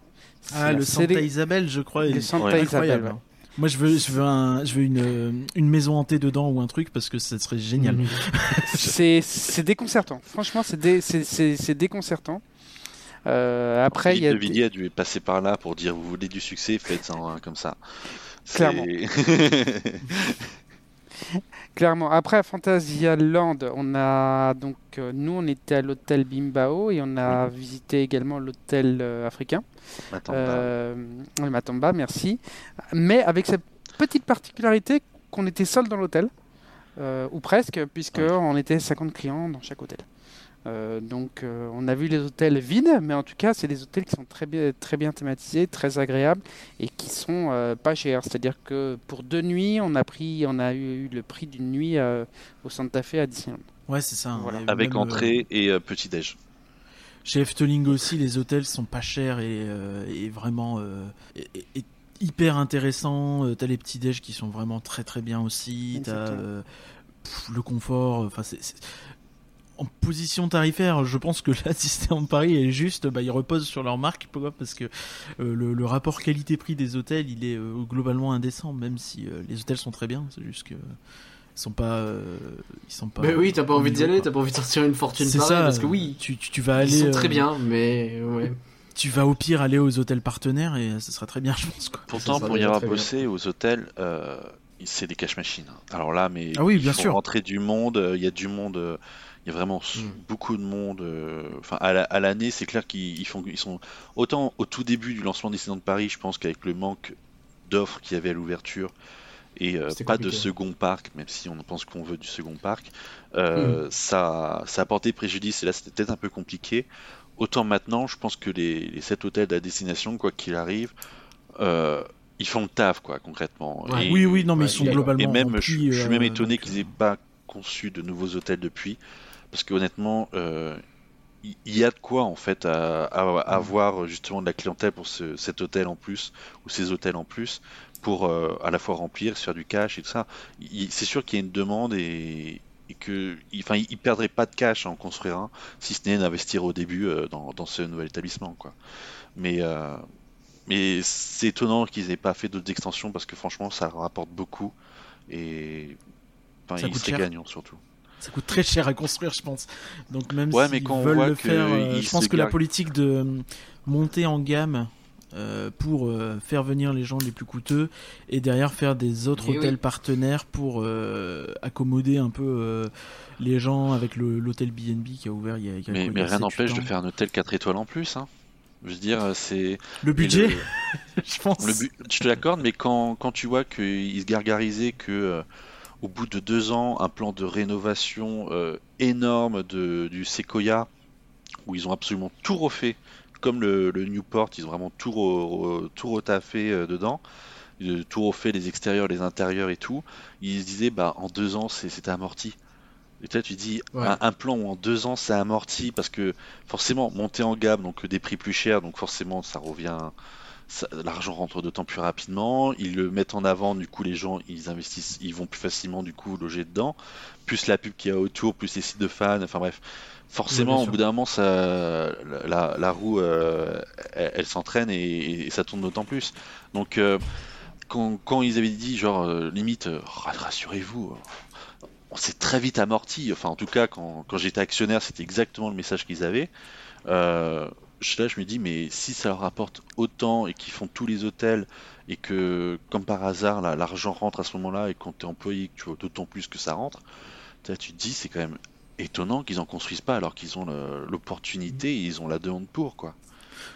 Ah, le Santa série- Isabelle, je crois. le Santa Ouais. Isabelle. ouais. hein. Moi, je veux, je veux, un, je veux une, une maison hantée dedans ou un truc parce que ça serait génial. Mhm. C'est déconcertant. Franchement, c'est dé- c'est- c'est- c'est déconcertant. Euh, après, il y a a dû passer par là pour dire vous voulez du succès, faites ça hein, comme ça. Clairement. clairement. Après, à Fantasyland, on a donc euh, nous, on était à l'hôtel Bimbao et on a visité également l'hôtel euh, africain, bah, euh, Matamba, merci. Mais avec cette petite particularité qu'on était seul dans l'hôtel, ou presque, puisque on était 50 clients dans chaque hôtel. Euh, donc euh, on a vu les hôtels vides, mais en tout cas c'est des hôtels qui sont très bien, très bien thématisés, très agréables et qui sont euh, pas chers. C'est-à-dire que pour deux nuits, on a pris, on a eu le prix d'une nuit euh, au Santa Fe à Disneyland. Ouais, c'est ça. hein. Voilà. Avec même, euh, entrée et euh, petit déj. Chez Efteling aussi, les hôtels sont pas chers et, euh, et vraiment euh, et- et- et hyper intéressants. Euh, T'as les petits déj qui sont vraiment très très bien aussi. T'as euh, le confort. Enfin, c'est- en position tarifaire, je pense que la Disneyland Paris est juste, bah, ils reposent sur leur marque, pourquoi? Parce que euh, le, le rapport qualité-prix des hôtels, il est euh, globalement indécent, même si euh, les hôtels sont très bien. C'est juste que ils sont pas, euh, ils sont pas. Mais oui, t'as pas envie d'y aller, t'as pas envie de sortir une fortune C'est pareille, ça. parce que oui, tu, tu, tu vas aller. ils sont euh, très bien, mais ouais. tu vas au pire aller aux hôtels partenaires et ce sera très bien, je pense. Quoi. Pourtant, pour y avoir très bien. bossé aux hôtels, euh, c'est des cash machines. Alors là, mais Ah oui, il bien faut sûr. rentrer du monde. Il y a du monde. Il y a vraiment Mm. beaucoup de monde. euh, Enfin, à la- à l'année, c'est clair qu'ils ils font, ils sont autant au tout début du lancement Disneyland de Paris. Je pense qu'avec le manque d'offres qu'il y avait à l'ouverture et euh, pas de second parc, même si on pense qu'on veut du second parc, euh, ça, ça a porté préjudice. Et là, c'était peut-être un peu compliqué. Autant maintenant, je pense que les, les sept hôtels à destination, quoi qu'il arrive, ils font le taf, quoi, concrètement. Ouais. Et- Oui, oui, non, mais ouais, ils sont globalement et même, je, remplis, je suis même étonné qu'ils aient pas conçu de nouveaux hôtels depuis, parce que honnêtement, euh, il il y a de quoi en fait à, à- à avoir justement de la clientèle pour ce- cet hôtel en plus ou ces hôtels en plus pour euh, à la fois remplir, se faire du cash et tout ça. Il- C'est sûr qu'il y a une demande et, et que, il- enfin, ils perdraient pas de cash à en construire un, si ce n'est d'investir au début euh, dans, dans ce nouvel établissement, quoi. Mais euh, mais c'est étonnant qu'ils aient pas fait d'autres extensions parce que franchement, ça rapporte beaucoup et enfin, ils seraient gagnants surtout. Ça coûte très cher à construire, je pense. Donc même Ouais, s'ils veulent voit le faire, euh, je pense se que la politique de euh, monter en gamme euh, pour euh, faire venir les gens les plus coûteux et derrière faire des autres Eh oui. hôtels partenaires pour euh, accommoder un peu euh, les gens avec l'hôtel BNB qui a ouvert il y a, il y a Mais, quoi, il y mais a rien 7-8 n'empêche de faire un hôtel 4 étoiles en plus. Hein. Je veux dire, c'est. le budget, et je pense. le- le bu- Je te l'accorde, mais quand, quand tu vois qu'ils se gargarisaient que euh, au bout de deux ans, un plan de rénovation euh, énorme de, du Sequoia, où ils ont absolument tout refait, comme le, le Newport, ils ont vraiment tout, re- re- tout retaffé euh, dedans, euh, tout refait, les extérieurs, les intérieurs et tout. Ils se disaient, bah, en deux ans, c'est- c'était amorti. Et toi, tu dis, Ouais. un, un plan où en deux ans, c'est amorti, parce que forcément, monter en gamme, donc des prix plus chers, donc forcément, ça revient l'argent rentre d'autant plus rapidement, ils le mettent en avant, du coup les gens ils investissent, ils vont plus facilement du coup loger dedans, plus la pub qu'il y a autour, plus les sites de fans, enfin bref, forcément au bout d'un moment ça, la, la roue euh, elle, elle s'entraîne et, et ça tourne d'autant plus. Donc euh, quand, quand ils avaient dit genre euh, limite ra- rassurez-vous, on s'est très vite amorti, enfin en tout cas quand, quand j'étais actionnaire c'était exactement le message qu'ils avaient. Euh, là, je me dis, mais si ça leur rapporte autant et qu'ils font tous les hôtels et que, comme par hasard, l'argent rentre à ce moment-là et quand t'es employé, que tu vois d'autant plus que ça rentre, là, tu te dis, c'est quand même étonnant qu'ils en construisent pas alors qu'ils ont l'opportunité et ils ont la demande pour, quoi.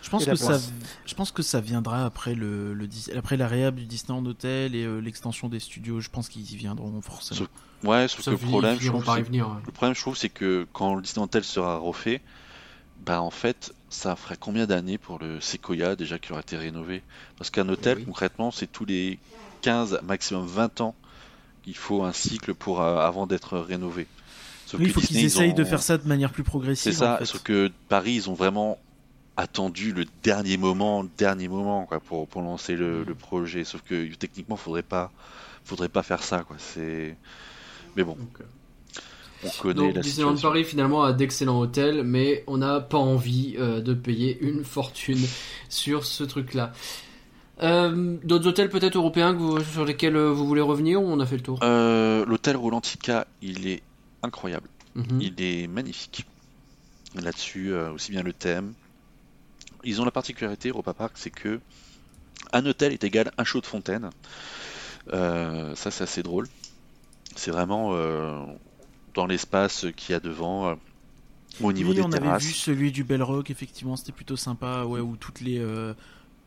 Je pense que ça, je pense que ça viendra après le, le après la réhab du Disneyland Hotel et euh, l'extension des studios. Je pense qu'ils y viendront forcément. Sauf- Ouais, sauf que le problème, je trouve, venir. ouais. Le problème, je trouve, c'est que quand le Disney Hotel sera refait, bah en fait, ça ferait combien d'années pour le Sequoia déjà qui aurait été rénové? Parce qu'un hôtel, oui. concrètement, c'est tous les 15, maximum 20 ans qu'il faut un cycle pour euh, avant d'être rénové. Sauf Oui, il faut qu'ils essayent de faire ça de manière plus progressive. C'est ça, en fait. sauf que Paris, ils ont vraiment attendu le dernier moment, le dernier moment, quoi, pour, pour lancer le, le projet. Sauf que techniquement, faudrait pas, faudrait pas faire ça, quoi. C'est, mais bon, euh, on connaît Donc la Disneyland situation. Paris finalement a d'excellents hôtels, mais on n'a pas envie euh, de payer une fortune sur ce truc-là. Euh, D'autres hôtels peut-être européens que vous- sur lesquels euh, vous voulez revenir ou on a fait le tour? L'hôtel Rolantica, il est incroyable. Mhm. Il est magnifique. Là-dessus, aussi bien le thème. Ils ont la particularité, Europa Park, c'est que un hôtel est égal à un show de fontaine. Euh, ça, c'est assez drôle. C'est vraiment euh, dans l'espace qu'il y a devant, euh, au niveau Oui, des on avait terrasses. vu celui du Bell Rock, effectivement, c'était plutôt sympa, ouais, où toutes les euh,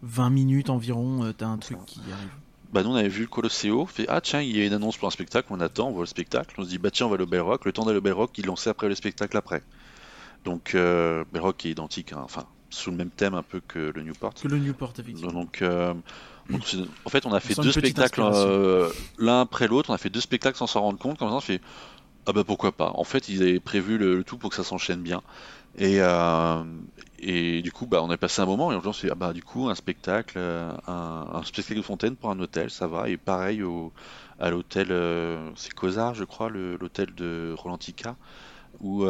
20 minutes environ, euh, t'as un truc qui arrive. Bah nous on avait vu le Colosseo, fait ah tiens il y a une annonce pour un spectacle, on attend, on voit le spectacle, on se dit bah tiens on va aller au Bell Rock, le temps d'aller au Bell Rock il lançait après le spectacle après. Donc euh, Bell Rock est identique, hein, enfin sous le même thème un peu que le Newport. Que le Newport, effectivement. Donc, euh, donc, en fait on a fait deux spectacles euh, l'un après l'autre, on a fait deux spectacles sans s'en rendre compte, comme ça on fait ah bah pourquoi pas. En fait ils avaient prévu le, tout pour que ça s'enchaîne bien. Et, euh, et du coup, bah, on a passé un moment et on se dit, ah bah, du coup, un spectacle, euh, un, spectacle de fontaine pour un hôtel, ça va. Et pareil au, à l'hôtel, euh, c'est Cosard, je crois, l'hôtel de Rolantica, où,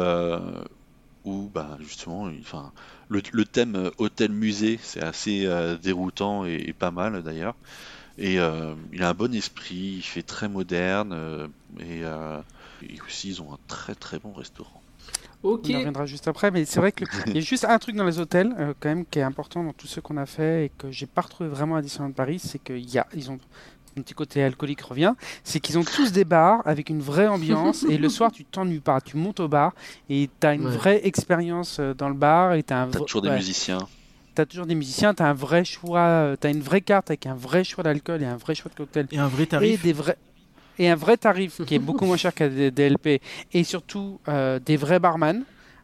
où bah, justement, enfin, le, thème hôtel-musée, c'est assez déroutant et, et pas mal d'ailleurs. Et il a un bon esprit, il fait très moderne, et, et aussi ils ont un très très bon restaurant. On y reviendra juste après, mais c'est vrai qu'il y a juste un truc dans les hôtels, euh, quand même, qui est important dans tout ce qu'on a fait et que j'ai pas retrouvé vraiment à Disneyland Paris, c'est qu'ils a, ils ont un petit côté alcoolique revient, c'est qu'ils ont tous des bars avec une vraie ambiance et le soir tu t'ennuies pas, tu montes au bar et tu as une Ouais. vraie expérience euh, dans le bar et tu as un T'as vrai- toujours des musiciens. T'as toujours des musiciens, t'as un vrai choix, euh, t'as une vraie carte avec un vrai choix d'alcool et un vrai choix de cocktail. Et un vrai Et tarif. des vrais et un vrai tarif qui est beaucoup moins cher qu'à des DLP et surtout euh, des vrais barman.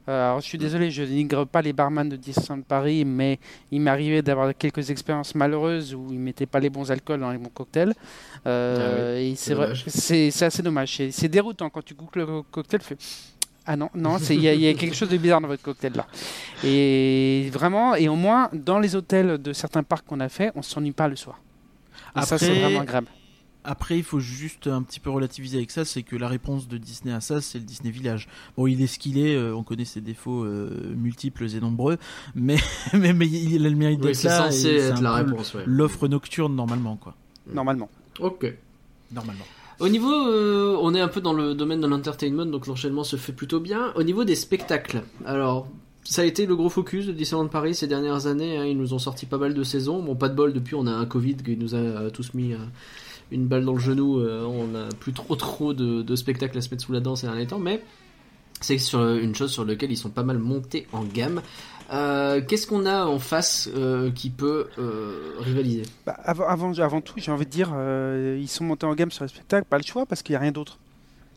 Euh, alors, je suis désolé, je dénigre pas les barman de Disneyland Paris, mais il arrivé d'avoir quelques expériences malheureuses où ils mettaient pas les bons alcools dans les bons cocktails. Euh, et c'est assez dommage. C'est- déroutant quand tu goûtes le co- cocktail, ah non, non, il y, a- il y a quelque chose de bizarre dans votre cocktail là. Et vraiment, et au moins dans les hôtels de certains parcs qu'on a fait, on s'ennuie pas le soir. Et ça, c'est vraiment agréable. Après, il faut juste un petit peu relativiser avec ça, c'est que la réponse de Disney à ça, c'est le Disney Village. Bon, il est ce qu'il est, euh, on connaît ses défauts euh, multiples et nombreux, mais, mais, mais il a le mérite Oui, d'être c'est là. censé c'est être un la réponse. ouais. L'offre nocturne, normalement, quoi. Normalement. Ok. Normalement. Au niveau, euh, on est un peu dans le domaine de l'entertainment, donc l'enchaînement se fait plutôt bien. Au niveau des spectacles, alors ça a été le gros focus de Disneyland Paris ces dernières années. hein, ils nous ont sorti pas mal de saisons. Bon, pas de bol depuis, on a un Covid qui nous a tous mis euh, une balle dans le genou. euh, on a plus trop trop de, spectacles à se mettre sous la dent ces derniers temps, mais C'est sur une chose sur laquelle ils sont pas mal montés en gamme. Euh, Qu'est-ce qu'on a en face euh, qui peut euh, rivaliser? Bah, avant, avant, tout, j'ai envie de dire, euh, ils sont montés en gamme sur le spectacle, pas le choix, parce qu'il n'y a rien d'autre.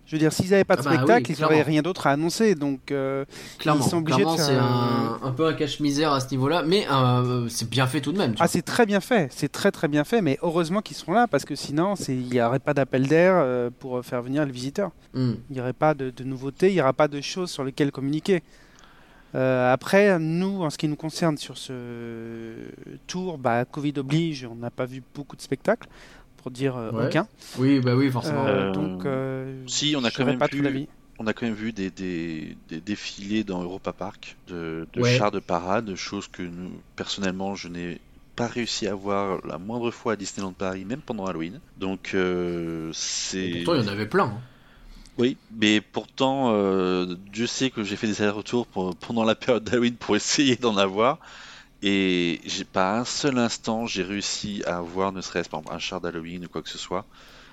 Je veux dire, s'ils n'avaient pas de Ah bah spectacle, oui, ils n'auraient rien d'autre à annoncer. Donc, euh, Clairement, Ils sont obligés de faire c'est un- peu un cache-misère à ce niveau-là, mais euh, c'est bien fait tout de même. ah, c'est très bien fait, c'est très très bien fait, mais heureusement qu'ils seront là, parce que sinon, il n'y aurait pas d'appel d'air euh, pour faire venir les visiteurs. Hmm. Il n'y aurait pas de, de nouveautés, il n'y aura pas de choses sur lesquelles communiquer. Euh, après, nous, en ce qui nous concerne sur ce tour, bah, Covid oblige, on n'a pas vu beaucoup de spectacles, pour dire euh, Ouais. aucun. Oui, bah oui, forcément. Euh, Euh, donc, euh, si, on a quand même pas tout. On a quand même vu des, des, des défilés dans Europa Park de, de Ouais. chars de parade, chose que nous, personnellement, je n'ai pas réussi à voir la moindre fois à Disneyland Paris, même pendant Halloween. Donc, euh, c'est. Pourtant, il y en avait plein. hein. Oui, mais pourtant, euh, Dieu sait que j'ai fait des allers-retours pendant la période d'Halloween pour essayer d'en avoir. Et j'ai pas un seul instant j'ai réussi à avoir ne serait-ce pas un char d'Halloween ou quoi que ce soit.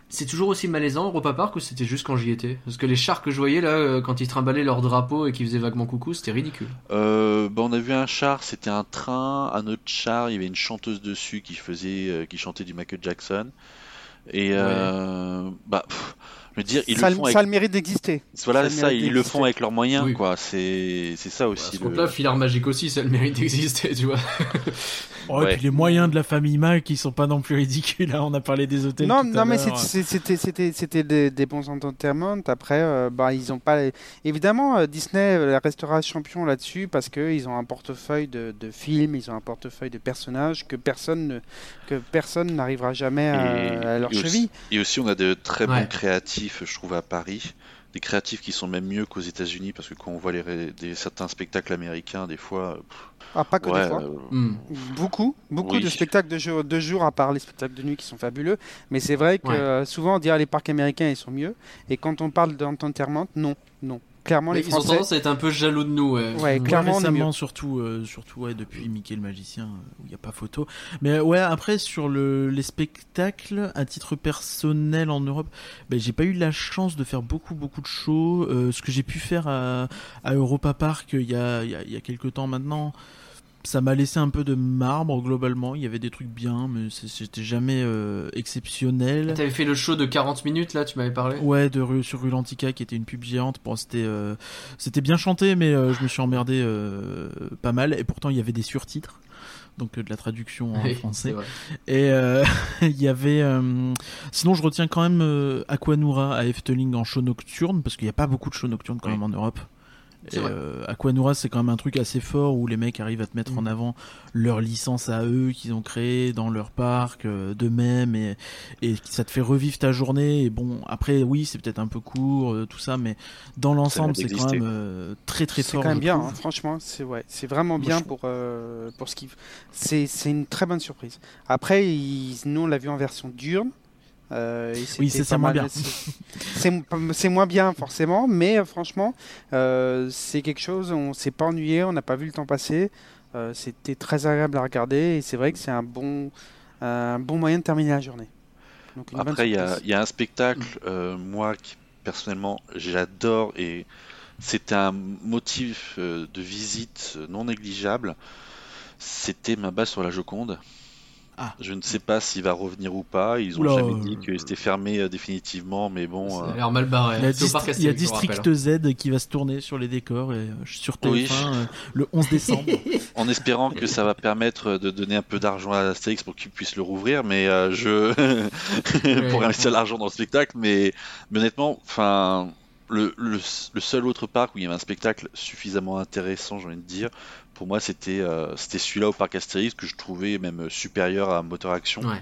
C'est toujours aussi malaisant Europa Park ou c'était juste quand j'y étais? Parce que les chars que je voyais là, euh, quand ils trimballaient leur drapeau et qu'ils faisaient vaguement coucou, c'était ridicule. Euh, bah, on a vu un char, c'était un train, un autre char, il y avait une chanteuse dessus qui faisait, euh, qui chantait du Michael Jackson. Et euh, bah, pff, je veux dire, ils ça, le font ça a le mérite d'exister. voilà, ça ils le font avec leurs moyens, Oui. quoi. C'est, c'est ça À aussi. ce le- compte-là, Filard Magique aussi, ça a le mérite d'exister, tu vois. Oh, Ouais. Et puis les moyens de la famille Mac qui sont pas non plus ridicules. hein. On a parlé des hôtels. Non, tout non, à mais c'était c'était c'était des, des bons entertainments. Après, euh, bah ils ont pas. les- Évidemment, euh, Disney euh, restera champion là-dessus parce que ils ont un portefeuille de, de films, ils ont un portefeuille de personnages que personne ne- que personne n'arrivera jamais à, Et- à leur et aussi- cheville. Et aussi, on a de très Ouais. bons créatifs, je trouve, à Paris. Des créatifs qui sont même mieux qu'aux États-Unis, parce que quand on voit les, ré- des, certains spectacles américains, des fois, Ah, pas que ouais, des fois. euh, Hmm. Beaucoup, beaucoup Oui. de spectacles de jour, de jour, à part les spectacles de nuit qui sont fabuleux. Mais c'est vrai que Ouais. euh, souvent on dirait les parcs américains ils sont mieux. Et quand on parle d'entertainment, non, non. Clairement Mais les ils ont Français. tendance à être un peu jaloux de nous, ouais. Ouais, Ouais, clairement récemment, surtout, euh, surtout ouais, depuis Mickey le magicien, euh, où il n'y a pas photo. Mais ouais, après, sur le, les spectacles, à titre personnel en Europe, ben, j'ai pas eu la chance de faire beaucoup, beaucoup de shows. Euh, ce que j'ai pu faire à, à Europa Park il y a, il y, a, il y a quelques temps maintenant, ça m'a laissé un peu de marbre globalement. Il y avait des trucs bien, mais c'était jamais euh, exceptionnel. T'avais fait le show de 40 minutes là, tu m'avais parlé? Ouais, de rue sur Rulantica qui était une pub géante. Bon, c'était euh, c'était bien chanté, mais euh, je me suis emmerdé euh, pas mal. Et pourtant, il y avait des surtitres, donc de la traduction en Oui, français. Et euh, il y avait. euh, Sinon, je retiens quand même euh, Aquanura à Efteling en show nocturne parce qu'il n'y a pas beaucoup de shows nocturnes quand Oui. même en Europe. C'est euh, Aquanura, c'est quand même un truc assez fort où les mecs arrivent à te mettre Mm. en avant leur licence à eux qu'ils ont créé dans leur parc euh, d'eux-mêmes et, et ça te fait revivre ta journée. Et bon, après, oui, c'est peut-être un peu court, euh, tout ça, mais dans l'ensemble, c'est quand même euh, très très C'est fort. quand même bien, hein, franchement, c'est ouais, c'est vraiment Moi, bien je pour euh, pour ce qui c'est c'est une très bonne surprise. Après, ils- nous on l'a vu en version diurne. Euh, Oui, c'est moins bien. C'est- moins bien forcément, mais euh, franchement, euh, c'est quelque chose. On s'est pas ennuyé, on n'a pas vu le temps passer. Euh, C'était très agréable à regarder et c'est vrai que c'est un bon un bon moyen de terminer la journée. Donc, Après, il y a, y un spectacle, euh, moi, qui personnellement, j'adore et c'était un motif de visite non négligeable. C'était ma base sur la Joconde. Ah. Je ne sais pas s'il va revenir ou pas. Ils ont Oula, jamais dit que c'était fermé euh, définitivement, mais bon. Ça a l'air mal barré. Il y a, Dist- il y District rappelle. Z qui va se tourner sur les décors et, euh, sur TF1 Oui. euh, le 11 décembre. en espérant que ça va permettre de donner un peu d'argent à Astérix pour qu'il puisse le rouvrir, mais euh, je pour investir l'argent dans le spectacle, mais, mais honnêtement, enfin, le, le, le seul autre parc où il y avait un spectacle suffisamment intéressant, j'ai envie de dire, pour moi, c'était euh, c'était celui-là au parc Astérix que je trouvais même supérieur à Motor Action, Ouais.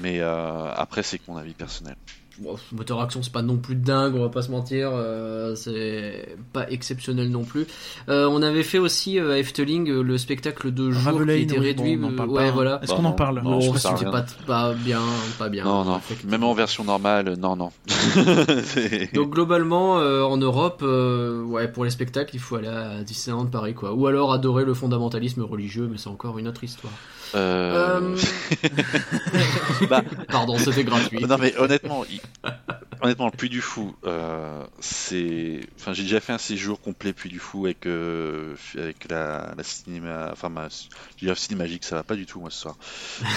mais euh, après, c'est que mon avis personnel. Bon, moteur action, c'est pas non plus dingue, on va pas se mentir, euh, c'est pas exceptionnel non plus. Euh, on avait fait aussi euh, à Efteling euh, le spectacle de jour qui était oui, réduit. bon, euh, ouais, pas. voilà. Est-ce qu'on en non, parle non, Je suis Bon, pas pas, bien, pas bien. non, non, même en version normale, non, non. Donc globalement, euh, en Europe, euh, ouais, pour les spectacles, il faut aller à Disneyland Paris, quoi. Ou alors adorer le fondamentalisme religieux, mais c'est encore une autre histoire. Euh, Euh, bah, Pardon, c'était gratuit. Non mais honnêtement, il honnêtement, le Puy du Fou, euh, c'est. Enfin, j'ai déjà fait un séjour complet Puy du Fou avec, euh, avec la, la cinéma. Enfin, ma... la cinémagique, ça va pas du tout, moi, ce soir.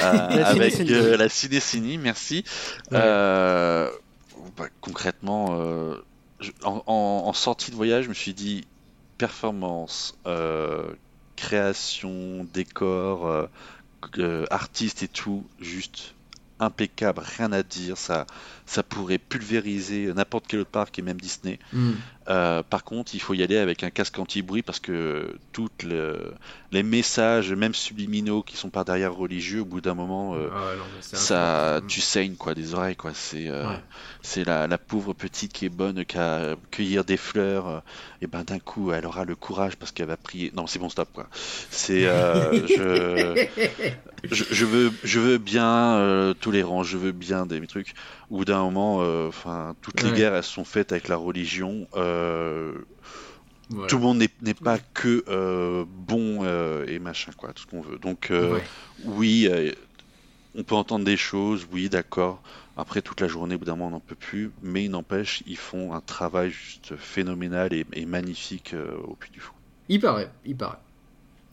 Euh, avec euh, la cinécinie, merci. Ouais. Euh, bah, concrètement, euh, je- en, en- en sortie de voyage, je me suis dit performance, euh, création, décor, euh, euh, artiste et tout, juste impeccable, rien à dire. Ça, ça pourrait pulvériser n'importe quel autre parc et même Disney. Hmm. Euh, par contre, il faut y aller avec un casque anti-bruit parce que toutes le- les messages, même subliminaux, qui sont par derrière religieux, au bout d'un moment, euh, Ah non, ça, tu saignes quoi des oreilles quoi. C'est euh, Ouais. la, la pauvre petite qui est bonne qu'à cueillir des fleurs. euh, et ben d'un coup, elle aura le courage parce qu'elle va prier. Non, c'est bon, stop quoi. C'est je, je je veux je veux bien euh, tolérance, je veux bien des trucs. Au bout d'un moment, euh, toutes les guerres elles sont faites avec la religion. euh, Voilà. tout le monde n'est pas que euh, bon et machin quoi, tout ce qu'on veut. Donc Ouais. oui, on peut entendre des choses, oui, d'accord. Après toute la journée, au bout d'un moment, on n'en peut plus. Mais il n'empêche, ils font un travail juste phénoménal et, et magnifique au Puy du Fou. Il paraît, il paraît.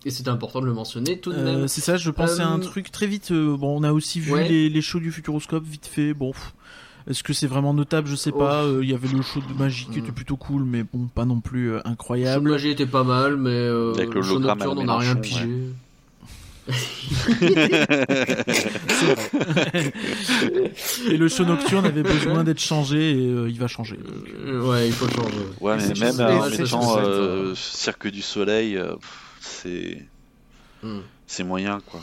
Et c'était important de le mentionner tout de Euh, même. c'est ça, je pensais à un Euh, truc très vite. euh, bon, on a aussi vu Ouais. les, les shows du Futuroscope vite fait. Bon, est-ce que c'est vraiment notable? Je sais Oh. pas. Euh, Il y avait le show de magie qui Mm. était plutôt cool, mais bon, pas non plus euh, Le show de incroyable. magie était pas mal, mais euh, Avec le show nocturne, on n'a rien pigé. Et le show nocturne avait besoin d'être changé et euh, il va changer. donc. Ouais, il faut changer. Ouais, mais c'est même en ouais, c'est euh, Cirque du Soleil, euh, pff, c'est Hmm. c'est moyen quoi.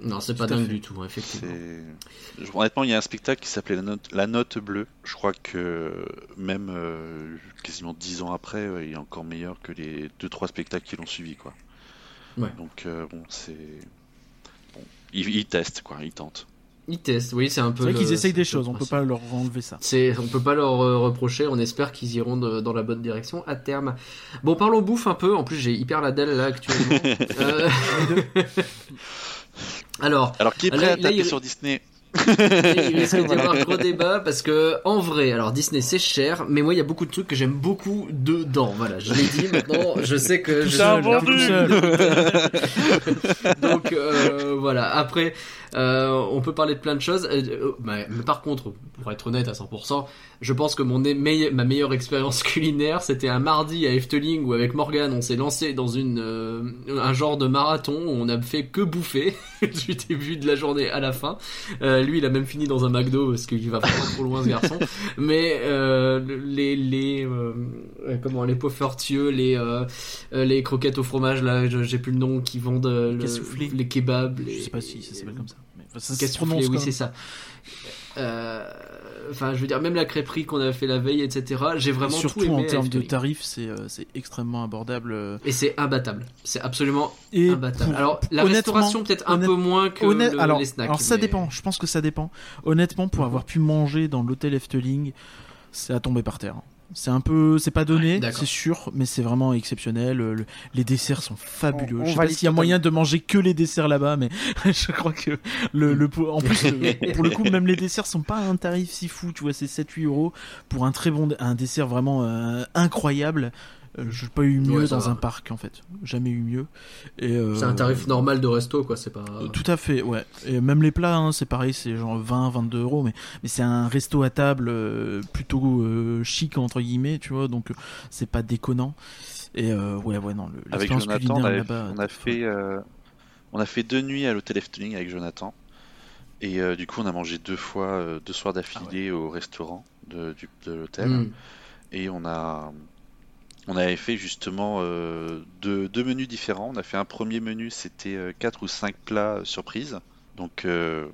Non, c'est pas dingue fait. du tout, effectivement. C'est- Je- Honnêtement, il y a un spectacle qui s'appelait la note, La Note Bleue. Je crois que même euh, quasiment dix ans après, euh, il est encore meilleur que les deux trois spectacles qui l'ont suivi, quoi. Ouais. Donc euh, bon, c'est bon, ils, ils testent quoi, ils tentent. Ils testent, oui, c'est un peu. C'est vrai qu'ils essayent des choses, on peut pas leur enlever ça. C'est, on peut pas leur euh, reprocher. On espère qu'ils iront de- dans la bonne direction à terme. Bon, parlons bouffe un peu. En plus, j'ai hyper la dalle là actuellement. Euh, Alors, Alors qui est Là, prêt à là, taper il- sur Disney? il risque d'y avoir gros débat parce que en vrai, alors Disney c'est cher, mais moi il y a beaucoup de trucs que j'aime beaucoup dedans. Voilà, je l'ai dit maintenant, je sais que Tout je seul, je- seul. Donc euh, voilà. Après, euh, on peut parler de plein de choses. Euh, euh, mais, mais par contre, pour être honnête à 100%, je pense que mon meille- ma meilleure expérience culinaire, c'était un mardi à Efteling où avec Morgan, on s'est lancé dans une euh, un genre de marathon où on a fait que bouffer du début de la journée à la fin. Euh, lui, il a même fini dans un McDo parce qu'il va vraiment trop loin ce garçon. Mais euh, les les comment les poffertieux, les les croquettes au fromage là, j'ai plus le nom qui vendent le- les kebabs, les Je sais pas si ça s'appelle comme ça. Ça se prononce oui c'est ça. Euh, Enfin, je veux dire, même la crêperie qu'on a fait la veille, etc. J'ai vraiment tout Surtout aimé en termes de tarifs, c'est euh, c'est extrêmement abordable. euh. Et c'est imbattable. C'est absolument Et imbattable. pour- Alors, la restauration peut-être un peu moins que le- alors, les snacks. alors ça mais- dépend, je pense que ça dépend. Honnêtement, pour avoir pu manger dans l'hôtel Efteling, c'est à tomber par terre. C'est un peu, c'est pas donné, Ouais, c'est sûr, mais c'est vraiment exceptionnel. Le- le- les desserts sont fabuleux. On- on je sais pas s'il y a moyen de manger que les desserts là-bas, mais je crois que le, le en plus, le- pour le coup, même les desserts sont pas à un tarif si fou. Tu vois, c'est 7-8 euros pour un très bon, un dessert vraiment euh, incroyable. Euh, J'ai pas eu mieux Ouais, dans va. un parc en fait, jamais eu mieux. Et euh, C'est un tarif normal de resto, quoi. C'est pas. euh, Tout à fait, ouais. Et même les plats, hein, c'est pareil, c'est genre 20, 22 euros, mais, mais c'est un resto à table euh, plutôt euh, chic, entre guillemets, tu vois, donc c'est pas déconnant. Et euh, ouais, ouais, non, le- Avec Jonathan, on, avait- a fait euh, on a fait deux nuits à l'hôtel Efteling avec Jonathan. Et euh, du coup, on a mangé deux fois, euh, deux soirs d'affilée au restaurant de, du- de l'hôtel. Hmm. Et on a, on avait fait justement euh, deux, deux menus différents. On a fait un premier menu, c'était euh, quatre ou cinq plats euh, surprises. Donc, euh,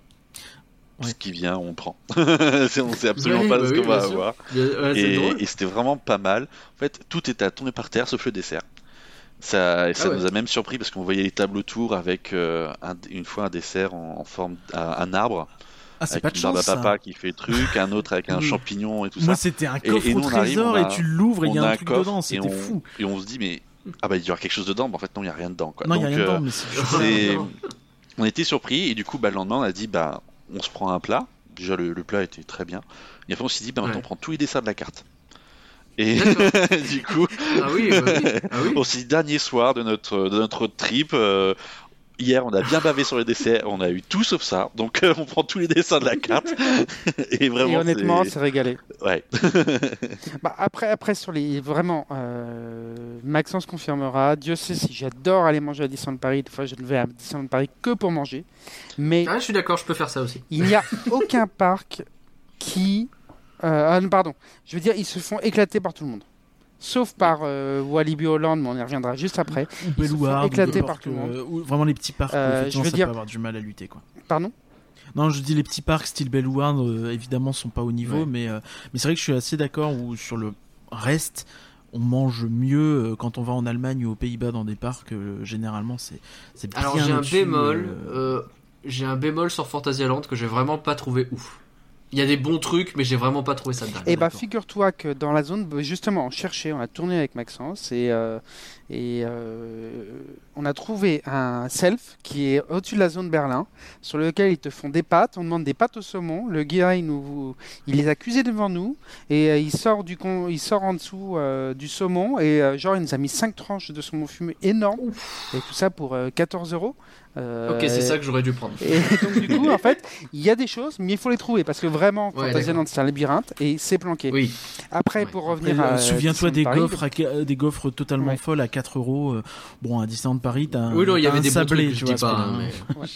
Ouais. ce qui vient, on prend. C'est- on sait absolument pas bah ce oui, qu'on va sûr. avoir. Ouais, Et, c'était vraiment pas mal. En fait, tout était à tomber par terre sauf le dessert. Ça, et ça Ah ouais. nous a même surpris parce qu'on voyait les tables autour avec un- une fois un dessert en, en forme d'un un arbre, Ah, c'est avec pas de chance. ça. papa qui fait truc, un autre avec un champignon et tout Moi, ça. c'était un Et- coffre et au nous, on arrive, trésor a- et tu l'ouvres et il y a un un truc dedans, et c'était on, fou. et on se dit mais ah bah il y aura quelque chose dedans, mais en fait non il y a rien dedans quoi. Non, il y a Donc, rien euh, dedans, mais c'est on était surpris et du coup bah, le lendemain on a dit bah on se prend un plat déjà le, le plat était très bien. Et après on s'est dit, bah, maintenant Ouais. on prend tous les desserts de la carte. Et du coup, Ah oui, bah oui. Ah oui. on s'est dit, dernier soir de notre, de notre trip, euh, hier on a bien bavé sur les desserts, on a eu tout sauf ça, donc euh, on prend tous les desserts de la carte. Et vraiment, Et honnêtement, c'est- régalé. ouais. Bah, après, après, sur les. Vraiment, euh, Maxence confirmera. Dieu sait si j'adore aller manger à Disneyland Paris. Des fois, je ne vais à Disneyland Paris que pour manger. Mais Ah, je suis d'accord, je peux faire ça aussi. il n'y a aucun parc qui. euh, ah, non, pardon. Je veux dire, ils se font éclater par tout le monde. Sauf par euh, Walibi Holland, mais on y reviendra juste après. Ou Bellouard, des par tout le monde. euh, ou vraiment les petits parcs, Euh, effectivement, je veux ça dire- peut avoir du mal à lutter. Quoi. Pardon? Non, je dis les petits parcs style Bellouard, euh, évidemment, sont pas au niveau, Ouais. mais, euh, mais c'est vrai que je suis assez d'accord où sur le reste, on mange mieux euh, quand on va en Allemagne ou aux Pays-Bas dans des parcs. généralement, c'est c'est bien Alors j'ai un bémol, euh, euh, j'ai un bémol sur Fantasyland que j'ai vraiment pas trouvé ouf. Il y a des bons trucs, mais j'ai vraiment pas trouvé ça dingue. Eh bah, honnêtement. figure-toi que dans la zone, bah, justement, on cherchait, on a tourné avec Maxence et, euh, et euh, on a trouvé un self qui est au-dessus de la zone Berlin, sur lequel ils te font des pâtes. On demande des pâtes au saumon. Le gars, il, nous, il les a cuisées devant nous et euh, il sort du con, il sort en dessous euh, du saumon et euh, genre il nous a mis 5 tranches de saumon fumé énorme et tout ça pour euh, 14 euros. Euh, Ok, c'est ça que j'aurais dû prendre. et donc, du coup, en fait, il y a des choses, mais il faut les trouver parce que vraiment, Ouais, Fantasyland, c'est un labyrinthe et c'est planqué. Oui. Après, Ouais. pour revenir euh, à. Souviens-toi des Paris, gaufres, à euh, des gaufres totalement Ouais. folles à 4 euros. euh, Bon, à Disneyland Paris, t'as un, Oui, non, il y avait un des sablé, tu vois, pas. mais-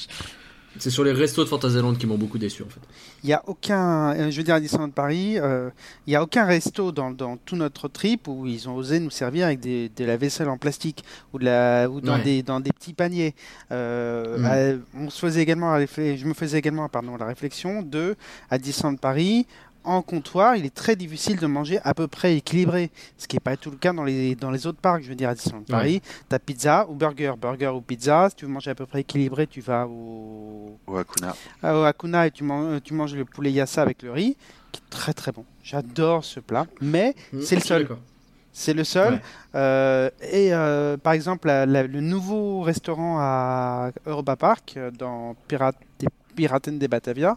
C'est sur les restos de Fantasyland qui m'ont beaucoup déçu en fait. Il n'y a aucun. euh, Je veux dire, à Disneyland Paris, euh, il n'y a aucun resto dans, dans tout notre trip où ils ont osé nous servir avec des, de la vaisselle en plastique ou, de la, ou dans, Ouais. des, dans des petits paniers. Euh, Mm. euh, on se faisait également je me faisais également pardon, la réflexion de, à Disneyland Paris, en comptoir, il est très difficile de manger à peu près équilibré, ce qui n'est pas tout le cas dans les, dans les autres parcs. Je veux dire, à Disneyland Paris, tu as pizza ou burger, burger ou pizza. Si tu veux manger à peu près équilibré, tu vas au, Ou Hakuna. à au Hakuna et tu, man- tu manges le poulet yassa avec le riz, qui est très très bon. J'adore ce plat, mais C'est le seul. c'est le seul. Ouais. Euh, et euh, par exemple, la- la- le nouveau restaurant à Europa Park, euh, dans Pirate, des Piraten des Batavia,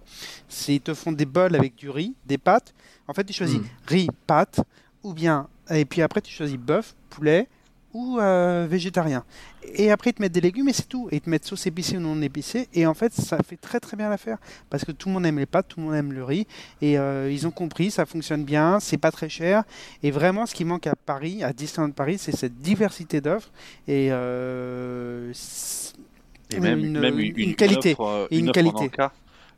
c'est ils te font des bols avec du riz, des pâtes. En fait, tu choisis Mm. riz, pâtes, ou bien, et puis après, tu choisis bœuf, poulet ou euh, végétarien. Et après, ils te mettent des légumes et c'est tout. Et ils te mettent sauce épicée ou non épicée. Et en fait, ça fait très très bien l'affaire. Parce que tout le monde aime les pâtes, tout le monde aime le riz. Et euh, ils ont compris, ça fonctionne bien, c'est pas très cher. Et vraiment, ce qui manque à Paris, à Disneyland Paris, c'est cette diversité d'offres. Et euh, Et même Une- même une- une qualité, offre, euh, et une offre en qualité. encas.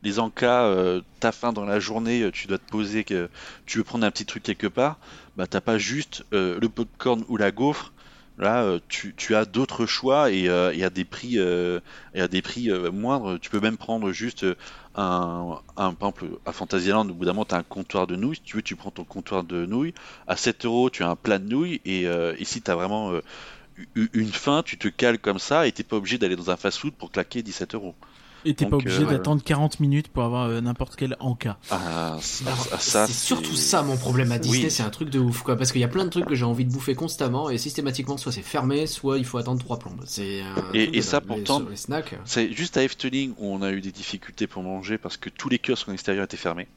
Les encas, euh, t'as faim dans la journée, euh, tu dois te poser que tu veux prendre un petit truc quelque part, bah t'as pas juste euh, le popcorn ou la gaufre. Là, euh, tu, tu as d'autres choix et euh, et à des prix, euh, et à des prix euh, moindres. Tu peux même prendre juste euh, un, un par exemple, à Fantasyland, au bout d'un moment, tu as un comptoir de nouilles. Si tu veux, tu prends ton comptoir de nouilles. À 7 euros, tu as un plat de nouilles. Et euh, ici, tu as vraiment euh, une faim, tu te cales comme ça et t'es pas obligé d'aller dans un fast-food pour claquer 17 euros. Et t'es pas obligé euh, d'attendre 40 minutes pour avoir euh, n'importe quel encas. Ah, ça, c'est surtout ça mon problème à Disney, Oui. c'est un truc de ouf quoi, parce qu'il y a plein de trucs que j'ai envie de bouffer constamment et systématiquement soit c'est fermé, soit il faut attendre trois plombes. C'est Et- truc et de ça, pourtant, snacks. C'est juste à Efteling où on a eu des difficultés pour manger parce que tous les kiosques en extérieur étaient fermés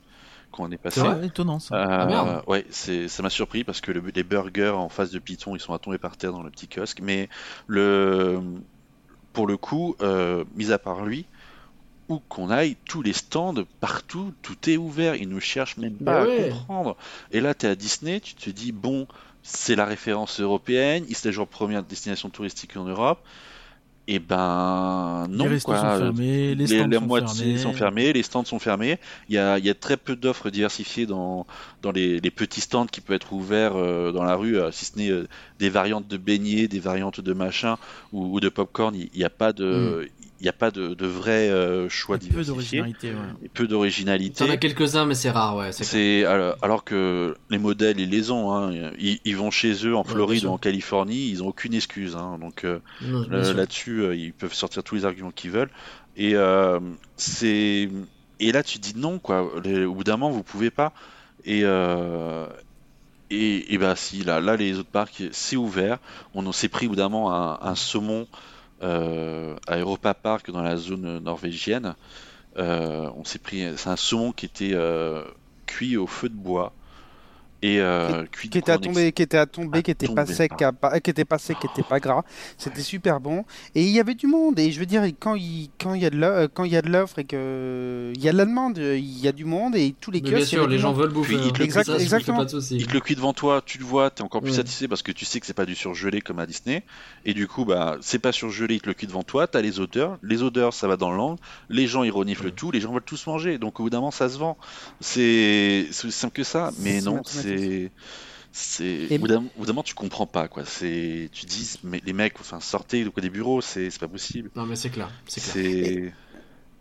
quand on est passé. C'est étonnant ça. Euh, Ah, merde. ouais, c'est ça m'a surpris parce que le- les burgers en face de Python ils sont à tomber par terre dans le petit kiosque. Mais le pour le coup, euh, mis à part lui, où qu'on aille, tous les stands partout, tout est ouvert. Ils ne cherchent même Bah pas ouais. à comprendre. Et là, tu es à Disney, tu te dis bon, c'est la référence européenne, il s'agit en première destination touristique en Europe. Et ben non les restos quoi. sont fermés, les Les, stands la sont moitié fermés. sont fermés, les stands sont fermés. Il y a, il y a très peu d'offres diversifiées dans, dans les, les petits stands qui peuvent être ouverts euh, dans la rue, euh, si ce n'est euh, des variantes de beignets, des variantes de machin ou, ou de popcorn. Il n'y a pas de, il y a pas de, de vrai euh, choix a peu d'originalité. ouais. Et peu T'en as d'originalité. quelques-uns mais c'est rare ouais. c'est alors, alors que les modèles ils les ont, hein. ils, ils vont chez eux en Floride ou en Californie, ils ont aucune excuse. hein. Donc euh. Là-dessus, euh, ils peuvent sortir tous les arguments qu'ils veulent. Et euh, c'est et là tu dis non quoi. Les- au bout d'un moment, vous pouvez pas. Et euh, et, et bah si là, là les autres parcs c'est ouvert. On s'est pris au bout d'un moment un, un saumon euh, à Europa Park dans la zone norvégienne. Euh, on s'est pris, c'est un saumon qui était euh, cuit au feu de bois et euh, cuit qui était à tomber, qui était à tomber, qui était pas sec, pas- qui était pas sec, qui était pas gras. C'était super bon. Et il y avait du monde. Et je veux dire, quand il quand il y a de l'o- quand il y a de l'offre et que il y a de la demande, il y a du monde et tous les bien kiosques. il y sûr, les gens monde. veulent bouffer. Puis, il hein. te- Exact- Ça, exactement. pas de soucis. Il te le cuit devant toi, tu le vois, t'es encore plus Ouais. satisfait parce que tu sais que c'est pas du surgelé comme à Disney. Et du coup, bah, c'est pas surgelé, il te le cuit devant toi, t'as les odeurs. Les odeurs, ça va dans le langue. Les gens, ils reniflent le tout, les gens veulent tous manger. Donc au bout d'un moment, ça se vend. C'est c'est aussi simple que ça. Mais C'est non, mathématique. C'est. C'est. Au bout d'un moment, tu comprends pas, quoi. C'est. Tu dis, mais les mecs, enfin, sortez du des bureaux, c'est c'est pas possible. Non, mais c'est clair. C'est clair.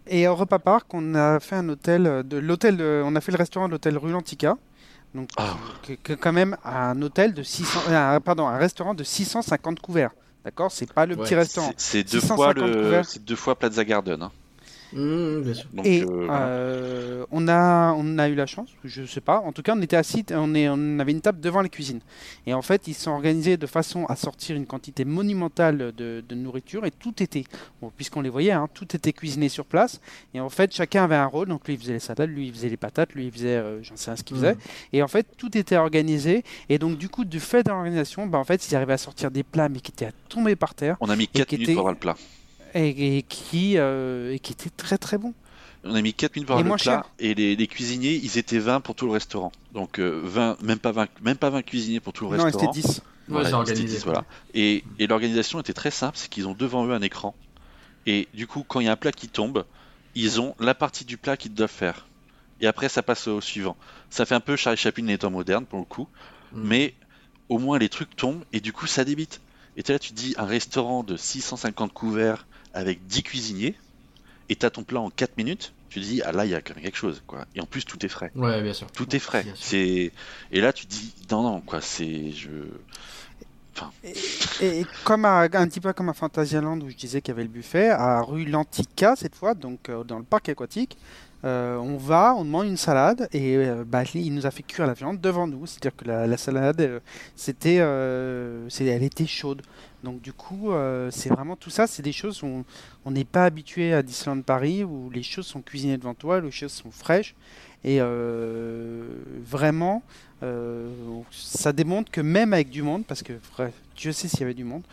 Et au repas parc, on a fait un hôtel de l'hôtel, de- on a fait le restaurant de l'hôtel rue Lantica. Donc Ah. que, que quand même un hôtel de 600, euh, un- pardon, un restaurant de 650 couverts. D'accord, c'est pas le Ouais, petit restaurant. C'est deux fois 650 le. deux fois Plaza Garden. hein. Mmh, bien sûr. Donc, Et euh, voilà. euh, on, a, on a eu la chance, je sais pas, en tout cas on était assis, on, est, on avait une table devant les cuisines. Et en fait ils se sont organisés de façon à sortir une quantité monumentale de, de nourriture et tout était, bon, puisqu'on les voyait, hein, tout était cuisiné sur place. Et en fait chacun avait un rôle, donc lui il faisait les salades, lui il faisait les patates, lui il faisait, euh, j'en sais rien ce qu'il faisait. Mmh. Et en fait tout était organisé. Et donc du coup du fait de l'organisation, bah, en fait ils arrivaient à sortir des plats mais qui étaient à tomber par terre On a mis 4 qui minutes pour avoir le plat. Et, et qui, euh, et qui étaient très très bons. On a mis 4 minutes pour Et le plat cher. et les, les cuisiniers, ils étaient 20 pour tout le restaurant. Donc euh, 20, même pas 20, même pas 20 cuisiniers pour tout le Non, c'était restaurant. 10. Ouais, Voilà, c'est ils étaient organisé. 10, voilà. Et, et l'organisation était très simple, c'est qu'ils ont devant eux un écran. Et du coup, quand il y a un plat qui tombe, ils ont la partie du plat qu'ils doivent faire. Et après, ça passe au suivant. Ça fait un peu Charlie Chaplin les temps modernes pour le coup, Mmh. mais au moins les trucs tombent et du coup ça débite. Et là, tu te dis un restaurant de 650 couverts avec 10 cuisiniers et t'as ton plat en 4 minutes, tu te dis ah là il y a quand même quelque chose quoi. Et en plus tout est frais. Ouais, bien sûr. Tout est frais. C'est et là tu te dis non non quoi, c'est je Et comme à- un petit peu comme à Fantasyland où je disais qu'il y avait le buffet, à rue Lantica cette fois, donc euh, dans le parc aquatique, euh, on va, on demande une salade et euh, bah, il nous a fait cuire la viande devant nous. C'est-à-dire que la, la salade, euh, c'était, euh, c'est- elle était chaude. Donc du coup, euh, c'est vraiment tout ça, c'est des choses où on- n'est pas habitué à Disneyland Paris où les choses sont cuisinées devant toi, les choses sont fraîches et euh, vraiment. euh, ça démontre que même avec du monde, parce que vrai, Dieu sait s'il y avait du monde,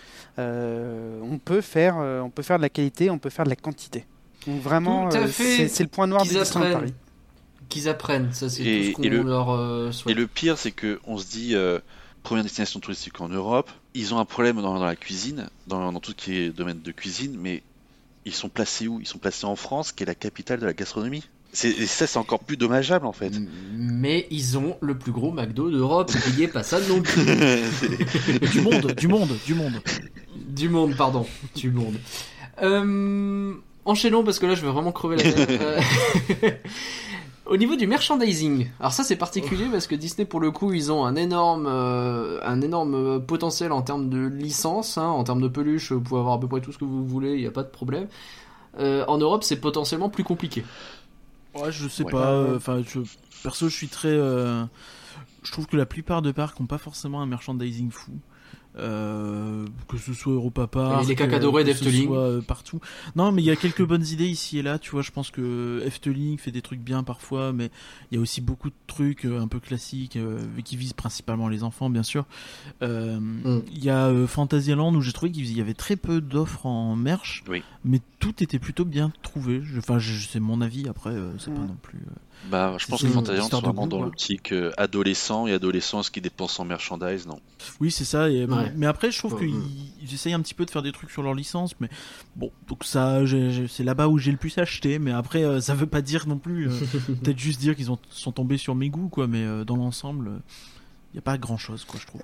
euh, on peut faire, euh, on peut faire de la qualité, on peut faire de la quantité. Donc vraiment, euh, c'est le point noir de Disneyland. Paris. Qu'ils apprennent, ça c'est tout ce qu'on leur euh, souhaite. Et le pire, c'est que on se dit euh, première destination touristique en Europe, ils ont un problème dans, dans la cuisine, dans, dans tout ce qui est domaine de cuisine, mais ils sont placés où? Ils sont placés en France, qui est la capitale de la gastronomie. Et ça, c'est encore plus dommageable en fait. Mais ils ont le plus gros McDo d'Europe, n'oubliez pas ça non plus. du monde, du monde, du monde. Du monde, pardon. Du monde. Euh, enchaînons parce que là je vais vraiment crever la tête. Euh, Au niveau du merchandising, alors ça c'est particulier parce que Disney pour le coup ils ont un énorme, euh, un énorme euh, potentiel en termes de licence, hein, en termes de peluche, vous pouvez avoir à peu près tout ce que vous voulez, il n'y a pas de problème. Euh, en Europe c'est potentiellement plus compliqué. Ouais, je sais Ouais. pas. euh, Enfin, je perso, je suis très. euh, Je trouve que la plupart de parcs ont pas forcément un merchandising fou. Euh, que ce soit Europa Park, Et les caca dorés que ce d'Efteling. soit, euh, partout. Non, mais il y a quelques bonnes idées ici et là. Tu vois, je pense que Efteling fait des trucs bien parfois, mais il y a aussi beaucoup de trucs euh, un peu classiques euh, qui visent principalement les enfants, bien sûr. Euh, Mm. Il y a euh, Fantasyland où j'ai trouvé qu'il y avait très peu d'offres en merch, Oui. mais tout était plutôt bien trouvé. Enfin, c'est mon avis. Après, euh, c'est pas Mm. non plus. Bah, je pense C'est que sont de vraiment dans l'optique euh, adolescent et adolescent, ce qui dépense en merchandise, non. Oui, c'est ça. et- Ouais. Mais après, je trouve Ouais, qu'ils essayent un petit peu de faire des trucs sur leur licence. Mais bon, donc ça, c'est là-bas où j'ai le plus acheté. Mais après, euh, ça veut pas dire non plus. euh, Peut-être juste dire qu'ils ont- sont tombés sur mes goûts, quoi. Mais dans l'ensemble, il n'y a pas grand-chose, quoi, je trouve.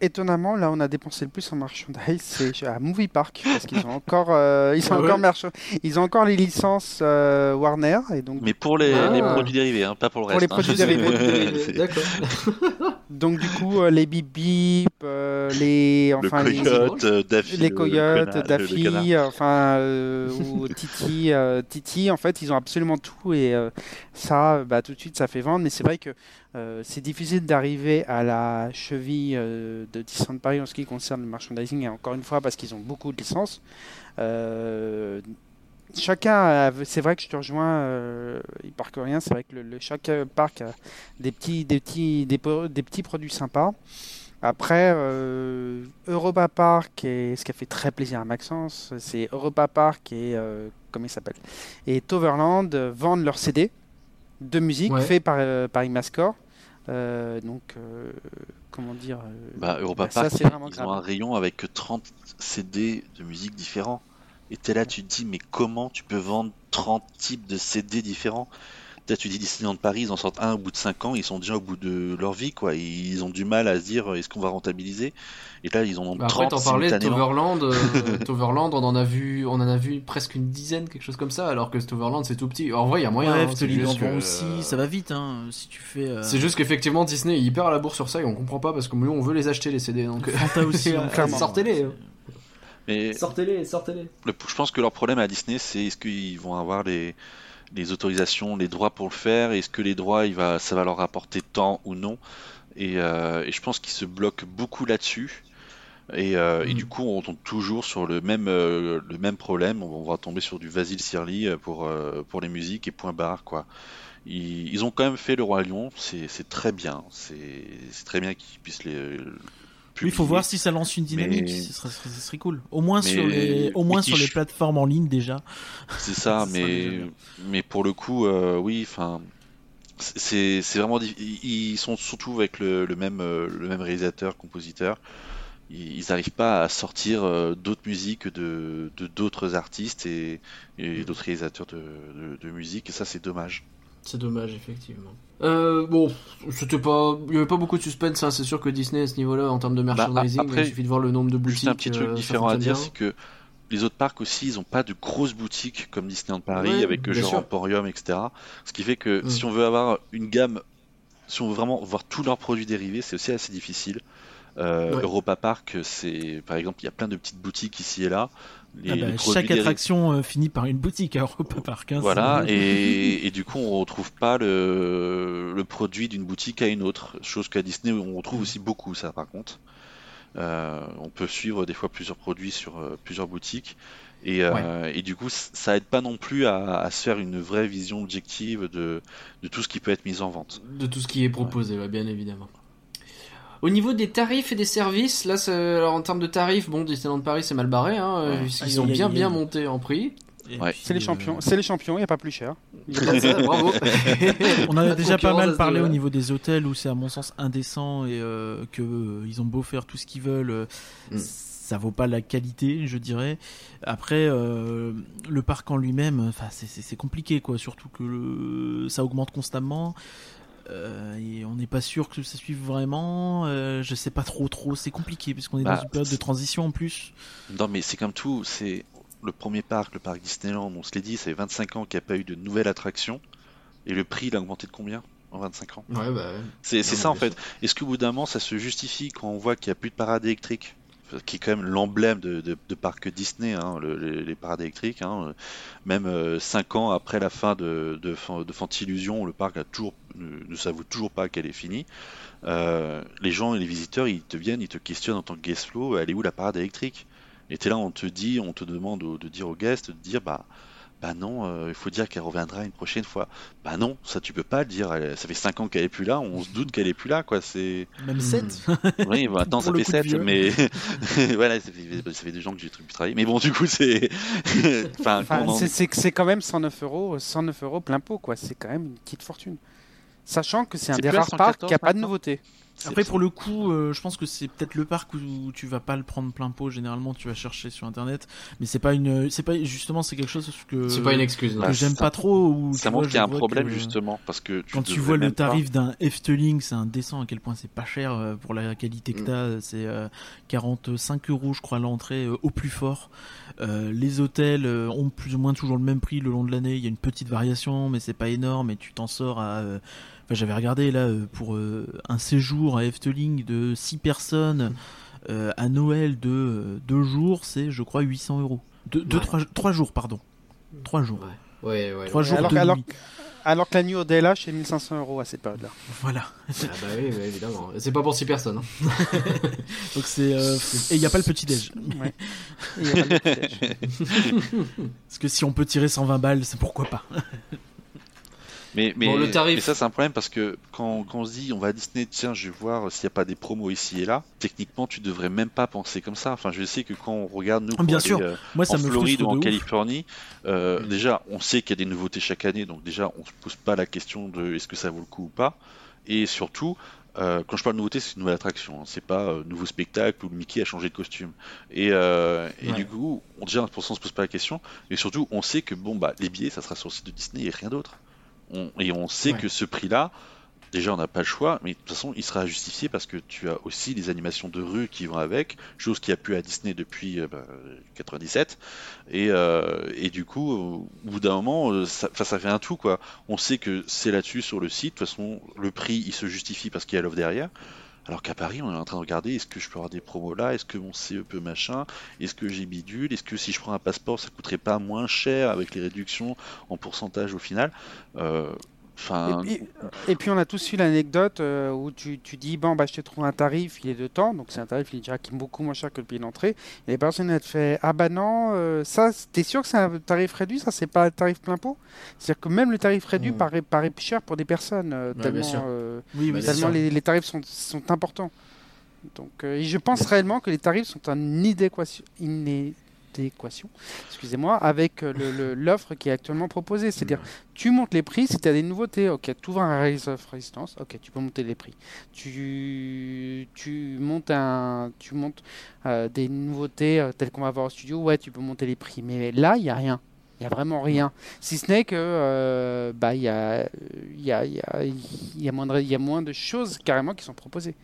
Étonnamment, là, on a dépensé le plus en merchandise, c'est à Movie Park parce qu'ils ont encore, euh, ils sont Ah ouais encore merch- ils ont encore les licences euh, Warner et donc Mais pour les, Ah. les produits dérivés, hein, pas pour le Pour reste. les hein. produits dérivés. D'accord. donc du coup euh, les bip bip, euh, les le enfin coyote, euh, Daffy, les le coyotes, le. Daffy, enfin euh, ou Titi, euh, Titi, en fait ils ont absolument tout et euh, ça, bah, tout de suite ça fait vendre. Mais c'est vrai que euh, c'est difficile d'arriver à la cheville euh, de Disneyland Paris en ce qui concerne le merchandising et encore une fois parce qu'ils ont beaucoup de licences. Chacun, c'est vrai que je te rejoins, euh, il parc rien, c'est vrai que le, le- chaque parc a des petits, des petits, des, petits produits sympas. Après, euh, Europa Park, et ce qui a fait très plaisir à Maxence, c'est Europa Park et euh, comment il s'appelle? Et Toverland vendent leurs CD de musique Ouais. faits par, euh, par Imascore. Euh, donc, euh, comment dire euh, Bah, Europa bah, ça, Park, c'est vraiment ils ont un rayon avec 30 CD de musique différents. Et t'es là, tu te dis, mais comment tu peux vendre 30 types de CD différents? Là, tu dis Disneyland Paris, ils en sortent un au bout de 5 ans, ils sont déjà au bout de leur vie, quoi. Ils ont du mal à se dire, est-ce qu'on va rentabiliser? Et là, ils en ont Bah, Après, 30 t'en parlais. Toverland, euh, Toverland, on en a vu, on en a vu presque une dizaine, quelque chose comme ça, alors que Toverland c'est tout petit. En vrai, il y a moyen. Ouais, hein, juste que, aussi, euh, ça va vite, hein, si tu fais... euh, C'est juste qu'effectivement Disney est hyper à la bourre sur ça et on comprend pas parce que nous on veut les acheter les CD donc Fanta aussi, hein, Clairement. Sortez-les. Mais sortez-les, sortez-les. le- je pense que leur problème à Disney, c'est est-ce qu'ils vont avoir les, les autorisations, les droits pour le faire Est-ce que les droits, il va, ça va leur rapporter tant ou non et, euh, et je pense qu'ils se bloquent beaucoup là-dessus. Et, euh, et Mm. du coup, on tombe toujours sur le même, euh, le même problème. On va tomber sur du Vasil Sirli pour, pour les musiques et point barre, quoi. Ils, ils ont quand même fait le Roi Lion, c'est très bien. C'est très bien qu'ils puissent les. Il faut voir si ça lance une dynamique, Mais- ce, serait, ce serait cool. Au moins, Mais- sur, les, au moins mais sur qui- les plateformes en ligne déjà. C'est ça, mais, mais pour le coup, euh, oui, enfin, c'est c'est vraiment. Ils sont surtout avec le, le même, euh, le même réalisateur, compositeur. Ils n'arrivent pas à sortir euh, d'autres musiques de de d'autres artistes et, et d'autres réalisateurs de, de, de musique, et ça, c'est dommage. C'est dommage effectivement. Euh, bon, c'était pas, il y avait pas beaucoup de suspense. hein. C'est sûr que Disney à ce niveau-là en termes de merchandising, Bah, après, il suffit de voir le nombre de boutiques. Juste un petit truc euh, différent à dire, c'est que les autres parcs aussi, ils n'ont pas de grosses boutiques comme Disneyland Paris Ouais, avec bien genre sûr. Emporium, etc. Ce qui fait que Mm. si on veut avoir une gamme, si on veut vraiment voir tous leurs produits dérivés, c'est aussi assez difficile. Euh, Ouais. Europa Park, c'est par exemple, il y a plein de petites boutiques ici et là. Les- Ah bah, les chaque attraction euh, finit par une boutique à Europa Park. hein, Voilà, et, et du coup, on retrouve pas le, le produit d'une boutique à une autre. Chose qu'à Disney, on retrouve aussi beaucoup, ça, par contre. Euh, on peut suivre des fois plusieurs produits sur euh, plusieurs boutiques. Et, euh, et du coup, ça aide pas non plus à, à se faire une vraie vision objective de, de tout ce qui peut être mis en vente. de tout ce qui est proposé, ouais, bien évidemment. Au niveau des tarifs et des services, là, alors en termes de tarifs, bon, Disneyland Paris c'est mal barré, hein, euh, Ouais. puisqu'ils Aïe, ont bien bien monté en prix. Ouais. C'est les euh, champions, c'est les champions, il n'y a pas plus cher. Ça, Bravo. On a déjà pas mal parlé au niveau des hôtels où c'est à mon sens indécent et euh, que euh, ils ont beau faire tout ce qu'ils veulent, euh, Mm. ça vaut pas la qualité, je dirais. Après, euh, le parc en lui-même, enfin c'est- compliqué quoi, surtout que le- ça augmente constamment. Euh, et on n'est pas sûr que ça suive vraiment. euh, je sais pas trop, trop. C'est compliqué puisqu'on est Bah, dans une période de transition en plus. Non, mais c'est comme tout. C'est le premier parc, le parc Disneyland. On se l'est dit, ça fait 25 ans qu'il n'y a pas eu de nouvelle attraction. Et le prix, il a augmenté de combien en 25 ans? Ouais, bah, ouais. C'est ça en fait. Est-ce qu'au bout d'un moment ça se justifie quand on voit qu'il n'y a plus de parade électrique qui est quand même l'emblème de, parc Disney, hein, le- les, parades électriques. hein. Même 5 ans après la fin de, de, de Fantillusion, le parc ne, ne s'avoue toujours pas qu'elle est finie. Euh, les gens et les visiteurs, ils te viennent, ils te questionnent en tant que guest flow, elle est où la parade électrique? Et t'es là, on te dit, on te demande de dire aux guests, de dire, bah, bah non, euh, il faut dire qu'elle reviendra une prochaine fois. Bah non, ça tu peux pas le dire. elle- ça fait 5 ans qu'elle est plus là, on se doute qu'elle est plus là, quoi. C'est Même Mm. 7 oui, bah, attends, ça fait coup de 7, vieux. mais voilà, ça fait, ça fait des gens que j'ai pu travailler. Mais bon, du coup, c'est. enfin, c'est- quand même 109 euros, 109 euros plein pot, quoi. C'est quand même une petite fortune. Sachant que c'est un des rares parcs 114 qui a pas de nouveauté. Après, pour le coup, euh, je pense que c'est peut-être le parc où tu vas pas le prendre plein pot. Généralement, tu vas chercher sur internet, mais c'est pas une, c'est pas justement, c'est quelque chose que C'est pas une excuse. que Bah, j'aime pas trop. Où, ça montre qu'il y a un problème que- justement parce que tu Quand tu vois le pas- tarif d'un Efteling, c'est indécent à quel point c'est pas cher euh, pour la qualité que Mm. t'as. C'est euh, 45 euros, je crois, l'entrée euh, au plus fort. Euh, les hôtels euh, ont plus ou moins toujours le même prix le long de l'année. Il y a une petite variation, mais c'est pas énorme et tu t'en sors à. Enfin, j'avais regardé là euh, pour euh, un séjour à Efteling de 6 personnes euh, à Noël de 2 jours, c'est je crois 800 euros. 2 Ouais. 3 jours, pardon. 3 jours. Ouais, ouais, ouais. 3 jours alors, de alors, nuit. Alors que la nuit au DLH est 1500 euros à cette période-là. Voilà. Ah bah oui, oui, évidemment. C'est pas pour 6 personnes. hein. Donc c'est euh, et il y a pas le déj. Ouais. Petit déj. Parce que si on peut tirer 120 balles, c'est pourquoi pas. Mais, mais, Bon, le tarif- mais ça, c'est un problème parce que quand, quand on se dit on va à Disney, tiens, je vais voir s'il n'y a pas des promos ici et là, techniquement, tu devrais même pas penser comme ça. Enfin, je sais que quand on regarde, nous, Bien aller, euh, Moi, ça en me Floride ou en ouf. Californie, euh, Mm. déjà, on sait qu'il y a des nouveautés chaque année, donc déjà, on se pose pas la question de est-ce que ça vaut le coup ou pas. Et surtout, euh, quand je parle de nouveauté, c'est une nouvelle attraction. hein. C'est pas euh, nouveau spectacle où le Mickey a changé de costume. Et, euh, et Ouais. du coup, on, déjà, pour ça, on se pose pas la question. Et surtout, on sait que bon, bah, les billets, ça sera sur le site de Disney et rien d'autre. On- et on sait Ouais. que ce prix-là, déjà, on n'a pas le choix, mais de toute façon, il sera justifié parce que tu as aussi les animations de rue qui vont avec, chose qui a pu à Disney depuis euh, bah, 97. Et, euh, et du coup, au bout d'un moment, euh, ça, ça fait un tout, quoi. On sait que c'est là-dessus sur le site. De toute façon, le prix, il se justifie parce qu'il y a l'offre derrière. Alors qu'à Paris, on est en train de regarder est-ce que je peux avoir des promos là? Est-ce que mon CEP machin? Est-ce que j'ai bidule Est-ce que si je prends un passeport, ça coûterait pas moins cher avec les réductions en pourcentage au final? Euh, Enfin, Et, puis- et puis on a tous eu l'anecdote euh, où tu, tu dis bon bah je te trouve un tarif il est de temps donc c'est un tarif il est déjà qui est beaucoup moins cher que le billet d'entrée. Et les personnes elles te fait ah bah non euh, ça t'es sûr que c'est un tarif réduit? Ça c'est pas un tarif plein pot c'est à dire que même le tarif réduit Mm. paraît, paraît plus cher pour des personnes euh, bien tellement, sûr. Oui, Bah, tellement les, les tarifs sont, sont importants donc euh, et je pense réellement que les tarifs sont en inadéquation excusez-moi avec euh, l'offre qui est actuellement proposée c'est-à-dire tu montes les prix si tu as des nouveautés. Ok, tu ouvres un Rise of Resistance. Ok, tu peux monter les prix. Tu, tu montes, un, tu montes euh, des nouveautés euh, telles qu'on va voir au studio. Ouais, tu peux monter les prix. Mais là, il n'y a rien. Il n'y a vraiment rien. Si ce n'est que il y, a, moins de, choses carrément qui sont proposées.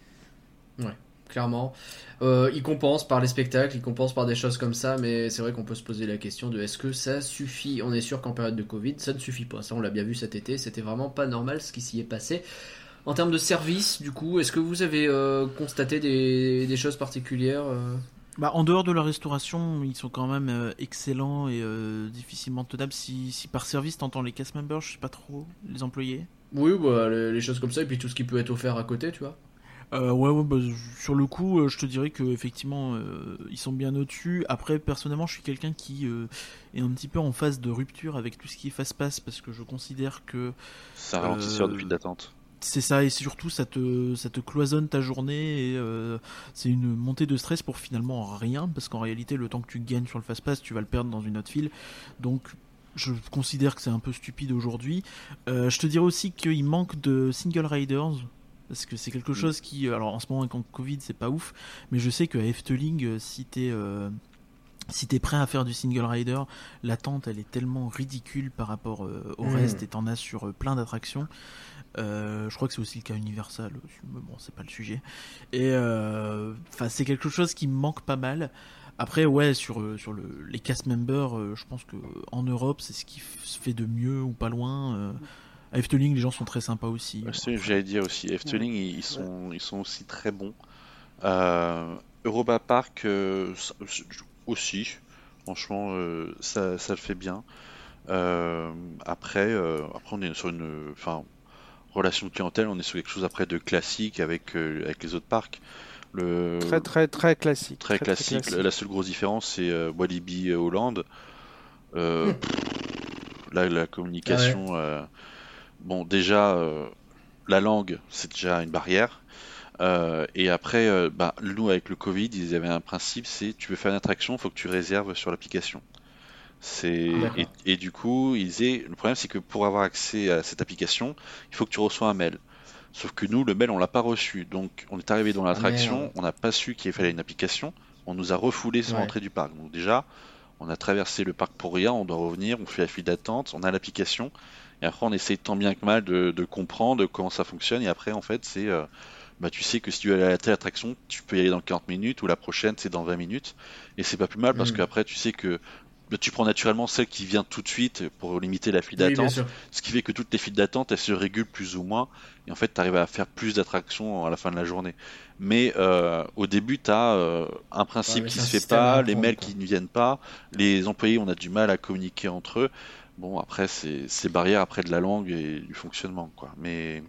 clairement. Euh, il compense par les spectacles, il compense par des choses comme ça, mais c'est vrai qu'on peut se poser la question de est-ce que ça suffit? On est sûr qu'en période de Covid, ça ne suffit pas. Ça, on l'a bien vu cet été, c'était vraiment pas normal ce qui s'y est passé. En termes de service, du coup, est-ce que vous avez euh, constaté des, des choses particulières euh? Bah, en dehors de la restauration, ils sont quand même euh, excellents et euh, difficilement tenables. Si, si par service, t'entends les cast members, je sais pas trop, les employés. Oui, bah, les, les choses comme ça, et puis tout ce qui peut être offert à côté, tu vois. Euh, ouais, ouais, bah, sur le coup, euh, je te dirais que effectivement, euh, ils sont bien au-dessus. Après, personnellement, je suis quelqu'un qui euh, est un petit peu en phase de rupture avec tout ce qui est fast-pass parce que je considère que c'est un ralentisseur de file d'attente. C'est ça et surtout ça te ça te cloisonne ta journée et euh, c'est une montée de stress pour finalement rien parce qu'en réalité, le temps que tu gagnes sur le fast-pass, tu vas le perdre dans une autre file. Donc je considère que c'est un peu stupide aujourd'hui. Euh, je te dirais aussi qu'il manque de single riders. Parce que c'est quelque chose qui. Alors en ce moment, avec le Covid, c'est pas ouf. Mais je sais qu'à Efteling, euh, si t'es. euh, si t'es prêt à faire du single rider, l'attente elle est tellement ridicule par rapport euh, au Mhm. reste et t'en as sur euh, plein d'attractions. Euh, je crois que c'est aussi le cas Universal, mais bon, c'est pas le sujet. Et euh, enfin, c'est quelque chose qui me manque pas mal. Après, ouais, sur, sur le, les cast members, euh, je pense que en Europe, c'est ce qui se fait de mieux ou pas loin. Euh, à Efteling, les gens sont très sympas aussi. J'allais dire aussi. Efteling, ils, ils sont, ils sont aussi très bons. Euh, Europa Park euh, ça- aussi. Franchement, euh, ça, ça le fait bien. Euh, après, euh, après, on est sur une, enfin, relation de clientèle, on est sur quelque chose après de classique avec, euh, avec les autres parcs. Le, Très très très classique. très classique. La seule grosse différence, c'est euh, Walibi Hollande. Euh, pff, là, la communication. euh, bon, déjà, euh, la langue, c'est déjà une barrière. Euh, et après, euh, bah, nous, avec le Covid, ils avaient un principe c'est tu veux faire une attraction, il faut que tu réserves sur l'application. C'est et, et du coup, ils disaient, le problème c'est que pour avoir accès à cette application, il faut que tu reçois un mail. Sauf que nous, le mail, on l'a pas reçu. Donc, on est arrivé dans l'attraction, merde. on n'a pas su qu'il fallait une application. On nous a refoulé sans Ouais. entrée du parc. Donc déjà, on a traversé le parc pour rien, on doit revenir, on fait la file d'attente, on a l'application. Et après, on essaie tant bien que mal de, de comprendre comment ça fonctionne. Et après, en fait, c'est. euh, bah, tu sais que si tu veux aller à la telle attraction, tu peux y aller dans 40 minutes, ou la prochaine, c'est dans 20 minutes. Et c'est pas plus mal parce Mhm. qu'après, tu sais que bah, tu prends naturellement celle qui vient tout de suite pour limiter la file Oui, d'attente. Ce qui fait que toutes les files d'attente, elles se régulent plus ou moins. Et en fait, tu arrives à faire plus d'attractions à la fin de la journée. Mais euh, au début, tu as un principe mais qui se fait pas, les mails quoi. qui ne viennent pas, les employés, on a du mal à communiquer entre eux. Bon, après, c'est c'est barrière après de la langue et du fonctionnement, quoi. Mais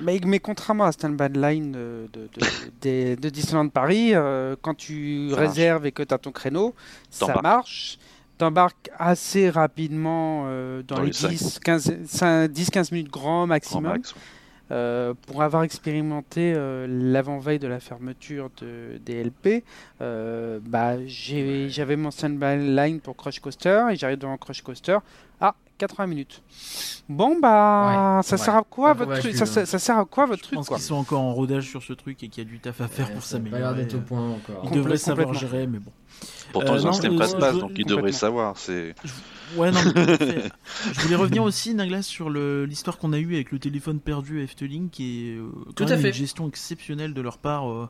Mais, mais contrairement à Stand By Line de, de, de, des- de Disneyland Paris, euh, quand tu Ça marche. réserves et que tu as ton créneau, ça marche. T'embarques assez rapidement euh, dans, Dans les les sacs. 10, 15, 5, 10, 15 minutes grand grand maximum. max, ouais. Euh, pour avoir expérimenté euh, l'avant-veille de la fermeture de, des LP, euh, bah, j'avais mon stand-by line pour Crush Coaster et j'arrive devant Crush Coaster. Ah, 80 minutes. Bon, bah, Ouais, ça ouais. sert à quoi votre truc? ça, ça- ça sert à quoi votre Je truc pense quoi? qu'ils sont encore en rodage sur ce truc et qu'il y a du taf à faire Ouais, pour s'améliorer. d'être au point encore. Ils devraient savoir gérer, mais bon. Pourtant, Euh, ils ont un euh, passe-passe, je- donc ils devraient savoir. C'est Ouais, non, mais. Je voulais revenir aussi, Naglas, sur l'histoire qu'on a eue avec le téléphone perdu à Efteling, qui est euh, Tout quand à même fait. une gestion exceptionnelle de leur part, euh,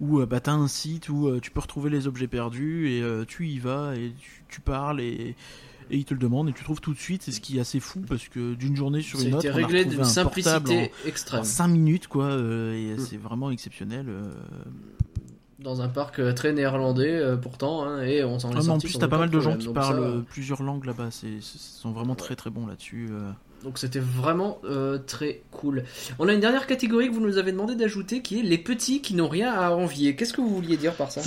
où euh, bah, t'as un site où tu peux retrouver les objets perdus, et tu y vas, et tu, tu parles, et, et ils te le demandent, et tu trouves tout de suite, c'est ce qui est assez fou, parce que d'une journée sur une autre, on a réglé d'une portable simplicité en, extrême. 5 minutes, quoi, euh, et Mm. c'est vraiment exceptionnel. euh. Dans un parc euh, très néerlandais, euh, pourtant, hein, et on s'en est Ah, en plus, t'as pas mal de gens qui Donc parlent ça, euh, plusieurs langues là-bas, ils sont vraiment très très bons là-dessus. euh. Donc c'était vraiment euh, très cool. On a une dernière catégorie que vous nous avez demandé d'ajouter qui est les petits qui n'ont rien à envier. Qu'est-ce que vous vouliez dire par ça?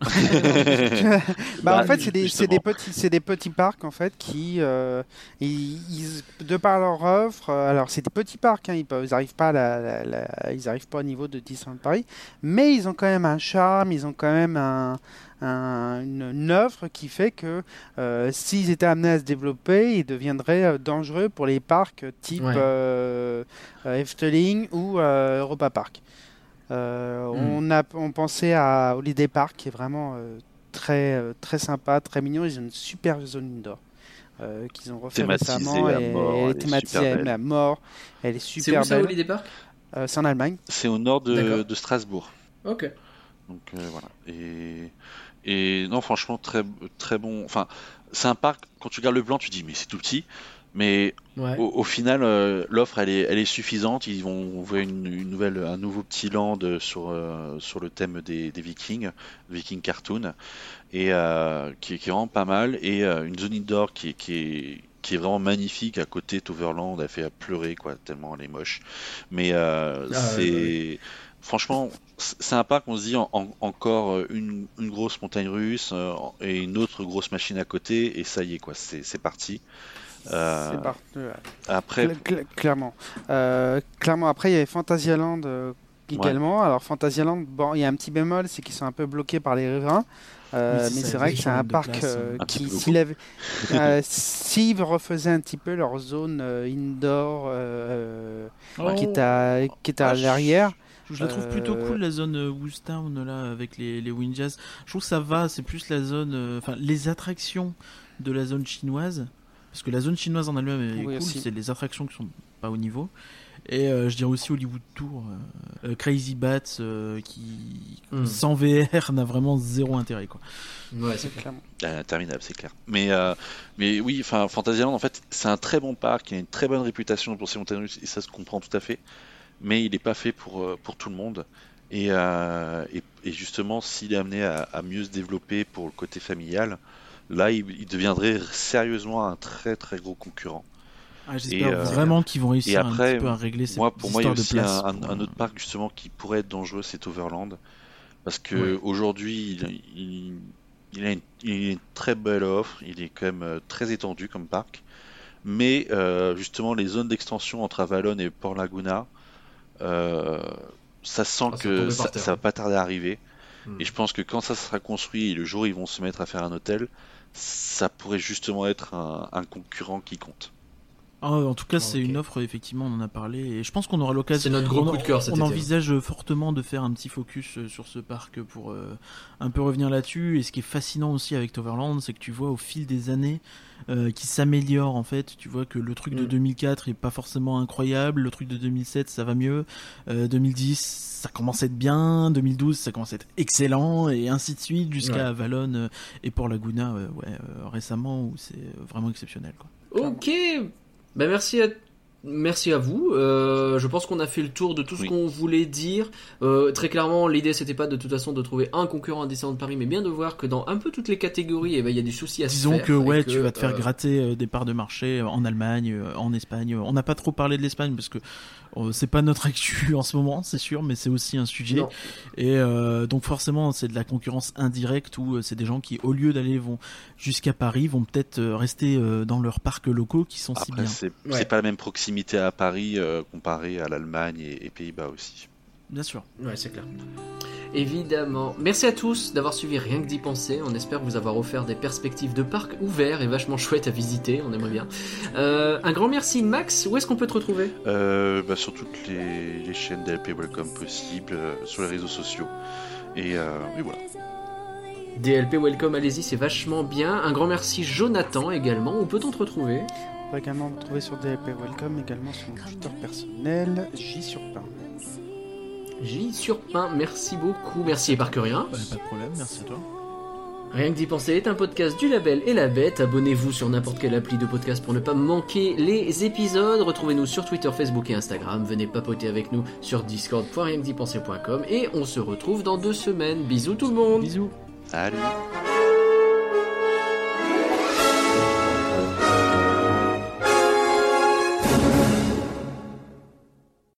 Bah, Bah, en fait, c'est des, petits, c'est des petits parcs en fait qui, euh, ils, ils- de par leur offre, euh, alors c'est des petits parcs, hein, ils, peuvent, ils arrivent pas, à la, la- la- ils arrivent pas au niveau de Disneyland Paris, mais ils ont quand même un charme, ils ont quand même un, un- une, une offre qui fait que euh, s'ils étaient amenés à se développer, ils deviendraient euh, dangereux pour les parcs type Ouais. euh, Efteling ou euh, Europa Park. Euh, Hmm. on, a, on pensait à Holiday Park qui est vraiment euh, très, euh, très sympa, très mignon. Ils ont une super zone indoor euh, qu'ils ont refait Thématisée récemment. à et mort, elle elle est thématisée à belle. mort. Elle est C'est super où ça, belle. Holiday Park? Euh, c'est en Allemagne. C'est au nord de, de Strasbourg. Ok. Donc euh, voilà. Et, et non, franchement, très, très bon. Enfin, c'est un parc, quand tu regardes le plan, tu dis, mais c'est tout petit. Mais Ouais. au, au final, euh, l'offre, elle est, elle est suffisante. Ils vont ouvrir une, une nouvelle, un nouveau petit land sur, euh, sur le thème des, des Vikings, Viking Cartoon, et euh, qui, est- qui est vraiment pas mal. Et une zone indoor qui, est- qui est qui est vraiment magnifique à côté Toverland a fait à pleurer quoi tellement elle est moche mais Ah c'est bah franchement c'est un parc on se dit en- en- encore une, une grosse montagne russe et une autre grosse machine à côté et ça y est quoi c'est parti Euh, après Cla- cla- clairement. Euh, clairement, après, il y avait Fantasyland euh, également. Alors, Fantasyland, bon, il y a un petit bémol, c'est qu'ils sont un peu bloqués par les riverains. Euh, mais c'est vrai que c'est un parc place, euh, un petit qui, euh, s'ils refaisaient un petit peu leur zone euh, indoor euh, Oh. qui est à, qui est à Ah, l'arrière, Je la trouve plutôt cool la zone Woostown là avec les, les Windjazz. Je trouve que ça va, c'est plus la zone, euh, enfin les attractions de la zone chinoise, parce que la zone chinoise en elle-même est Oui, cool, c'est les attractions qui sont pas au niveau. Et euh, je dirais aussi Hollywood Tour, euh, euh, Crazy Bats euh, qui Hmm. sans VR n'a vraiment zéro intérêt quoi. Ouais, c'est clairement. Euh, interminable, c'est clair. Mais, euh, mais oui, enfin, Fantasyland, en fait, c'est un très bon parc, il a une très bonne réputation pour ses montagnes russes, et ça se comprend tout à fait. Mais il n'est pas fait pour, pour tout le monde. Et, euh, et, et justement, s'il est amené à, à mieux se développer pour le côté familial, là, il, il deviendrait sérieusement un très très gros concurrent. Ah, J'espère Et, euh, vraiment qu'ils vont réussir et après, un petit peu à régler ces Moi, pour moi, il y a aussi place. un, un- pour, un euh, autre parc justement qui pourrait être dangereux, c'est Overland. Parce que aujourd'hui, il, il- il a une, il a une très belle offre, il est quand même euh, très étendu comme parc. Mais euh, justement, les zones d'extension entre Avalon et Port Laguna, euh, ça sent Ah, que ça, ça va pas tarder à arriver. Hmm. Et je pense que quand ça sera construit et le jour où ils vont se mettre à faire un hôtel, ça pourrait justement être un, un concurrent qui compte. Ah, en tout cas, c'est Ok. une offre, effectivement, on en a parlé, et je pense qu'on aura l'occasion. C'est notre gros on, coup de cœur cet on été. envisage fortement de faire un petit focus euh, sur ce parc pour euh, un peu revenir là-dessus. Et ce qui est fascinant aussi avec Toverland, c'est que tu vois au fil des années euh, qui s'améliore en fait. Tu vois que le truc de Mm. 2004 est pas forcément incroyable, le truc de 2007 ça va mieux, euh, 2010 ça commence à être bien, 2012 ça commence à être excellent, et ainsi de suite jusqu'à Ouais. Avalon euh, et Port Laguna ouais, euh, récemment où c'est vraiment exceptionnel. Quoi. Ok. Bah merci à merci à vous. Euh, je pense qu'on a fait le tour de tout ce Oui. qu'on voulait dire. Euh, très clairement, l'idée c'était pas de toute façon de trouver un concurrent à Disneyland Paris, mais bien de voir que dans un peu toutes les catégories, eh ben, il y a du souci à se Disons faire. que ouais, et tu vas te faire euh, gratter euh, des parts de marché en Allemagne, euh, en Espagne. On n'a pas trop parlé de l'Espagne parce que c'est pas notre actu en ce moment, c'est sûr, mais c'est aussi un sujet. Non. Et euh, donc forcément, c'est de la concurrence indirecte où euh, c'est des gens qui, au lieu d'aller vont jusqu'à Paris, vont peut-être euh, rester euh, dans leurs parcs locaux qui sont si bien. c'est Ouais. pas la même proximité à Paris euh, comparé à l'Allemagne et, et Pays-Bas aussi. Bien sûr. Ouais, c'est clair. Évidemment. Merci à tous d'avoir suivi Rien que d'y penser. On espère vous avoir offert des perspectives de parcs ouverts et vachement chouettes à visiter. On aimerait bien. Euh, un grand merci, Max. Où est-ce qu'on peut te retrouver? Euh, bah, sur toutes les, les chaînes DLP Welcome possibles, euh, sur les réseaux sociaux. Et, euh, et voilà. DLP Welcome, allez-y, c'est vachement bien. Un grand merci, Jonathan, également. Où peut-on te retrouver? On peut également me trouver sur DLP Welcome, également sur mon Twitter personnel, J sur pain. J sur pain, merci beaucoup. Merci et que rien. Bah, pas de problème, merci à toi. Rien que d'y penser est un podcast du label et la bête. Abonnez-vous sur n'importe quelle appli de podcast pour ne pas manquer les épisodes. Retrouvez-nous sur Twitter, Facebook et Instagram. Venez papoter avec nous sur discord.rienquedipenser.com et on se retrouve dans deux semaines. Bisous tout le monde Bisous. Salut